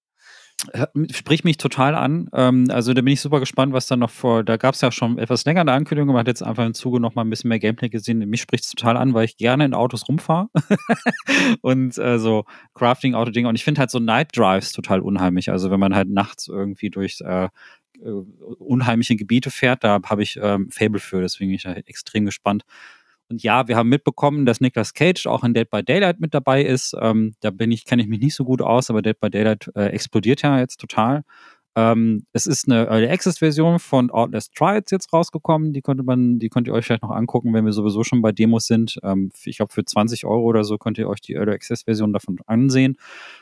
Spricht mich total an. Ähm, also da bin ich super gespannt, was da noch vor. Da gab es ja schon etwas länger eine Ankündigung, man hat jetzt einfach im Zuge noch mal ein bisschen mehr Gameplay gesehen. Mich spricht es total an, weil ich gerne in Autos rumfahre und äh, so Crafting-Auto-Dinge. Und ich finde halt so Night Drives total unheimlich. Also wenn man halt nachts irgendwie durch äh, äh unheimliche Gebiete fährt, da habe ich ähm, Fable für. Deswegen bin ich halt extrem gespannt, und ja, wir haben mitbekommen, dass Nicolas Cage auch in Dead by Daylight mit dabei ist. Ähm, da bin ich, kenne ich mich nicht so gut aus, aber Dead by Daylight äh, explodiert ja jetzt total. Ähm, es ist eine Early Access Version von Outlast Trials jetzt rausgekommen. Die konnte man, die könnt ihr euch vielleicht noch angucken, wenn wir sowieso schon bei Demos sind. Ähm, ich glaube, für 20 Euro oder so könnt ihr euch die Early Access Version davon ansehen.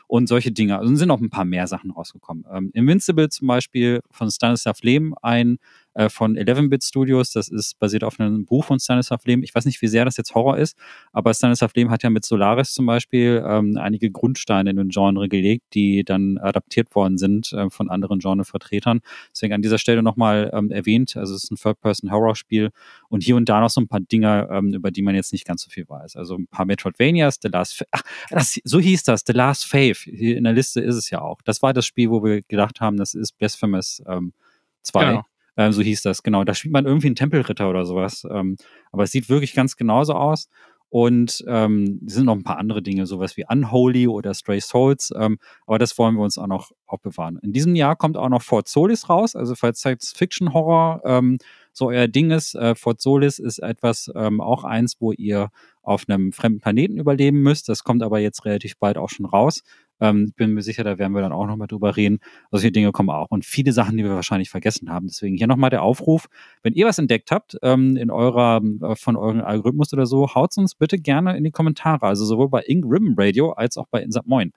Und solche Dinge. Also sind noch ein paar mehr Sachen rausgekommen. Ähm, Invincible zum Beispiel von Stanislav Lehm, ein äh, von 11-Bit Studios. Das ist basiert auf einem Buch von Stanislav Lem. Ich weiß nicht, wie sehr das jetzt Horror ist, aber Stanislav Lem hat ja mit Solaris zum Beispiel ähm, einige Grundsteine in den Genre gelegt, die dann adaptiert worden sind äh, von anderen Genrevertretern. Deswegen an dieser Stelle nochmal ähm, erwähnt, also es ist ein Third-Person-Horror-Spiel und hier und da noch so ein paar Dinge, ähm, über die man jetzt nicht ganz so viel weiß. Also ein paar Metroidvanias, The Last, ach, das, so hieß das, The Last Faith. Hier in der Liste ist es ja auch. Das war das Spiel, wo wir gedacht haben, das ist Blasphemous ähm, 2. Genau. Ähm, so hieß das, genau. Da spielt man irgendwie einen Tempelritter oder sowas. Ähm, aber es sieht wirklich ganz genauso aus. Und ähm, es sind noch ein paar andere Dinge, sowas wie Unholy oder Stray Souls. Ähm, aber das wollen wir uns auch noch aufbewahren. In diesem Jahr kommt auch noch Fort Solis raus. Also falls Science-Fiction-Horror ähm, so euer Ding ist, äh, Fort Solis ist etwas, ähm, auch eins, wo ihr auf einem fremden Planeten überleben müsst. Das kommt aber jetzt relativ bald auch schon raus. Ähm, bin mir sicher, da werden wir dann auch nochmal drüber reden. Solche Dinge kommen auch. Und viele Sachen, die wir wahrscheinlich vergessen haben. Deswegen hier nochmal der Aufruf. Wenn ihr was entdeckt habt, ähm, in eurer, äh, von eurem Algorithmus oder so, haut uns bitte gerne in die Kommentare. Also sowohl bei Ink Ribbon Radio als auch bei Insert Moin.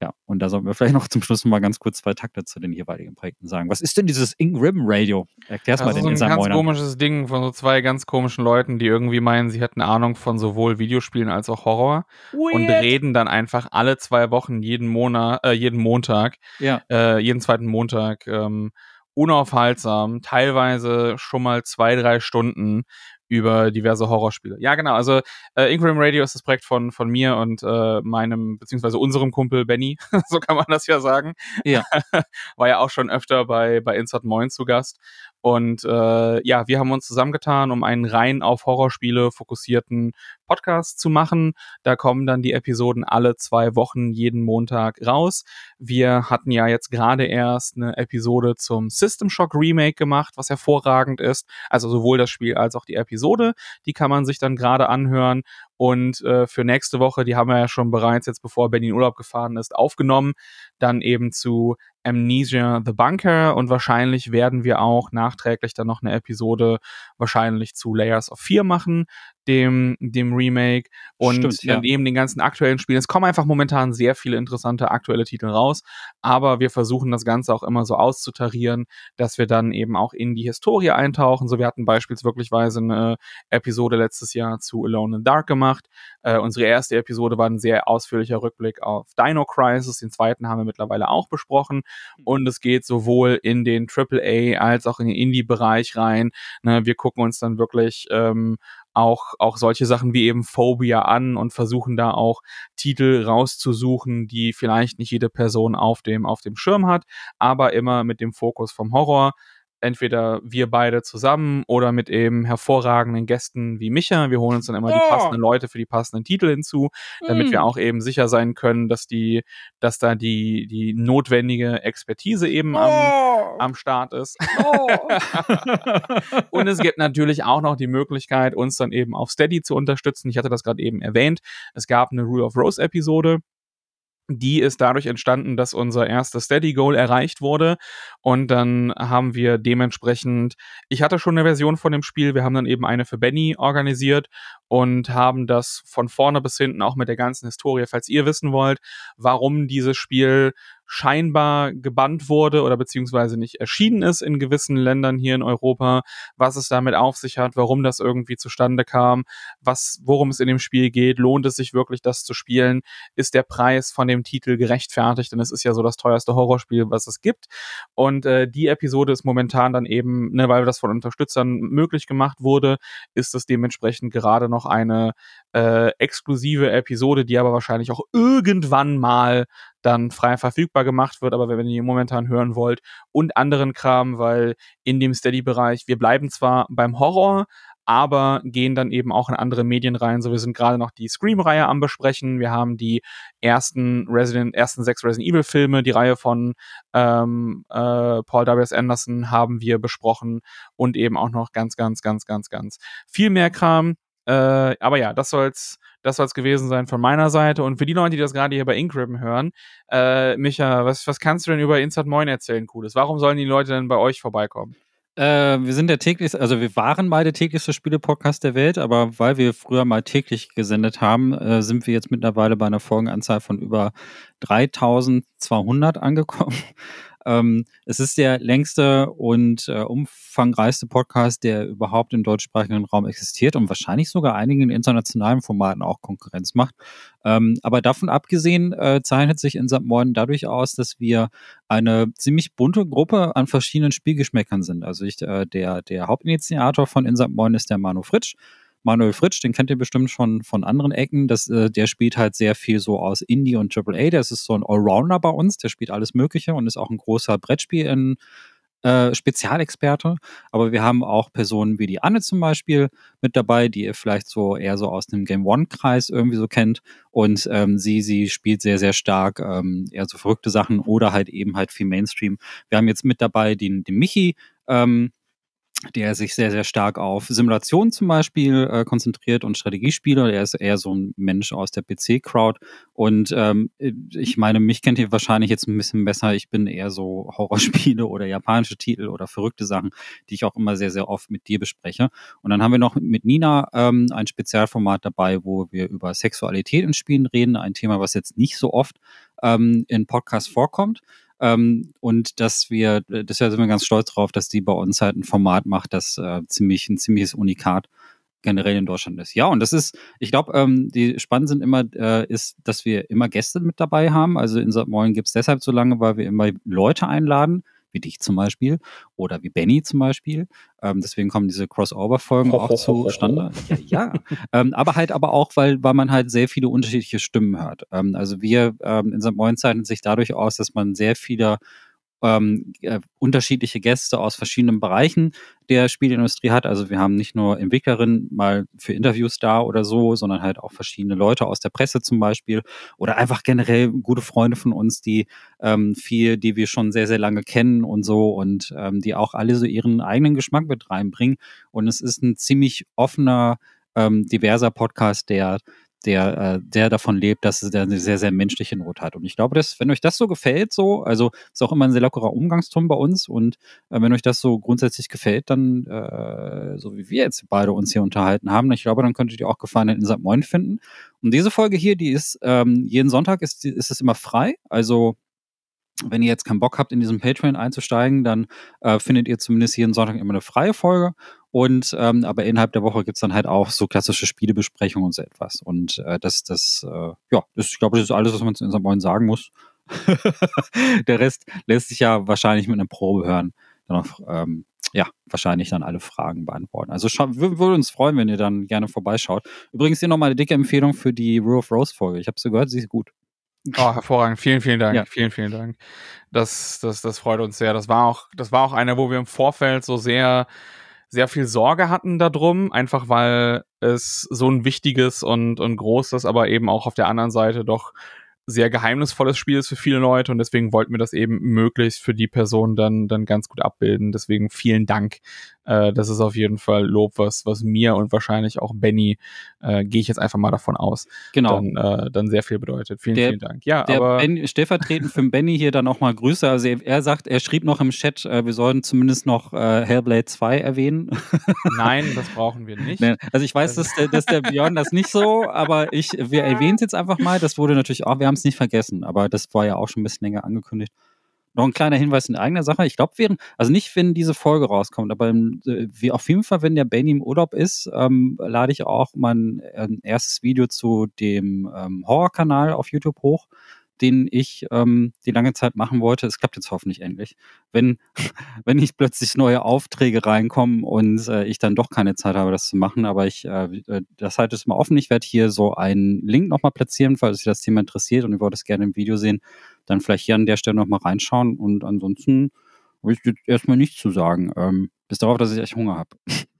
Ja, und da sollten wir vielleicht noch zum Schluss mal ganz kurz zwei Takte zu den jeweiligen Projekten sagen. Was ist denn dieses Ink Ribbon Radio? Erklär's das mal den Das ist ein ganz Moinern. komisches Ding von so zwei ganz komischen Leuten, die irgendwie meinen, sie hätten Ahnung von sowohl Videospielen als auch Horror Weird. und reden dann einfach alle zwei Wochen jeden Monat, äh, jeden Montag, ja. äh, jeden zweiten Montag ähm, unaufhaltsam, teilweise schon mal zwei, drei Stunden über diverse Horrorspiele. Ja, genau. Also äh, Ingram Radio ist das Projekt von, von mir und äh, meinem, beziehungsweise unserem Kumpel Benny, so kann man das ja sagen. Ja. War ja auch schon öfter bei, bei Insert Moin zu Gast. Und äh, ja, wir haben uns zusammengetan, um einen rein auf Horrorspiele fokussierten Podcast zu machen. Da kommen dann die Episoden alle zwei Wochen jeden Montag raus. Wir hatten ja jetzt gerade erst eine Episode zum System Shock Remake gemacht, was hervorragend ist. Also sowohl das Spiel als auch die Episode. Die kann man sich dann gerade anhören. Und äh, für nächste Woche, die haben wir ja schon bereits jetzt, bevor Benny in Urlaub gefahren ist, aufgenommen. Dann eben zu Amnesia The Bunker und wahrscheinlich werden wir auch nachträglich dann noch eine Episode wahrscheinlich zu Layers of Fear machen. Dem, dem Remake und Stimmt, ja. dann eben den ganzen aktuellen Spielen. Es kommen einfach momentan sehr viele interessante aktuelle Titel raus, aber wir versuchen das Ganze auch immer so auszutarieren, dass wir dann eben auch in die Historie eintauchen. So, wir hatten beispielsweise eine Episode letztes Jahr zu Alone in the Dark gemacht. Äh, unsere erste Episode war ein sehr ausführlicher Rückblick auf Dino Crisis. Den zweiten haben wir mittlerweile auch besprochen. Und es geht sowohl in den AAA als auch in den Indie-Bereich rein. Ne, wir gucken uns dann wirklich ähm, auch, auch solche Sachen wie eben Phobia an und versuchen da auch Titel rauszusuchen, die vielleicht nicht jede Person auf dem, auf dem Schirm hat, aber immer mit dem Fokus vom Horror entweder wir beide zusammen oder mit eben hervorragenden Gästen wie Micha. Wir holen uns dann immer die passenden Leute für die passenden Titel hinzu, damit mm. wir auch eben sicher sein können, dass die, dass da die, die notwendige Expertise eben oh. am, am Start ist. Oh. Und es gibt natürlich auch noch die Möglichkeit, uns dann eben auf Steady zu unterstützen. Ich hatte das gerade eben erwähnt. Es gab eine Rule of Rose Episode die ist dadurch entstanden, dass unser erstes Steady Goal erreicht wurde. Und dann haben wir dementsprechend, ich hatte schon eine Version von dem Spiel, wir haben dann eben eine für Benny organisiert und haben das von vorne bis hinten auch mit der ganzen Historie, falls ihr wissen wollt, warum dieses Spiel scheinbar gebannt wurde oder beziehungsweise nicht erschienen ist in gewissen Ländern hier in Europa, was es damit auf sich hat, warum das irgendwie zustande kam, was, worum es in dem Spiel geht, lohnt es sich wirklich, das zu spielen, ist der Preis von dem Titel gerechtfertigt, denn es ist ja so das teuerste Horrorspiel, was es gibt. Und äh, die Episode ist momentan dann eben, ne, weil das von Unterstützern möglich gemacht wurde, ist es dementsprechend gerade noch eine äh, exklusive Episode, die aber wahrscheinlich auch irgendwann mal dann frei verfügbar gemacht wird, aber wenn ihr momentan hören wollt und anderen Kram, weil in dem Steady-Bereich, wir bleiben zwar beim Horror, aber gehen dann eben auch in andere Medien rein. So, wir sind gerade noch die Scream-Reihe am besprechen. Wir haben die ersten Resident, ersten sechs Resident Evil-Filme, die Reihe von ähm, äh, Paul W.S. Anderson haben wir besprochen und eben auch noch ganz, ganz, ganz, ganz, ganz viel mehr Kram. Äh, aber ja, das soll's, das soll's gewesen sein von meiner Seite. Und für die Leute, die das gerade hier bei Incribben hören, äh, Micha, was, was kannst du denn über Insert Moin erzählen, Cooles? Warum sollen die Leute denn bei euch vorbeikommen? Äh, wir sind der täglich, also wir waren der täglichste Spiele-Podcast der Welt, aber weil wir früher mal täglich gesendet haben, äh, sind wir jetzt mittlerweile bei einer Folgenanzahl von über 3200 angekommen. Ähm, es ist der längste und äh, umfangreichste Podcast, der überhaupt im deutschsprachigen Raum existiert und wahrscheinlich sogar einigen internationalen Formaten auch Konkurrenz macht. Ähm, aber davon abgesehen äh, zeichnet sich in St. Moin dadurch aus, dass wir eine ziemlich bunte Gruppe an verschiedenen Spielgeschmäckern sind. Also ich, äh, der, der Hauptinitiator von In St. Moin ist der Manu Fritsch. Manuel Fritsch, den kennt ihr bestimmt schon von anderen Ecken. Das, äh, der spielt halt sehr viel so aus Indie und AAA. Der ist so ein Allrounder bei uns. Der spielt alles Mögliche und ist auch ein großer Brettspiel in äh, Spezialexperte, aber wir haben auch Personen wie die Anne zum Beispiel mit dabei, die ihr vielleicht so eher so aus dem Game One-Kreis irgendwie so kennt. Und ähm, sie, sie spielt sehr, sehr stark ähm, eher so verrückte Sachen oder halt eben halt viel Mainstream. Wir haben jetzt mit dabei den, den Michi, ähm, der sich sehr, sehr stark auf Simulationen zum Beispiel äh, konzentriert und Strategiespiele. Er ist eher so ein Mensch aus der PC-Crowd. Und ähm, ich meine, mich kennt ihr wahrscheinlich jetzt ein bisschen besser. Ich bin eher so Horrorspiele oder japanische Titel oder verrückte Sachen, die ich auch immer sehr, sehr oft mit dir bespreche. Und dann haben wir noch mit Nina ähm, ein Spezialformat dabei, wo wir über Sexualität in Spielen reden. Ein Thema, was jetzt nicht so oft ähm, in Podcasts vorkommt. Ähm, und dass wir, deshalb sind wir ganz stolz drauf, dass die bei uns halt ein Format macht, das äh, ziemlich ein ziemliches Unikat generell in Deutschland ist. Ja, und das ist, ich glaube, ähm, die spannend sind immer, äh, ist, dass wir immer Gäste mit dabei haben. Also in St. Moin gibt es deshalb so lange, weil wir immer Leute einladen, wie dich zum Beispiel oder wie Benny zum Beispiel. Ähm, deswegen kommen diese Crossover-Folgen auch zustande. Ja, ja. ähm, aber halt aber auch, weil, weil man halt sehr viele unterschiedliche Stimmen hört. Ähm, also wir ähm, in St. Moin zeichnet sich dadurch aus, dass man sehr viele ähm, äh, unterschiedliche Gäste aus verschiedenen Bereichen der Spielindustrie hat. Also wir haben nicht nur Entwicklerinnen mal für Interviews da oder so, sondern halt auch verschiedene Leute aus der Presse zum Beispiel oder einfach generell gute Freunde von uns, die ähm, viel, die wir schon sehr, sehr lange kennen und so und ähm, die auch alle so ihren eigenen Geschmack mit reinbringen. Und es ist ein ziemlich offener, ähm, diverser Podcast, der der, äh, der davon lebt, dass er eine sehr, sehr menschliche Not hat. Und ich glaube, dass, wenn euch das so gefällt, so, also ist auch immer ein sehr lockerer Umgangston bei uns und äh, wenn euch das so grundsätzlich gefällt, dann, äh, so wie wir jetzt beide uns hier unterhalten haben, ich glaube, dann könntet ihr auch Gefallen in St. Moin finden. Und diese Folge hier, die ist, ähm, jeden Sonntag ist, ist es immer frei. Also wenn ihr jetzt keinen Bock habt, in diesem Patreon einzusteigen, dann äh, findet ihr zumindest jeden Sonntag immer eine freie Folge. Und ähm, aber innerhalb der Woche gibt's dann halt auch so klassische Spielebesprechungen und so etwas. Und äh, das, das, äh, ja, das, ich glaube, das ist alles, was man zu unserem Moin sagen muss. der Rest lässt sich ja wahrscheinlich mit einer Probe hören. Dann auch, ähm, ja, wahrscheinlich dann alle Fragen beantworten. Also wir würden uns freuen, wenn ihr dann gerne vorbeischaut. Übrigens hier nochmal eine dicke Empfehlung für die Rule of Rose Folge. Ich habe sie gehört, sie ist gut. Oh, hervorragend. Vielen, vielen Dank. Ja. Vielen, vielen Dank. Das, das, das freut uns sehr. Das war auch, das war auch eine, wo wir im Vorfeld so sehr, sehr viel Sorge hatten darum, einfach weil es so ein wichtiges und, und großes, aber eben auch auf der anderen Seite doch sehr geheimnisvolles Spiel ist für viele Leute und deswegen wollten wir das eben möglichst für die Person dann, dann ganz gut abbilden. Deswegen vielen Dank. Äh, das ist auf jeden Fall Lob, was, was mir und wahrscheinlich auch Benny, äh, gehe ich jetzt einfach mal davon aus, genau. dann, äh, dann sehr viel bedeutet. Vielen, der, vielen Dank. Ja, der aber ben, stellvertretend für Benny hier dann auch mal Grüße. Also er sagt, er schrieb noch im Chat, äh, wir sollen zumindest noch äh, Hellblade 2 erwähnen. Nein, das brauchen wir nicht. Also ich weiß, dass, dass der Björn das nicht so, aber ich, wir erwähnen es jetzt einfach mal. Das wurde natürlich auch, wir haben es nicht vergessen, aber das war ja auch schon ein bisschen länger angekündigt. Noch ein kleiner Hinweis in eigener Sache. Ich glaube, während, also nicht, wenn diese Folge rauskommt, aber äh, wie auf jeden Fall, wenn der Benny im Urlaub ist, ähm, lade ich auch mein ähm, erstes Video zu dem ähm, Horrorkanal auf YouTube hoch den ich ähm, die lange Zeit machen wollte. Es klappt jetzt hoffentlich endlich. Wenn, wenn nicht plötzlich neue Aufträge reinkommen und äh, ich dann doch keine Zeit habe, das zu machen. Aber ich, äh, äh das halte es mal offen. Ich werde hier so einen Link nochmal platzieren, falls sich das Thema interessiert und ihr wollt es gerne im Video sehen. Dann vielleicht hier an der Stelle nochmal reinschauen. Und ansonsten habe ich erstmal nichts zu sagen. Ähm, bis darauf, dass ich echt Hunger habe.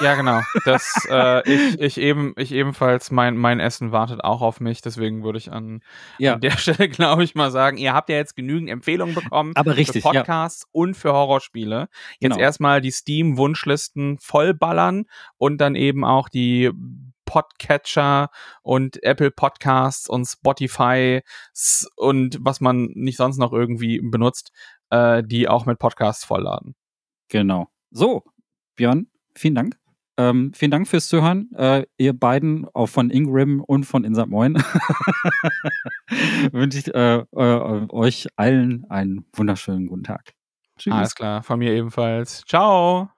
Ja, genau. Das, äh, ich, ich, eben, ich ebenfalls, mein, mein Essen wartet auch auf mich, deswegen würde ich an, ja. an der Stelle, glaube ich, mal sagen, ihr habt ja jetzt genügend Empfehlungen bekommen Aber richtig, für Podcasts ja. und für Horrorspiele. Jetzt genau. erstmal die Steam-Wunschlisten vollballern und dann eben auch die Podcatcher und Apple Podcasts und Spotify und was man nicht sonst noch irgendwie benutzt, äh, die auch mit Podcasts vollladen. Genau. So, Björn, vielen Dank. Ähm, vielen Dank fürs Zuhören. Äh, ihr beiden, auch von Ingram und von Insert Moin, wünsche ich äh, äh, euch allen einen wunderschönen guten Tag. Tschüss. Alles klar, von mir ebenfalls. Ciao.